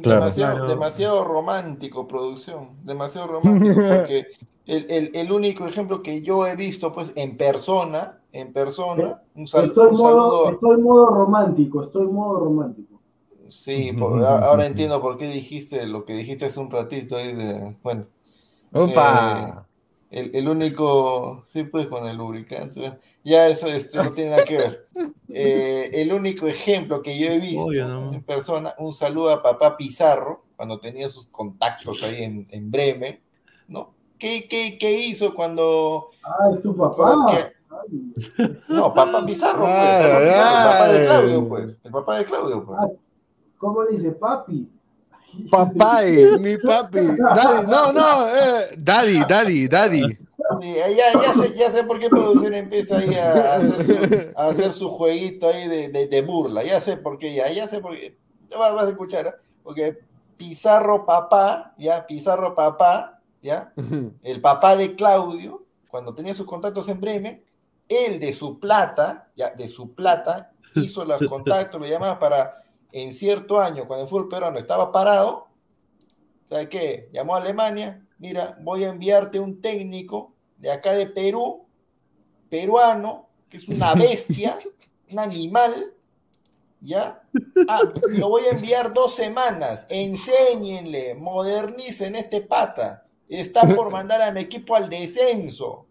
demasiado, romántico, producción. Demasiado romántico. porque el, el, único ejemplo que yo he visto, pues, en persona, en persona, un, estoy modo, Estoy modo romántico, estoy modo romántico. Sí, ahora entiendo por qué dijiste lo que dijiste hace un ratito ahí de, bueno. ¡Opa! Eh, el, el, único, sí, pues, con el lubricante. Ya eso este, no tiene nada que ver. Eh, el único ejemplo que yo he visto en persona, un saludo a papá Pizarro, cuando tenía sus contactos ahí en, en Bremen, ¿no? ¿Qué, qué, qué hizo cuando... Ah, es tu papá. No, papá Pizarro, pues, el papá de Claudio, pues. El papá de Claudio, pues. Ah, ¿Cómo le dice papi? Papá, eh, mi papi. Daddy, no, no, eh, daddy, daddy, daddy ya, sé, ya sé por qué producción empieza ahí a hacer su, a hacer su jueguito ahí de, de, burla. Ya sé por qué, ya, ya sé por qué. Vas, vas a escuchar, ¿eh? porque Pizarro papá, ya, Pizarro papá, ya, el papá de Claudio, cuando tenía sus contactos en Bremen, él de su plata, ya, de su plata, hizo los contactos, lo llamaba para, en cierto año, cuando el fútbol peruano estaba parado, ¿sabe qué? Llamó a Alemania, mira, voy a enviarte un técnico de acá de Perú, peruano, que es una bestia, un animal, ¿ya? Ah, lo voy a enviar dos semanas, enséñenle, modernicen este pata. Está por mandar a mi equipo al descenso.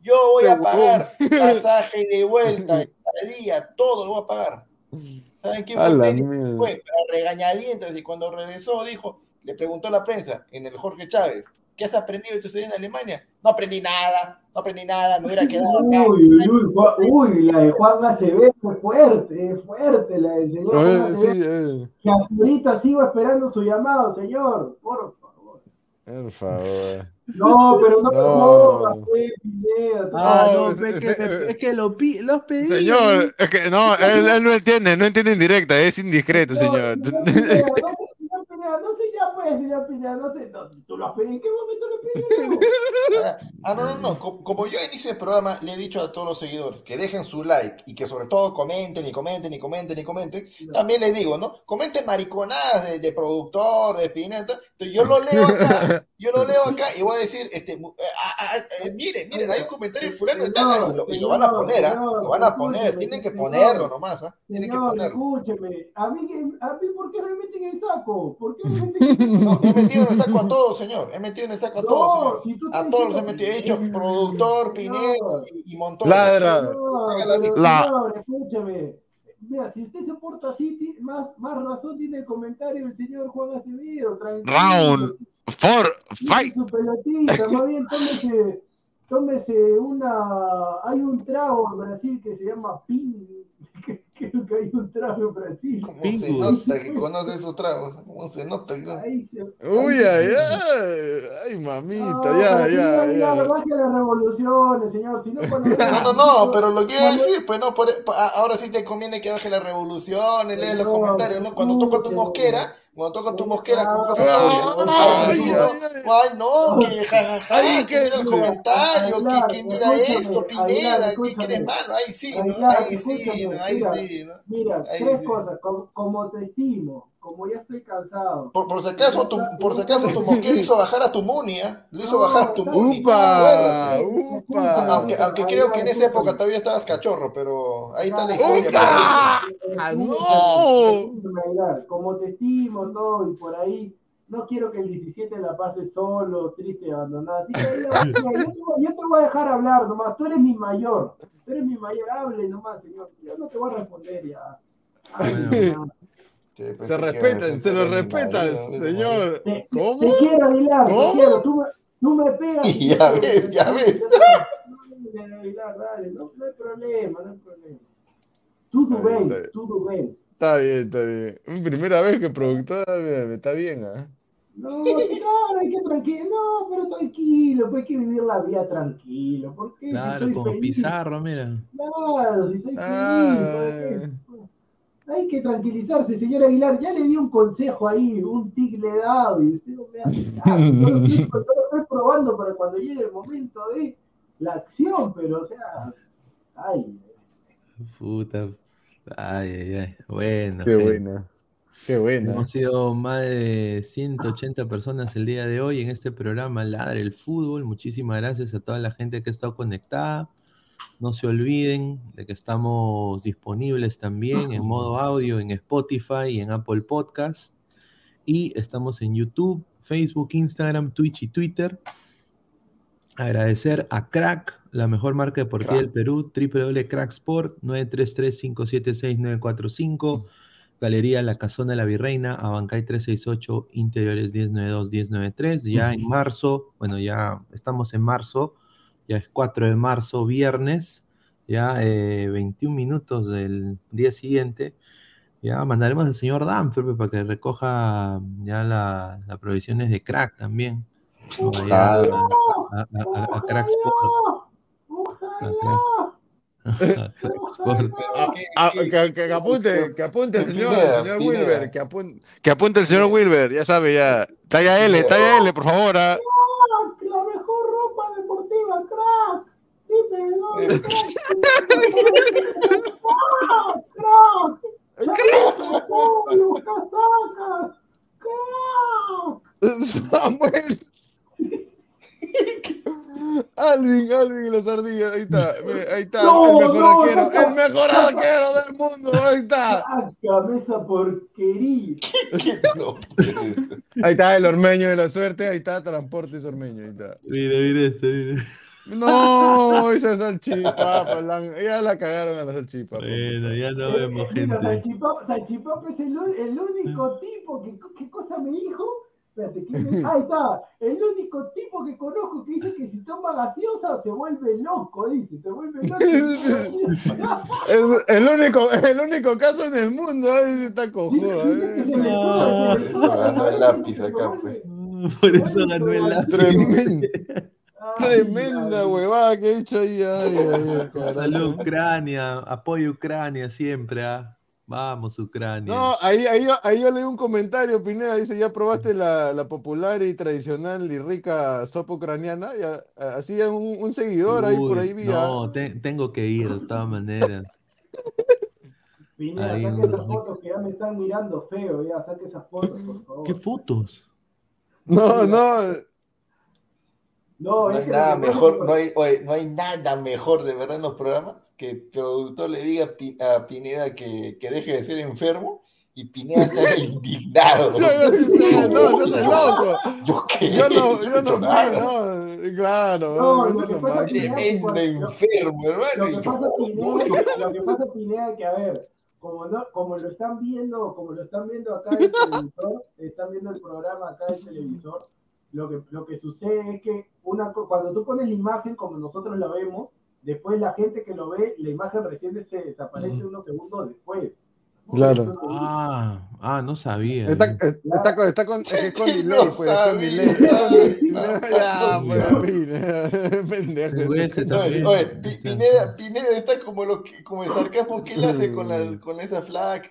Yo voy a pagar pasaje de vuelta, día, todo lo voy a pagar. ¿Saben quién fue? Fue regañadientes y cuando regresó dijo, le preguntó a la prensa en el Jorge Chávez, ¿qué has aprendido de tu en Alemania? No aprendí nada, no aprendí nada, me hubiera quedado acá. Uy, uy, uy, la de Juan Acevedo fue fuerte, fuerte la del señor. Juan sí, eh. Que ahorita sigo esperando su llamado, señor, por favor. Por favor. No, pero no, no, no Pineda. Ah, no, es, es, que, es, que lo pi, los pedí. Señor, es que no, él, él, no entiende, no entiende en directa, es indiscreto, señor. señor no sé ya pues, señor Pineda, no sé, no, ¿tú lo ¿En qué momento lo pedí? ah, no, no, no, como yo inicio el programa, le he dicho a todos los seguidores que dejen su like y que sobre todo comenten y comenten y comenten y comenten, también les digo, ¿no? Comenten mariconadas de, de productor, de entonces yo lo leo acá, yo lo leo acá y voy a decir, este, eh, ah, ah, eh, miren, miren, hay un comentario fulano y, lo, y lo van a poner, ¿ah? Lo van a poner, tienen que ponerlo nomás, ¿ah? Tienen que ponerlo. Escúcheme, a mí, a mí, ¿por qué me meten en el saco? ¿Por qué me meten en el saco? No, he metido en el saco a todos, señor, he metido en el saco a todos, señor. a todos los he metido, he dicho productor, Pinero y, y montón. Ladra. La... Escúcheme. Mira, si usted se porta así, más, más razón tiene el comentario del señor Juan Acevedo. Round for fight. Su pelotita, más bien tómese, tómese una. Hay un trago en Brasil que se llama ping Creo que hay un trago en Brasil. ¿Cómo se nota que conoce esos tragos? ¿Cómo se nota? Uy, ay, ay, ay, mamita, ya, ya, ya. La verdad que las revoluciones, señor. Si no, no, no, no, pero lo quiero decir, pues no, por, ahora sí te conviene que baje las revoluciones, lees los comentarios, ¿no? Cuando toco tu mosquera cuando toca tu mosquera con cosas ay, ay, no, que jajaja, ja, que el comentario, que, que mira esto, Pineda, que quieres malo, ahí sí, ¿no? Ahí sí, ¿no? Ahí sí, ¿no? Mira, tres cosas, como te estimo, como ya estoy cansado. Por, por si acaso, tu, por si acaso tu hizo bajar a tu munia, ¿eh? lo hizo bajar a tu muni. Upa, upa. Aunque, aunque creo que en esa época todavía estabas cachorro, pero ahí está la historia. ¡Ah, no! Como te estimo todo y por ahí, no quiero que el 17 la pase solo, triste, abandonada. Así que yo, yo, te voy a dejar hablar nomás, tú eres mi mayor, tú eres mi mayor, hable nomás, señor. Yo no te voy a responder ya. se respetan, se lo respetan, señor. ¿Cómo? Te quiero, Aguilar, ¿Cómo? Te quiero. Tú, tú me pegas. Y ya ves, ya ves. Aguilar, dale, no, no hay problema, no hay problema. Tú, ven, tú, ven. Está bien, está bien. Primera vez que productor está bien, ¿ah? No, claro, hay que tranquilo, no, pero tranquilo, pues hay que vivir la vida tranquilo. ¿Por qué? Claro, como Pizarro, mira. Claro, si soy feliz, hay que tranquilizarse, señor Aguilar. Ya le di un consejo ahí, un tic le he dado y usted no me hace nada. Yo lo, estoy, probando para cuando llegue el momento de la acción, pero o sea, ay. Puta, ay, ay, ay. Bueno. Qué buena. Qué buena. Hemos sido más de 180 personas el día de hoy en este programa Ladre el Fútbol. Muchísimas gracias a toda la gente que ha estado conectada. No se olviden de que estamos disponibles también en modo audio en Spotify y en Apple Podcast. Y estamos en YouTube, Facebook, Instagram, Twitch y Twitter. Agradecer a Crack, la mejor marca deportiva del Perú, www.cracksport 933-576-945. Galería La Casona de la Virreina, Abancay 368, Interiores 1092-1093. Ya en marzo, bueno, ya estamos en marzo, ya es 4 de marzo, viernes, ya 21 eh, minutos del día siguiente, ya mandaremos al señor Danfer para que recoja ya las la provisiones de crack también. a, a, crack que, apunte, que apunte el señor, señor Wilber, que apunte, que apunte el señor Wilber, ya sabe, ya. Talla L, talla L, por favor. ¿ah? La mejor ropa deportiva, crack. Dime dónde crack. Crack. Casacas. Crack. Samuel. Alvin, Alvin y las ardillas, ahí está, ahí está, el mejor arquero, el mejor arquero del mundo, ahí está. Cabeza porquería. ahí está el ormeño de la suerte, ahí está Transportes Ormeño, ahí está. Mira, mira esto, mira. No, esa salchipapa, ya la cagaron a la salchipapa. Bueno, ya no vemos gente. Salchipapa, es el, el único tipo que, ¿qué cosa me dijo? Espérate, Ahí está. El único tipo que conozco que dice que si toma gaseosa se vuelve loco, dice, se vuelve loco. es el único, el único caso en el mundo, ese está cojudo. ¿eh? Eso ganó el lápiz acá, pues. Por eso ganó el lápiz. Tremenda, huevada que he hecho ahí. Salud, Ucrania, apoyo Ucrania siempre, ¿ah? Vamos, Ucrania. No, ahí, ahí, ahí yo leí un comentario, Pineda, dice, ¿ya probaste la, la popular y tradicional y rica sopa ucraniana? Ya, así un, un seguidor ahí por ahí vi. No, tengo que ir de todas maneras. Pineda, saque esas fotos que ya me están mirando feo, ya, saque esas fotos, por favor. ¿Qué fotos? No, no, no, hay nada mejor, no hay, no hay nada mejor de verdad en los programas que el productor le diga a Pineda que, que deje de ser enfermo y Pineda sea el indignado. no, eso es loco. ¿Yo qué? Yo no, yo no, no, claro. No, lo que pasa Tremendo enfermo, hermano. Lo que pasa, Pineda, lo que pasa, Pineda, que a ver, como, no, como lo están viendo, como lo están viendo acá en el televisor, están viendo el programa acá en el televisor, lo que, lo que sucede es que una, cuando tú pones la imagen como nosotros la vemos, después la gente que lo ve, la imagen recién se desaparece unos segundos después. Claro. Ah, ah, no sabía. Está, eh. está, con, está con, es con delay, pues, con delay. Ya, pues, pendejo. Oye, Pineda, Pineda está como, lo que, como el sarcasmo que él hace con, la, con esa flaca.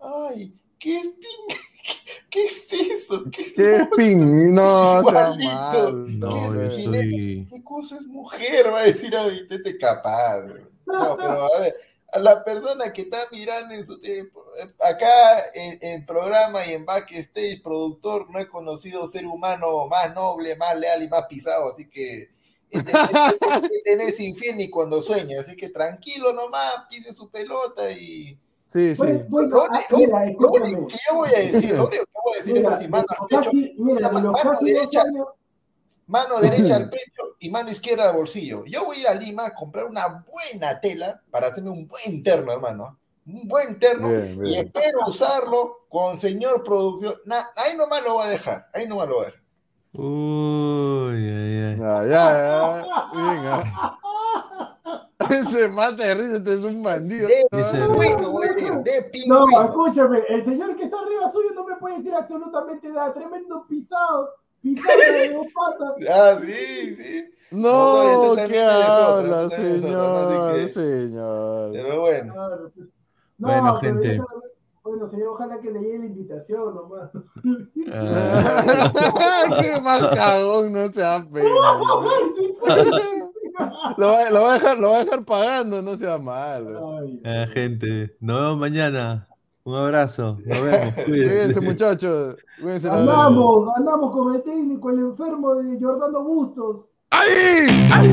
Ay, ¿qué es Pineda? ¿Qué es eso? ¿Qué, ¿Qué ping? No, sea mal. No, ¿Qué, ¿Qué cosa es mujer? Va a decir ahorita te capaz. No, pero a ver, a la persona que está mirando en su tiempo, acá en, en, programa y en backstage, productor, no he conocido ser humano más noble, más leal y más pisado, así que tenés infierno y cuando sueña, así que tranquilo nomás, pise su pelota y Sí, sí. Bueno, lo, ah, mira, lo, único que yo voy a decir, lo único que voy a decir es así, mano al pecho, mira, mano, derecha, mano derecha al pecho y mano izquierda al bolsillo. Yo voy a ir a Lima a comprar una buena tela para hacerme un buen terno, hermano. Un buen terno y espero usarlo con señor productor. ahí nomás lo voy a dejar, ahí nomás lo voy a dejar. Uy, ay, ay. Ya, ya, ya. Venga. Se mata de risa, este es un bandido. De decir, de No, escúchame, el señor que está arriba suyo no me puede decir absolutamente nada. Tremendo pisado, pisado de dos patas. Ah, sí, sí. No, No, ¿qué habla, no señor? te Señor. Pero bueno. Pues. No, Bueno, pero gente. yo- bueno, señor, ojalá que le llegue la invitación nomás. Ah, Qué mal cagón, no pena. Sí, pues. Lo va, lo va a dejar, lo va a dejar pagando, no sea malo. Ah, gente, nos vemos mañana. Un abrazo. Nos vemos. Cuídense, Cuídense. muchachos. Cuídense. Andamos, andamos con el técnico, el enfermo de Jordano Bustos. ¡Ay! ¡Ay!